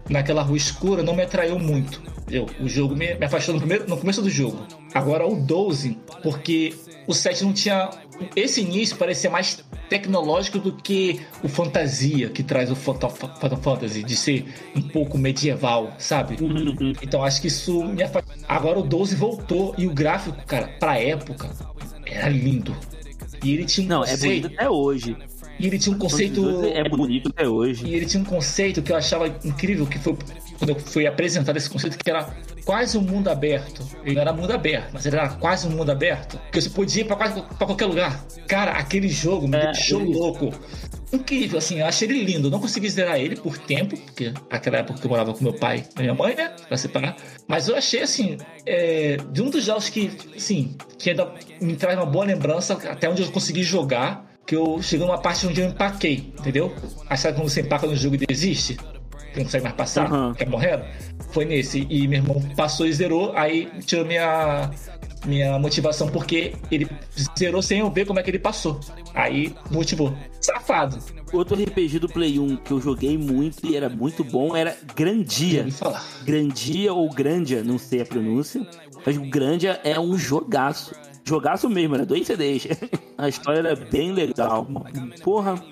naquela rua escura, não me atraiu muito. Eu, o jogo me, me afastou no, primeiro, no começo do jogo. Agora o 12, porque o 7 não tinha. Esse início parecia mais tecnológico do que o fantasia que traz o Final Fantasy, de ser um pouco medieval, sabe? Uhum. Então acho que isso me afastou. Agora o 12 voltou e o gráfico, cara, pra época, era lindo. E ele tinha um Não, é conceito. bonito até hoje. e ele tinha um conceito. É bonito até hoje. E ele tinha um conceito que eu achava incrível, que foi quando foi apresentado esse conceito, que era quase um mundo aberto. Ele não era mundo aberto, mas ele era quase um mundo aberto. Que você podia ir pra, quase, pra qualquer lugar. Cara, aquele jogo me É, deixou ele- louco. Incrível, assim, eu achei ele lindo. Não consegui zerar ele por tempo, porque naquela época eu morava com meu pai e minha mãe, né? Pra separar. Mas eu achei, assim, é, de um dos jogos que, assim, que ainda me traz uma boa lembrança, até onde eu consegui jogar, que eu cheguei numa parte onde eu empaquei, entendeu? Aí sabe quando você empaca no jogo e desiste? Que não consegue mais passar, Aham. quer morrendo? Foi nesse. E meu irmão passou e zerou, aí tirou minha, minha motivação, porque ele zerou sem eu ver como é que ele passou. Aí motivou. Safado. Outro RPG do Play 1 que eu joguei muito e era muito bom era Grandia. Grandia ou Grandia, não sei a pronúncia. Mas o Grandia é um jogaço. Jogaço mesmo, era dois CDs. A história era bem legal. Porra.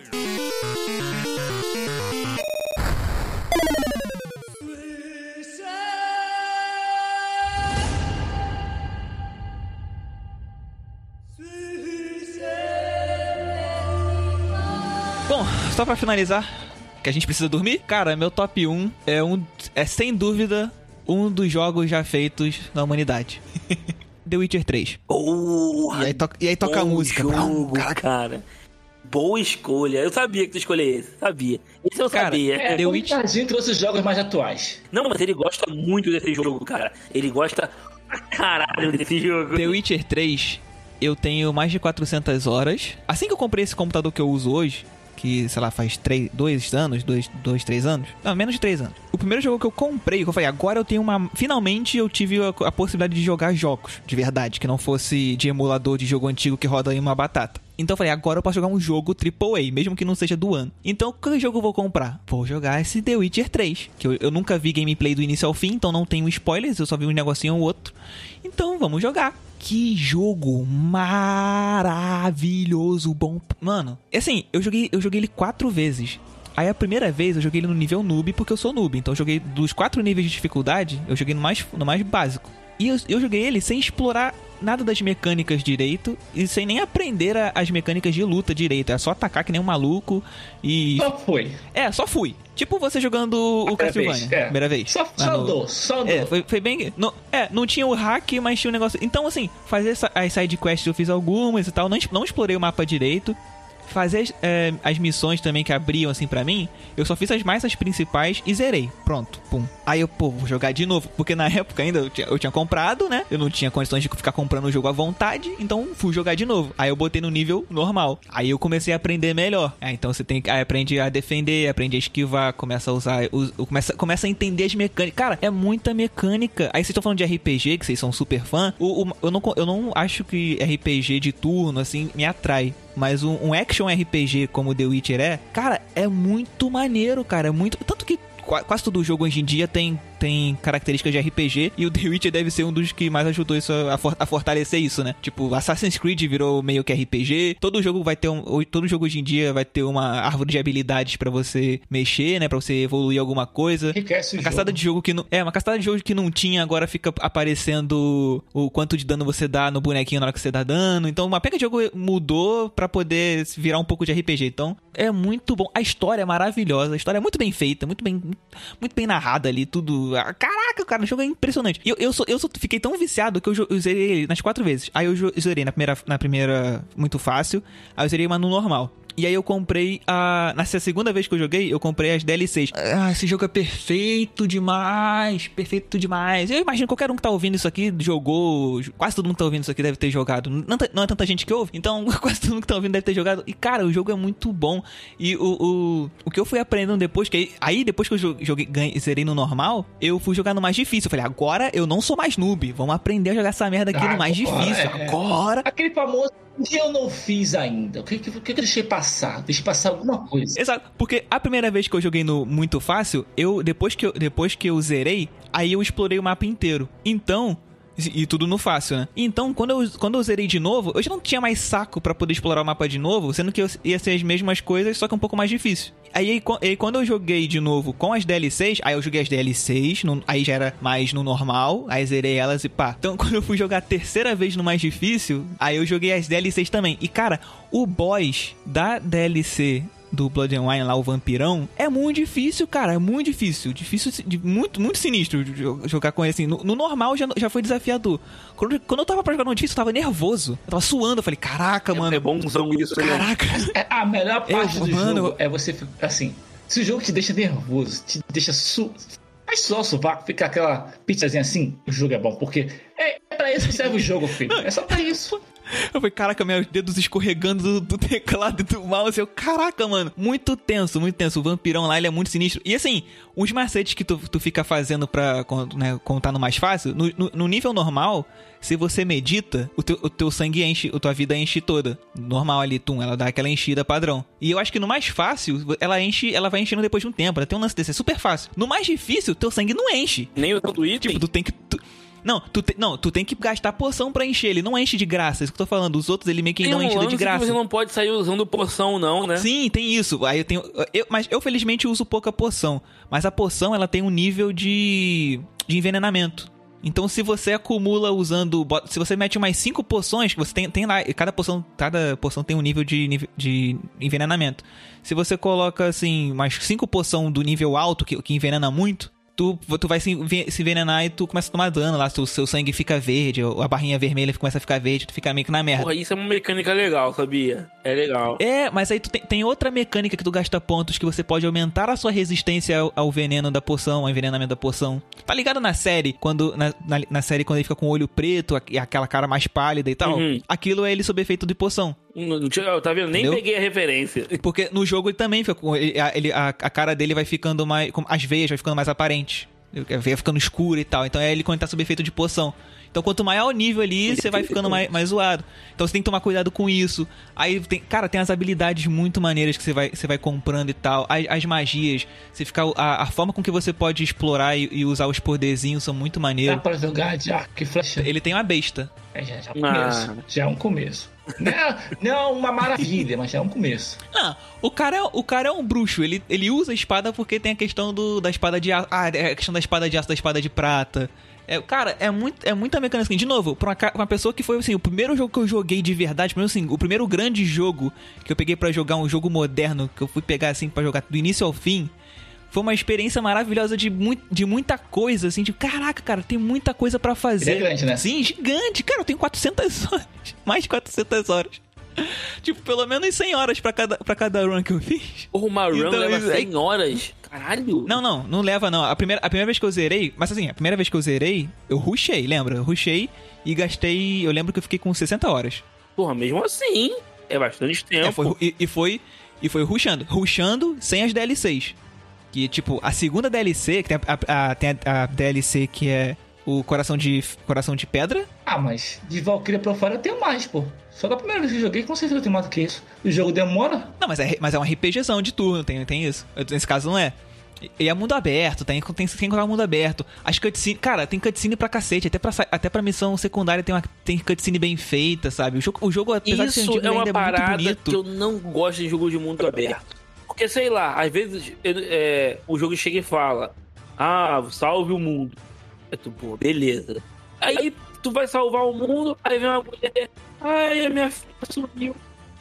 Só pra finalizar, que a gente precisa dormir, cara, meu top 1 é um é sem dúvida um dos jogos já feitos na humanidade. The Witcher 3. Porra, E aí, to- e aí toca a música. Jogo, cara. Boa escolha. Eu sabia que tu escolher esse. Sabia. Esse eu Cara, sabia. É, The o Witch- Ricardinho trouxe os jogos mais atuais. Não, mas ele gosta muito desse jogo, cara. Ele gosta pra caralho desse jogo. The Witcher 3, eu tenho mais de 400 horas. Assim que eu comprei esse computador que eu uso hoje, que, sei lá, faz 3, 2 anos, 2, dois 3 anos. Não, menos de 3 anos. O primeiro jogo que eu comprei, que eu falei, agora eu tenho uma. Finalmente eu tive a, a possibilidade de jogar jogos de verdade, que não fosse de emulador de jogo antigo que roda em uma batata. Então eu falei, agora eu posso jogar um jogo AAA, mesmo que não seja do ano. Então, que jogo eu vou comprar? Vou jogar esse The Witcher 3, que eu, eu nunca vi gameplay do início ao fim, então não tenho spoilers, eu só vi um negocinho ou outro. Então, vamos jogar. Que jogo maravilhoso, bom. Mano, assim, eu joguei, eu joguei ele quatro vezes. Aí a primeira vez eu joguei ele no nível noob, porque eu sou noob. Então eu joguei dos quatro níveis de dificuldade, eu joguei no mais, no mais básico. E eu, eu joguei ele sem explorar nada das mecânicas direito e sem nem aprender a- as mecânicas de luta direito. Era só atacar que nem um maluco e. Só foi. É, só fui. Tipo você jogando o Castlevania. vez, é. Primeira vez. Só, só no- andou, só andou. é, foi, foi bem. Não, é, não tinha o hack, mas tinha o negócio. Então, assim, fazer as side quests eu fiz algumas e tal. Não, não explorei o mapa direito. Fazer as, é, as missões também que abriam, assim, pra mim, eu só fiz as mais as principais e zerei. Pronto, pum. Aí eu, pô, vou jogar de novo. Porque na época ainda eu tinha, eu tinha comprado, né? Eu não tinha condições de ficar comprando o jogo à vontade, então fui jogar de novo. Aí eu botei no nível normal. Aí eu comecei a aprender melhor. É, então você tem que. Aí aprende a defender, aprende a esquivar, começa a usar. us- começa, começa a entender as mecânicas. Cara, é muita mecânica. Aí vocês estão falando de RPG, que vocês são super fã. O, o- eu, não, eu não acho que RPG de turno, assim, me atrai mas um, um action RPG como The Witcher é, cara, é muito maneiro, cara. É muito. Tanto que quase todo jogo hoje em dia tem, tem características de RPG e o The Witcher deve ser um dos que mais ajudou isso a, for- a fortalecer isso, né? Tipo, Assassin's Creed virou meio que RPG. Todo jogo vai ter um, todo jogo hoje em dia vai ter uma árvore de habilidades pra você mexer, né? Pra você evoluir alguma coisa. Enriquece Uma caçada de jogo que não. É, uma caçada de jogo que não tinha, agora fica aparecendo o quanto de dano você dá no bonequinho na hora que você dá dano. Então, uma pega de jogo mudou pra poder virar um pouco de RPG. Então, é muito bom. A história é maravilhosa, a história é muito bem feita, muito bem, muito bem narrada ali, tudo. Ah, Caraca, cara, o jogo é impressionante. E eu, eu, eu fiquei tão viciado que eu, eu zerei ele nas quatro vezes. Aí eu zerei na primeira, na primeira muito fácil, aí eu zerei uma no normal. E aí eu comprei a. Nessa segunda vez que eu joguei, eu comprei as DLCs. Ah, esse jogo é perfeito demais. Perfeito demais. Eu imagino que qualquer um que tá ouvindo isso aqui jogou. Quase todo mundo que tá ouvindo isso aqui deve ter jogado. Não, tá- não é tanta gente que ouve, então quase todo mundo que tá ouvindo deve ter jogado. E, cara, o jogo é muito bom. E o, o, o que eu fui aprendendo depois, que aí, aí depois que eu jo- joguei, ganhei, zerei no normal, eu fui jogar no mais difícil. Eu falei, agora eu não sou mais noob. Vamos aprender a jogar essa merda aqui no mais Agora, difícil. é. Agora. Aquele famoso que eu não fiz ainda? O que, que, que eu deixei passar? Deixei passar alguma coisa. Exato, porque a primeira vez que eu joguei no muito fácil, eu depois que eu, depois que eu zerei, aí eu explorei o mapa inteiro. Então, e tudo no fácil, né? Então, quando eu, quando eu zerei de novo, eu já não tinha mais saco pra poder explorar o mapa de novo, sendo que eu- ia ser as mesmas coisas, só que um pouco mais difícil. Aí, aí quando eu joguei de novo com as DLCs, aí eu joguei as DLCs, no- aí já era mais no normal, aí zerei elas e pá. Então, quando eu fui jogar a terceira vez no mais difícil, aí eu joguei as DLCs também. E cara, o boss da DLC do Blood and Wine lá, o vampirão, é muito difícil, cara. É muito difícil. Difícil, de- muito, muito sinistro jo- jogar com ele assim. No, no normal já, já foi desafiador. Quando, quando eu tava pra jogar no difícil, eu tava nervoso. Eu tava suando. Eu falei, caraca, mano. É bonzão isso, né? Caraca. É, a melhor Eu, parte do mano, jogo é você ficar assim. Se o jogo te deixa nervoso, te deixa su. Faz só o sovaco, fica aquela pizzazinha assim, o jogo é bom, porque é pra isso que serve o jogo, filho. É só pra isso. Eu falei, caraca, meus dedos escorregando do, do teclado e do mouse. Eu, caraca, mano. Muito tenso, muito tenso. O vampirão lá, ele é muito sinistro. E assim, os macetes que tu, tu fica fazendo pra né, tá no mais fácil, no, no- no nível normal, se você medita, o teu, o teu sangue enche, a tua vida enche toda. Normal ali, tum, ela dá aquela enchida padrão. E eu acho que no mais fácil, ela enche, ela vai enchendo depois de um tempo. Ela tem um lance desse, é super fácil. No mais difícil, teu sangue não enche. Nem o tanto item. Tipo, tu tem que. tu- Não, tu te- não, tu tem que gastar poção pra encher. Ele não enche de graça. É isso que eu tô falando. Os outros ele meio que tem não um enche de graça. você não pode sair usando poção, não, né? Sim, tem isso. Aí eu tenho. Eu, mas eu felizmente uso pouca poção. Mas a poção ela tem um nível de. de envenenamento. Então, se você acumula usando. Se você mete mais cinco poções, que você tem, tem lá. Cada poção, cada poção tem um nível de, de envenenamento. Se você coloca, assim, mais cinco poção do nível alto, que, que envenena muito. Tu, tu vai se, se envenenar e tu começa a tomar dano lá, seu, seu sangue fica verde, ou a barrinha vermelha começa a ficar verde, tu fica meio que na merda. Porra, isso é uma mecânica legal, sabia? É legal. É, mas aí tu tem, tem outra mecânica que tu gasta pontos que você pode aumentar a sua resistência ao, ao veneno da poção, ao envenenamento da poção. Tá ligado na série, quando na, na, na série quando ele fica com o olho preto e aquela cara mais pálida e tal? Uhum. Aquilo é ele sob efeito de poção. Não, tinha- tá vendo? Nem Entendeu? peguei a referência. Porque no jogo ele também fica com ele, a, ele- a, a cara dele vai ficando mais as veias vai ficando mais aparente. A veia ficando escura e tal. Então é ele quando tá sob efeito de poção. Então quanto maior o nível ali, você vai ficando mais, mais zoado. Então você tem que tomar cuidado com isso. Aí tem, cara, tem as habilidades muito maneiras que você vai, você vai comprando e tal. As, as magias, você fica a, a forma com que você pode explorar e, e usar os poderzinhos são muito Dá maneiros. pra jogar de arco e flecha. Ele tem uma besta. É, já, já é um Ah. começo. Já é um começo. Não é, não é uma maravilha, mas já é um começo. Ah, o cara é, o cara é um bruxo. Ele, ele usa a espada porque tem a questão do, da espada de aço. Ah, é a questão da espada de aço, da espada de prata. É, cara, é, muito, é muita mecânica. Assim, de novo, pra uma, uma pessoa que foi assim, o primeiro jogo que eu joguei de verdade, primeiro, assim, o primeiro grande jogo que eu peguei pra jogar, um jogo moderno, que eu fui pegar assim pra jogar do início ao fim. Foi uma experiência maravilhosa de, muito, de muita coisa, assim, de caraca, cara, tem muita coisa pra fazer. Ele é grande, né? Sim, gigante. Cara, eu tenho 400 horas. Mais de 400 horas. Tipo, pelo menos 100 horas pra cada, pra cada run que eu fiz. Uma run Então, leva isso aí- 100 horas. Caralho. Não, não, não leva não. A primeira, a primeira vez que eu zerei, mas assim, a primeira vez que eu zerei, eu rushei, lembra? Eu rushei e gastei, eu lembro que eu fiquei com 60 horas. Porra, mesmo assim, é bastante tempo. É, foi, e, e foi e foi rushando, rushando sem as DLCs. Que tipo, a segunda DLC, que tem a, a- tem a, a DLC que é o coração de coração de pedra. Ah, mas de Valkyria pra fora eu tenho mais, pô. Só da primeira vez que eu joguei, com certeza eu tenho mais do que isso. O jogo demora. Não, mas é, mas é um RPGzão de turno, tem, tem isso. Nesse caso não é. E é mundo aberto, tem, tem, tem que encontrar mundo aberto. As cutscenes. Cara, tem cutscene pra cacete. Até pra, até pra missão secundária tem, uma, tem cutscene bem feita, sabe? O jogo, o jogo apesar de ser Isso antigo, é uma ainda é muito parada bonito. que eu não gosto de jogo de mundo aberto. Porque, sei lá, às vezes ele- é, o jogo chega e fala: Ah, salve o mundo. É tu, pô, beleza. Aí tu vai salvar o mundo, aí vem uma mulher. Ai, a minha filha sumiu.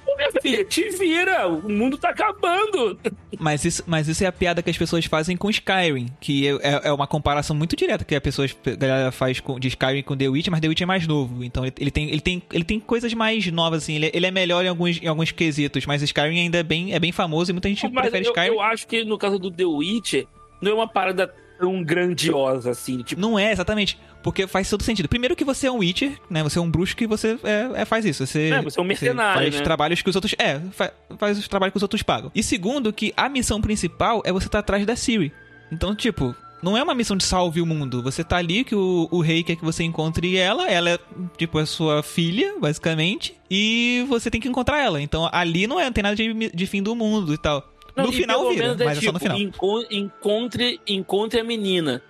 Ô, minha filha, te vira! O mundo tá acabando! Mas isso, mas isso é a piada que as pessoas fazem com Skyrim, que é, é- é uma comparação muito direta que a pessoa a galera faz com, de Skyrim com The Witch, mas The Witch é mais novo. Então ele, ele tem, ele, tem, ele tem coisas mais novas, assim. Ele, é- ele é melhor em alguns, em alguns quesitos, mas Skyrim ainda é bem, é bem famoso e muita gente Mas prefere eu, Skyrim. eu acho que no caso do The Witcher, não é uma parada tão grandiosa assim. Tipo, Não é, exatamente. Porque faz todo sentido. Primeiro que você é um Witcher, né? Você é um bruxo que você é, é- faz isso. Você, É, você é um mercenário, faz né? trabalhos que os outros... É, fa- faz os trabalhos que os outros pagam. E segundo que a missão principal é você estar atrás da Siri. Então, tipo... Não é uma missão de salve o mundo. Você tá ali que o, o rei quer que você encontre ela. Ela é, tipo, a sua filha, basicamente. E você tem que encontrar ela. Então, ali não, é, não tem nada de, de fim do mundo e tal. Não, no final pelo vira, menos é mas é só no tipo, final. enco- encontre, encontre a menina.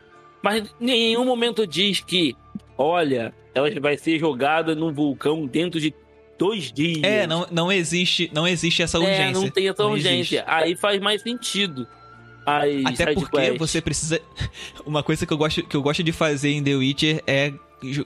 Mas em nenhum momento diz que, olha, ela vai ser jogada num vulcão dentro de dois dias. É, não, não existe não existe essa urgência. É, não tem essa Não urgência. existe. Aí faz mais sentido. As Até porque quests. você precisa. Uma coisa que eu gosto, que eu gosto de fazer em The Witcher é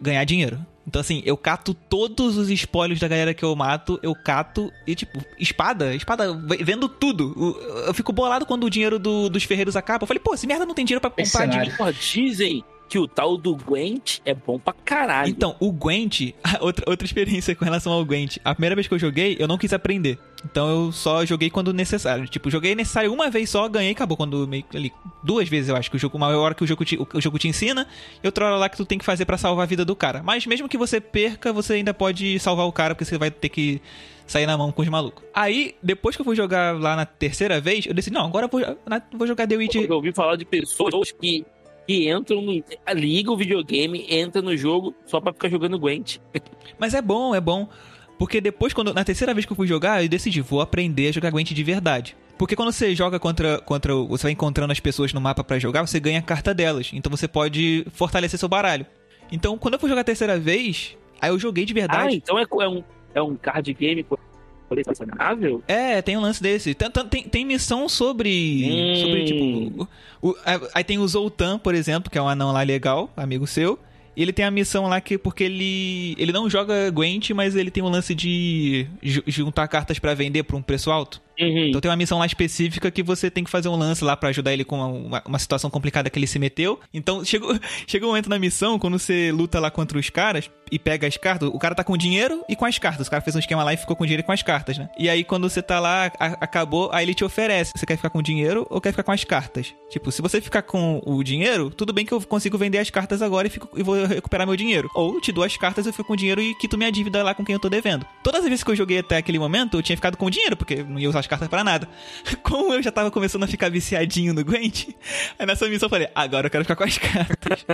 ganhar dinheiro. Então, assim, eu cato todos os spoilers da galera que eu mato, eu cato e, tipo, espada, espada, vendo tudo. O- Eu fico bolado quando o dinheiro do- dos ferreiros acaba. Eu falei, pô, esse merda não tem dinheiro pra comprar Mercenário. dinheiro. Pô, dizem que o tal do Gwent é bom pra caralho. Então, o Gwent, outra, outra experiência com relação ao Gwent. A primeira vez que eu joguei, eu não quis aprender. Então eu só joguei quando necessário. Tipo, joguei necessário uma vez só, ganhei acabou. Quando meio ali. Duas vezes eu acho que o jogo. Uma hora que o jogo te, o, o jogo te ensina, e outra hora lá que tu tem que fazer pra salvar a vida do cara. Mas mesmo que você perca, você ainda pode salvar o cara, porque você vai ter que sair na mão com os malucos. Aí, depois que eu fui jogar lá na terceira vez, eu decidi, não, agora eu vou, vou jogar The Witcher. Eu ouvi falar de pessoas que, que entram no. ligam o videogame, entram no jogo só pra ficar jogando Gwent. Mas é bom, é bom. Porque depois, quando na terceira vez que eu fui jogar, eu decidi, vou aprender a jogar Gwent de verdade. Porque quando você joga contra, contra. Você vai encontrando as pessoas no mapa pra jogar, você ganha a carta delas. Então você pode fortalecer seu baralho. Então, quando eu fui jogar a terceira vez, aí eu joguei de Ah, verdade. então é, é um, é um card game colecionável? É, tem um lance desse. Tem, tem, tem missão sobre. Hum. Sobre, tipo. o- aí tem o Zoltan, por exemplo, que é um anão lá legal, amigo seu. E ele tem a missão lá que. Porque ele. Ele não joga Gwent, mas ele tem um lance de ju- juntar cartas pra vender por um preço alto. Uhum. Então tem uma missão lá específica que você tem que fazer um lance lá pra ajudar ele com uma, uma situação complicada que ele se meteu. Então chegou, chega um momento na missão, quando você luta lá contra os caras e pega as cartas, o cara tá com dinheiro e com as cartas. O cara fez um esquema lá e ficou com dinheiro e com as cartas, né? E aí quando você tá lá, a- acabou, aí ele te oferece. Você quer ficar com dinheiro ou quer ficar com as cartas? Tipo, se você ficar com o dinheiro, tudo bem que eu consigo vender as cartas agora e, fico, e vou recuperar meu dinheiro. Ou te dou as cartas, eu fico com dinheiro e quito minha dívida lá com quem eu tô devendo. Todas as vezes que eu joguei até aquele momento, eu tinha ficado com dinheiro, porque não ia usar as cartas pra nada. Como eu já tava começando a ficar viciadinho no Gwent, aí nessa missão eu falei, agora eu quero ficar com as cartas.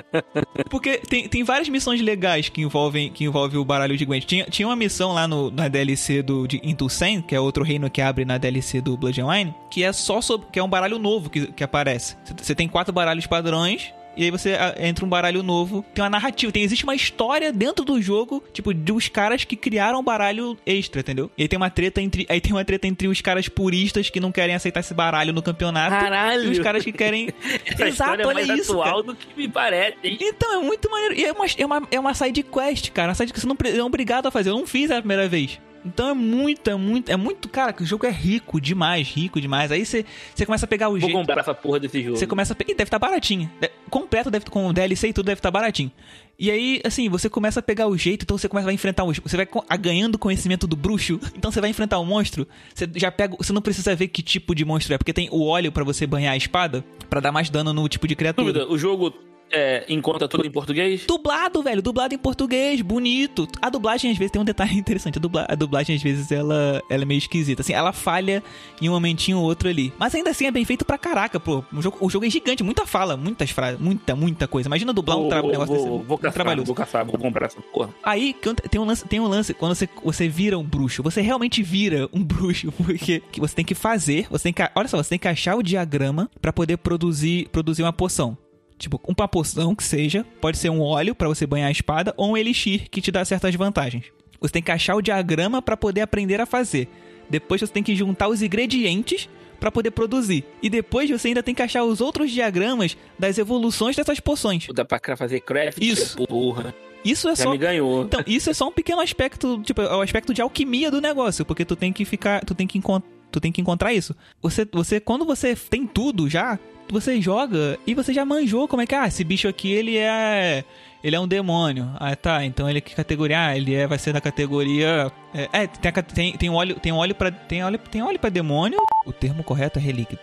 Porque tem, tem várias missões legais que envolvem, que envolvem o baralho de Gwent. Tinha, tinha uma missão lá no, na DLC do, de Into Sen, que é outro reino que abre na DLC do Blood and Wine, que é só sobre, que é um baralho novo que, que aparece. Você tem quatro baralhos padrões, e aí você entra um baralho novo. Tem uma narrativa, tem, existe uma história dentro do jogo, tipo, dos caras que criaram um baralho extra, entendeu? E aí tem uma treta entre. Aí tem uma treta entre os caras puristas que não querem aceitar esse baralho no campeonato. Caralho! E os caras que querem. Essa história é mais atual do que me parece, hein? Então, é muito maneiro. E é uma, é uma, é uma side quest, cara. Uma side que você não é obrigado a fazer. Eu não fiz a primeira vez. Então é muito, é muito, é muito, cara, que o jogo é rico demais, rico demais. Aí você, você começa a pegar o Vou jeito. comprar essa porra desse jogo. Você começa a pegar. Ih, deve estar baratinho. De- Completo, deve com DLC e tudo deve estar baratinho. E aí, assim, você começa a pegar o jeito, então você começa a enfrentar os. Você vai ganhando conhecimento do bruxo, então você vai enfrentar o monstro. Você já pega. Você não precisa ver que tipo de monstro é, porque tem o óleo pra você banhar a espada pra dar mais dano no tipo de criatura. Dúvida, o jogo É, encontra tudo em português? Dublado, velho, dublado em português, bonito. A dublagem, às vezes, tem um detalhe interessante. A, dubla- a dublagem, às vezes, ela, ela é meio esquisita. Assim, ela falha em um momentinho ou outro ali. Mas ainda assim é bem feito pra caraca, pô. O jogo, o jogo é gigante, muita fala, muitas frases, muita, muita coisa. Imagina dublar um, tra- vou, negócio vou, desse. vou caçar, trabalhoso. vou caçar, vou comprar essa porra. Aí tem um lance, tem um lance quando você, você vira um bruxo, você realmente vira um bruxo, porque que você tem que fazer, você tem que, olha só, você tem que achar o diagrama pra poder produzir, produzir uma poção. Tipo, uma poção que seja, pode ser um óleo pra você banhar a espada ou um elixir que te dá certas vantagens. Você tem que achar o diagrama pra poder aprender a fazer. Depois você tem que juntar os ingredientes pra poder produzir. E depois você ainda tem que achar os outros diagramas das evoluções dessas poções. Dá pra fazer craft? Isso. Porra, Isso é já só me ganhou. então, isso é só um pequeno aspecto, tipo, é o aspecto de alquimia do negócio, porque tu tem que ficar, tu tem que encon- tu tem que encontrar isso. Você, você quando você tem tudo já, você joga e você já manjou como é que ah, esse bicho aqui ele é ele é um demônio. Ah, tá, então ele é que categoria? Ah, ele é vai ser da categoria é, é, tem, tem tem óleo, tem óleo para tem óleo, tem óleo para demônio. O termo correto é relíquido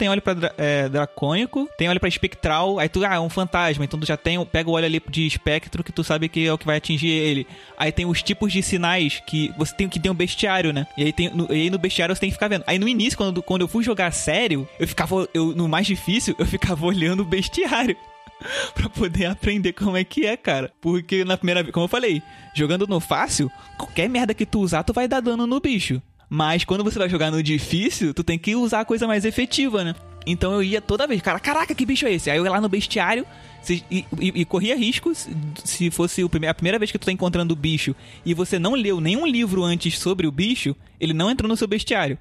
tem óleo pra dra- é, dracônico, tem óleo pra espectral, aí tu, ah, é um fantasma, então tu já tem, pega o óleo ali de espectro que tu sabe que é o que vai atingir ele. Aí tem os tipos de sinais que você tem que ter um bestiário, né? E aí, tem, no, e aí no bestiário você tem que ficar vendo. Aí no início, quando, quando eu fui jogar sério, eu ficava, eu, no mais difícil, eu ficava olhando o bestiário. pra poder aprender como é que é, cara. Porque na primeira vez, como eu falei, jogando no fácil, qualquer merda que tu usar, tu vai dar dano no bicho. Mas quando você vai jogar no difícil, tu tem que usar a coisa mais efetiva, né? Então eu ia toda vez, cara, caraca, que bicho é esse? Aí eu ia lá no bestiário se- e, e- e corria riscos se fosse o prime- a primeira vez que tu tá encontrando o bicho e você não leu nenhum livro antes sobre o bicho, ele não entrou no seu bestiário.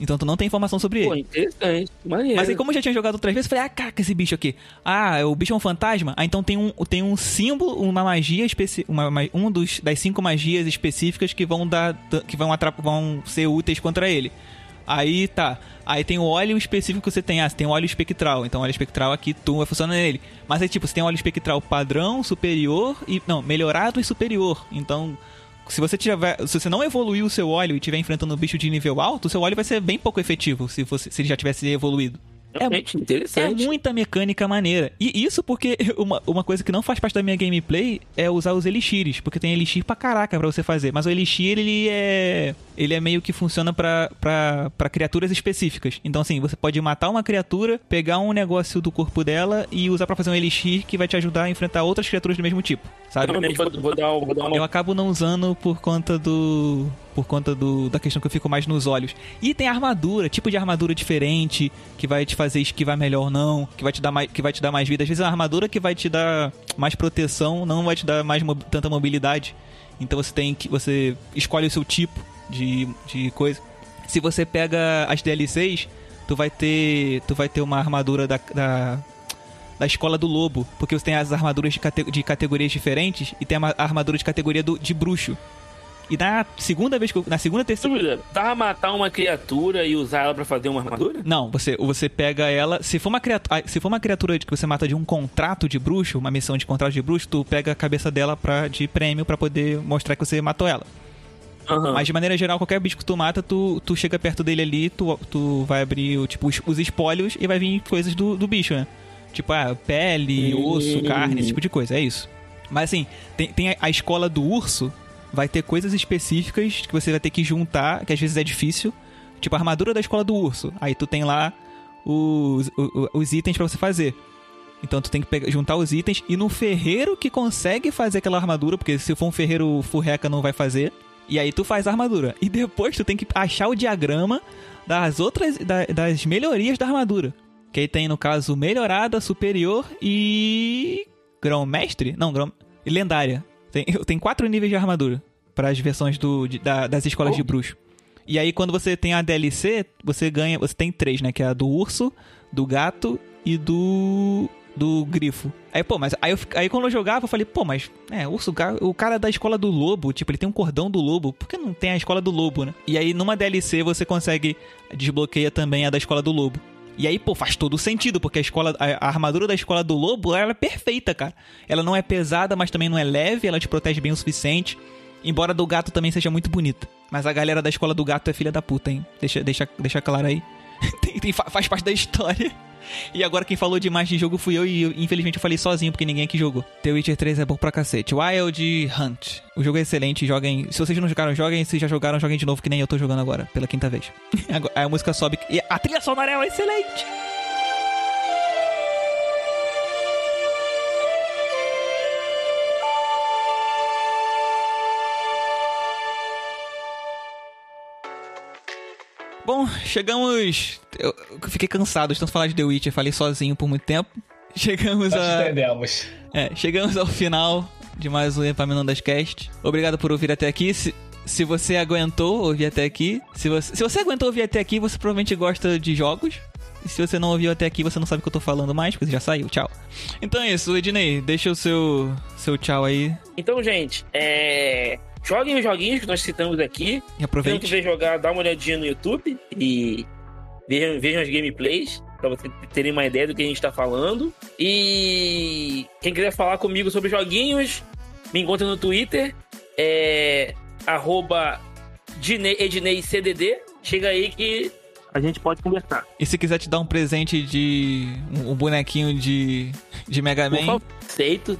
Então tu não tem informação sobre ele. Pô, interessante. Maneiro. Mas aí, como eu já tinha jogado outras vezes, eu falei, ah, caraca, esse bicho aqui. Ah, o bicho é um fantasma? Ah, então tem um, tem um símbolo, uma magia específica. Um dos, das cinco magias específicas que vão dar. que vão, vão ser úteis contra ele. Aí tá. Aí tem o óleo específico que você tem. Ah, você tem o óleo espectral. Então o óleo espectral aqui tu vai funcionar nele. Mas aí, tipo, você tem óleo espectral padrão, superior e. Não, melhorado e superior. Então. Se você tiver, se você não evoluir o seu óleo e estiver enfrentando um bicho de nível alto, o seu óleo vai ser bem pouco efetivo se, você, se ele já tivesse evoluído. Realmente É interessante. muita mecânica maneira. E isso porque uma, uma coisa que não faz parte da minha gameplay é usar os elixires. Porque tem elixir pra caraca pra você fazer. Mas o elixir, ele é. Ele é meio que funciona pra, pra, pra criaturas específicas. Então, assim, você pode matar uma criatura, pegar um negócio do corpo dela e usar pra fazer um elixir que vai te ajudar a enfrentar outras criaturas do mesmo tipo. Sabe? Realmente vou, vou dar, vou dar uma Eu acabo não usando por conta do. Por conta do, da questão que eu fico mais nos olhos. E tem armadura, tipo de armadura diferente, que vai te fazer esquivar melhor ou não, que vai te dar mais, que vai te dar mais vida. Às vezes é uma armadura que vai te dar mais proteção, não vai te dar mais mo- tanta mobilidade. Então você tem que. Você escolhe o seu tipo de, de coisa. Se você pega as DLCs, tu vai ter. Tu vai ter uma armadura da- da, da escola do lobo, porque você tem as armaduras de, cate- de categorias diferentes e tem a a armadura de categoria do, de bruxo. E na segunda vez que eu, na segunda terceira. Dá matar uma criatura e usar ela pra fazer uma armadura? não, você, você pega ela. Se for, uma criatura, se for uma criatura que você mata de um contrato de bruxo, uma missão de contrato de bruxo, tu pega a cabeça dela pra, de prêmio pra poder mostrar que você matou ela. Aham. Mas de maneira geral, qualquer bicho que tu mata, tu, tu chega perto dele ali, tu, tu vai abrir tipo, os, os espólios e vai vir coisas do, do bicho, né? Tipo, ah, pele, osso, carne, esse tipo de coisa, é isso. Mas assim, tem, tem a escola do urso, vai ter coisas específicas que você vai ter que juntar, que às vezes é difícil. Tipo, a armadura da escola do urso. Aí tu tem lá os, o- o- os itens pra você fazer. Então tu tem que pegar- juntar os itens e no ferreiro que consegue fazer aquela armadura, porque se for um ferreiro furreca não vai fazer. E aí tu faz a armadura. E depois tu tem que achar o diagrama das outras da- das melhorias da armadura. Que aí tem no caso melhorada, superior e grão mestre? Não, grão lendária. Tem, tem quatro níveis de armadura para as versões do, de- da- das escolas Oh. de bruxo. E aí quando você tem a DLC, você ganha, você tem três, né, que é a do urso, do gato e do do grifo. Aí, pô, mas aí, eu, aí quando eu jogava, eu falei, pô, mas é, urso, o cara é da escola do lobo, tipo, ele tem um cordão do lobo, por que não tem a escola do lobo, né? E aí numa DLC você consegue desbloqueia também a da escola do lobo. E aí, pô, faz todo sentido, porque a escola, a, a armadura da escola do lobo, ela é perfeita, cara. Ela não é pesada, mas também não é leve, ela te protege bem o suficiente. Embora do gato também seja muito bonita. Mas a galera da escola do gato é filha da puta, hein? Deixa, deixa, deixa claro aí. Tem- tem- fa- faz parte da história. E agora quem falou demais de jogo fui eu e infelizmente eu falei sozinho porque ninguém aqui jogou. The Witcher 3 é bom pra cacete. Wild Hunt. O jogo é excelente, joguem. Se vocês não jogaram, joguem. Se já jogaram, joguem de novo, que nem eu tô jogando agora, pela quinta vez. A música sobe e a trilha sonora é excelente. Bom, chegamos. Eu fiquei cansado de tanto falar de The Witcher, falei sozinho por muito tempo. Chegamos Nós a. entendemos. É, chegamos ao final de mais um Epaminondas Cast. Obrigado por ouvir até aqui. Se, se você aguentou ouvir até aqui, se você, se você aguentou ouvir até aqui, você provavelmente gosta de jogos. E se você não ouviu até aqui, você não sabe o que eu tô falando mais, porque já saiu. Tchau. Então é isso, Ednei, deixa o seu, seu tchau aí Então, gente, é... joguem os joguinhos que nós citamos aqui. e Quem aproveite. quiser jogar, dá uma olhadinha no YouTube e vejam, vejam as gameplays pra vocês terem uma ideia do que a gente tá falando. E quem quiser falar comigo sobre joguinhos, me encontra no Twitter, é arroba. Chega aí que a gente pode conversar. E se quiser te dar um presente de. um, bonequinho de. de Mega Man. aceito,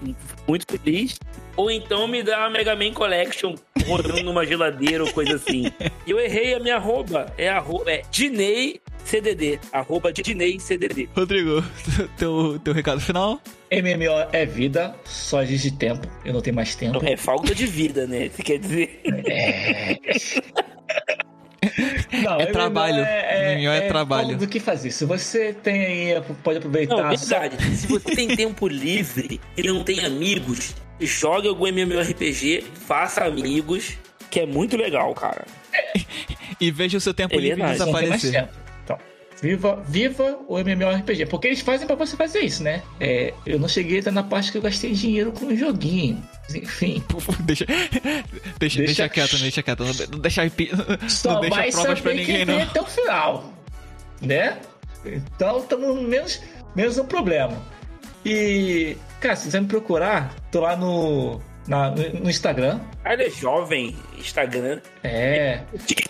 muito feliz. Ou então me dá a Mega Man Collection rodando numa geladeira ou coisa assim. E eu errei a minha arroba. É arroba. É Dinei CDD. Arroba Dinei CDD. Rodrigo, teu, teu recado final? MMO é vida, só exige tempo. Eu não tenho mais tempo. É falta de vida, né? Você quer dizer? Não, É MMO trabalho. MMO é trabalho. falta do que fazer. Se você tem aí, pode aproveitar. Não, verdade. Se você tem tempo livre e não tem amigos, jogue algum MMORPG, faça amigos, que é muito legal, cara. E veja o seu tempo É livre verdade. Só não tem mais desaparecer. Viva, viva o MMORPG. Porque eles fazem pra você fazer isso, né? É, eu não cheguei até na parte que eu gastei dinheiro com o joguinho. Enfim. Deixa, deixa, deixa, quieto, deixa quieto. Não, deixa, Só não deixa provas pra ninguém, não. até o final. Né? Então estamos menos, menos um problema. E, cara, se quiser me procurar, tô lá no, na- no, Instagram. Ele é jovem, Instagram. É.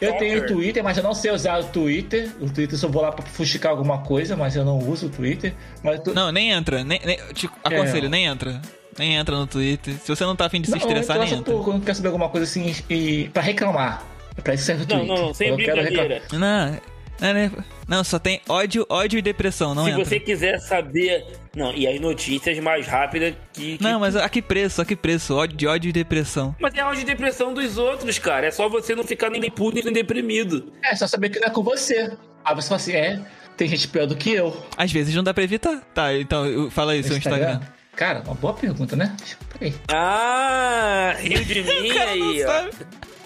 Eu tenho o Twitter, mas eu não sei usar o Twitter. O Twitter eu só vou lá pra fuxicar alguma coisa, mas eu não uso o Twitter. Mas tô... Não, nem entra. Nem, nem, te aconselho, É. nem entra. Nem entra no Twitter. Se você não tá afim de se não, estressar, nem entra. quando quer saber alguma coisa assim e pra reclamar. É pra isso serve o Não, Twitter. não, não, sem eu quero brincadeira. Não, não, não, não, só tem ódio, ódio e depressão, não Se entra. você quiser saber. Não, e as notícias mais rápidas que. que- Não, mas a que preço, a que preço? Ódio, de ódio e depressão. Mas é a de depressão dos outros, cara. É só você não ficar nem puto nem deprimido. É, só saber que não é com você. Aí você fala assim, é, tem gente pior do que eu. Às vezes não dá pra evitar. Tá, então fala aí, seu Instagram. Cara, uma boa pergunta, né? Peraí. Ah, riu de mim aí, ó. Sabe?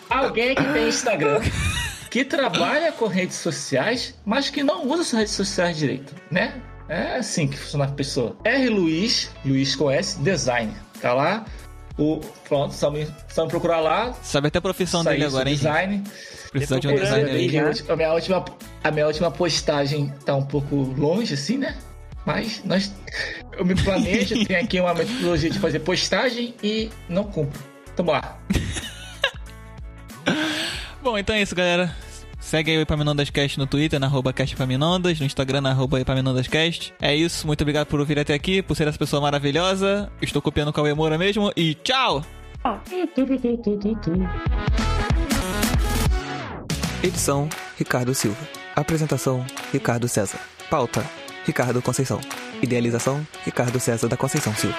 Alguém que tem Instagram, que trabalha com redes sociais, mas que não usa suas redes sociais direito, né? É assim que funciona a pessoa. R. Luiz, Luiz com S, design. Tá lá. O, pronto, só me, só me procurar lá. Sabe até a profissão dele agora, hein? design. Precisa de um designer aí. né? a minha última, a minha última postagem tá um pouco longe, assim, né? Mas nós, eu me planejo, tenho aqui uma metodologia de fazer postagem e não cumpro. Tamo lá. Bom, então é isso, galera. Segue aí o Epaminondascast no Twitter, na arroba Cast Epaminondas, no Instagram, na arroba Epaminondascast. É isso, muito obrigado por ouvir até aqui, por ser essa pessoa maravilhosa. Estou copiando o Cauê Moura mesmo e tchau! Edição: Ricardo Silva. Apresentação: Ricardo César. Pauta: Ricardo Conceição. Idealização: Ricardo César da Conceição Silva.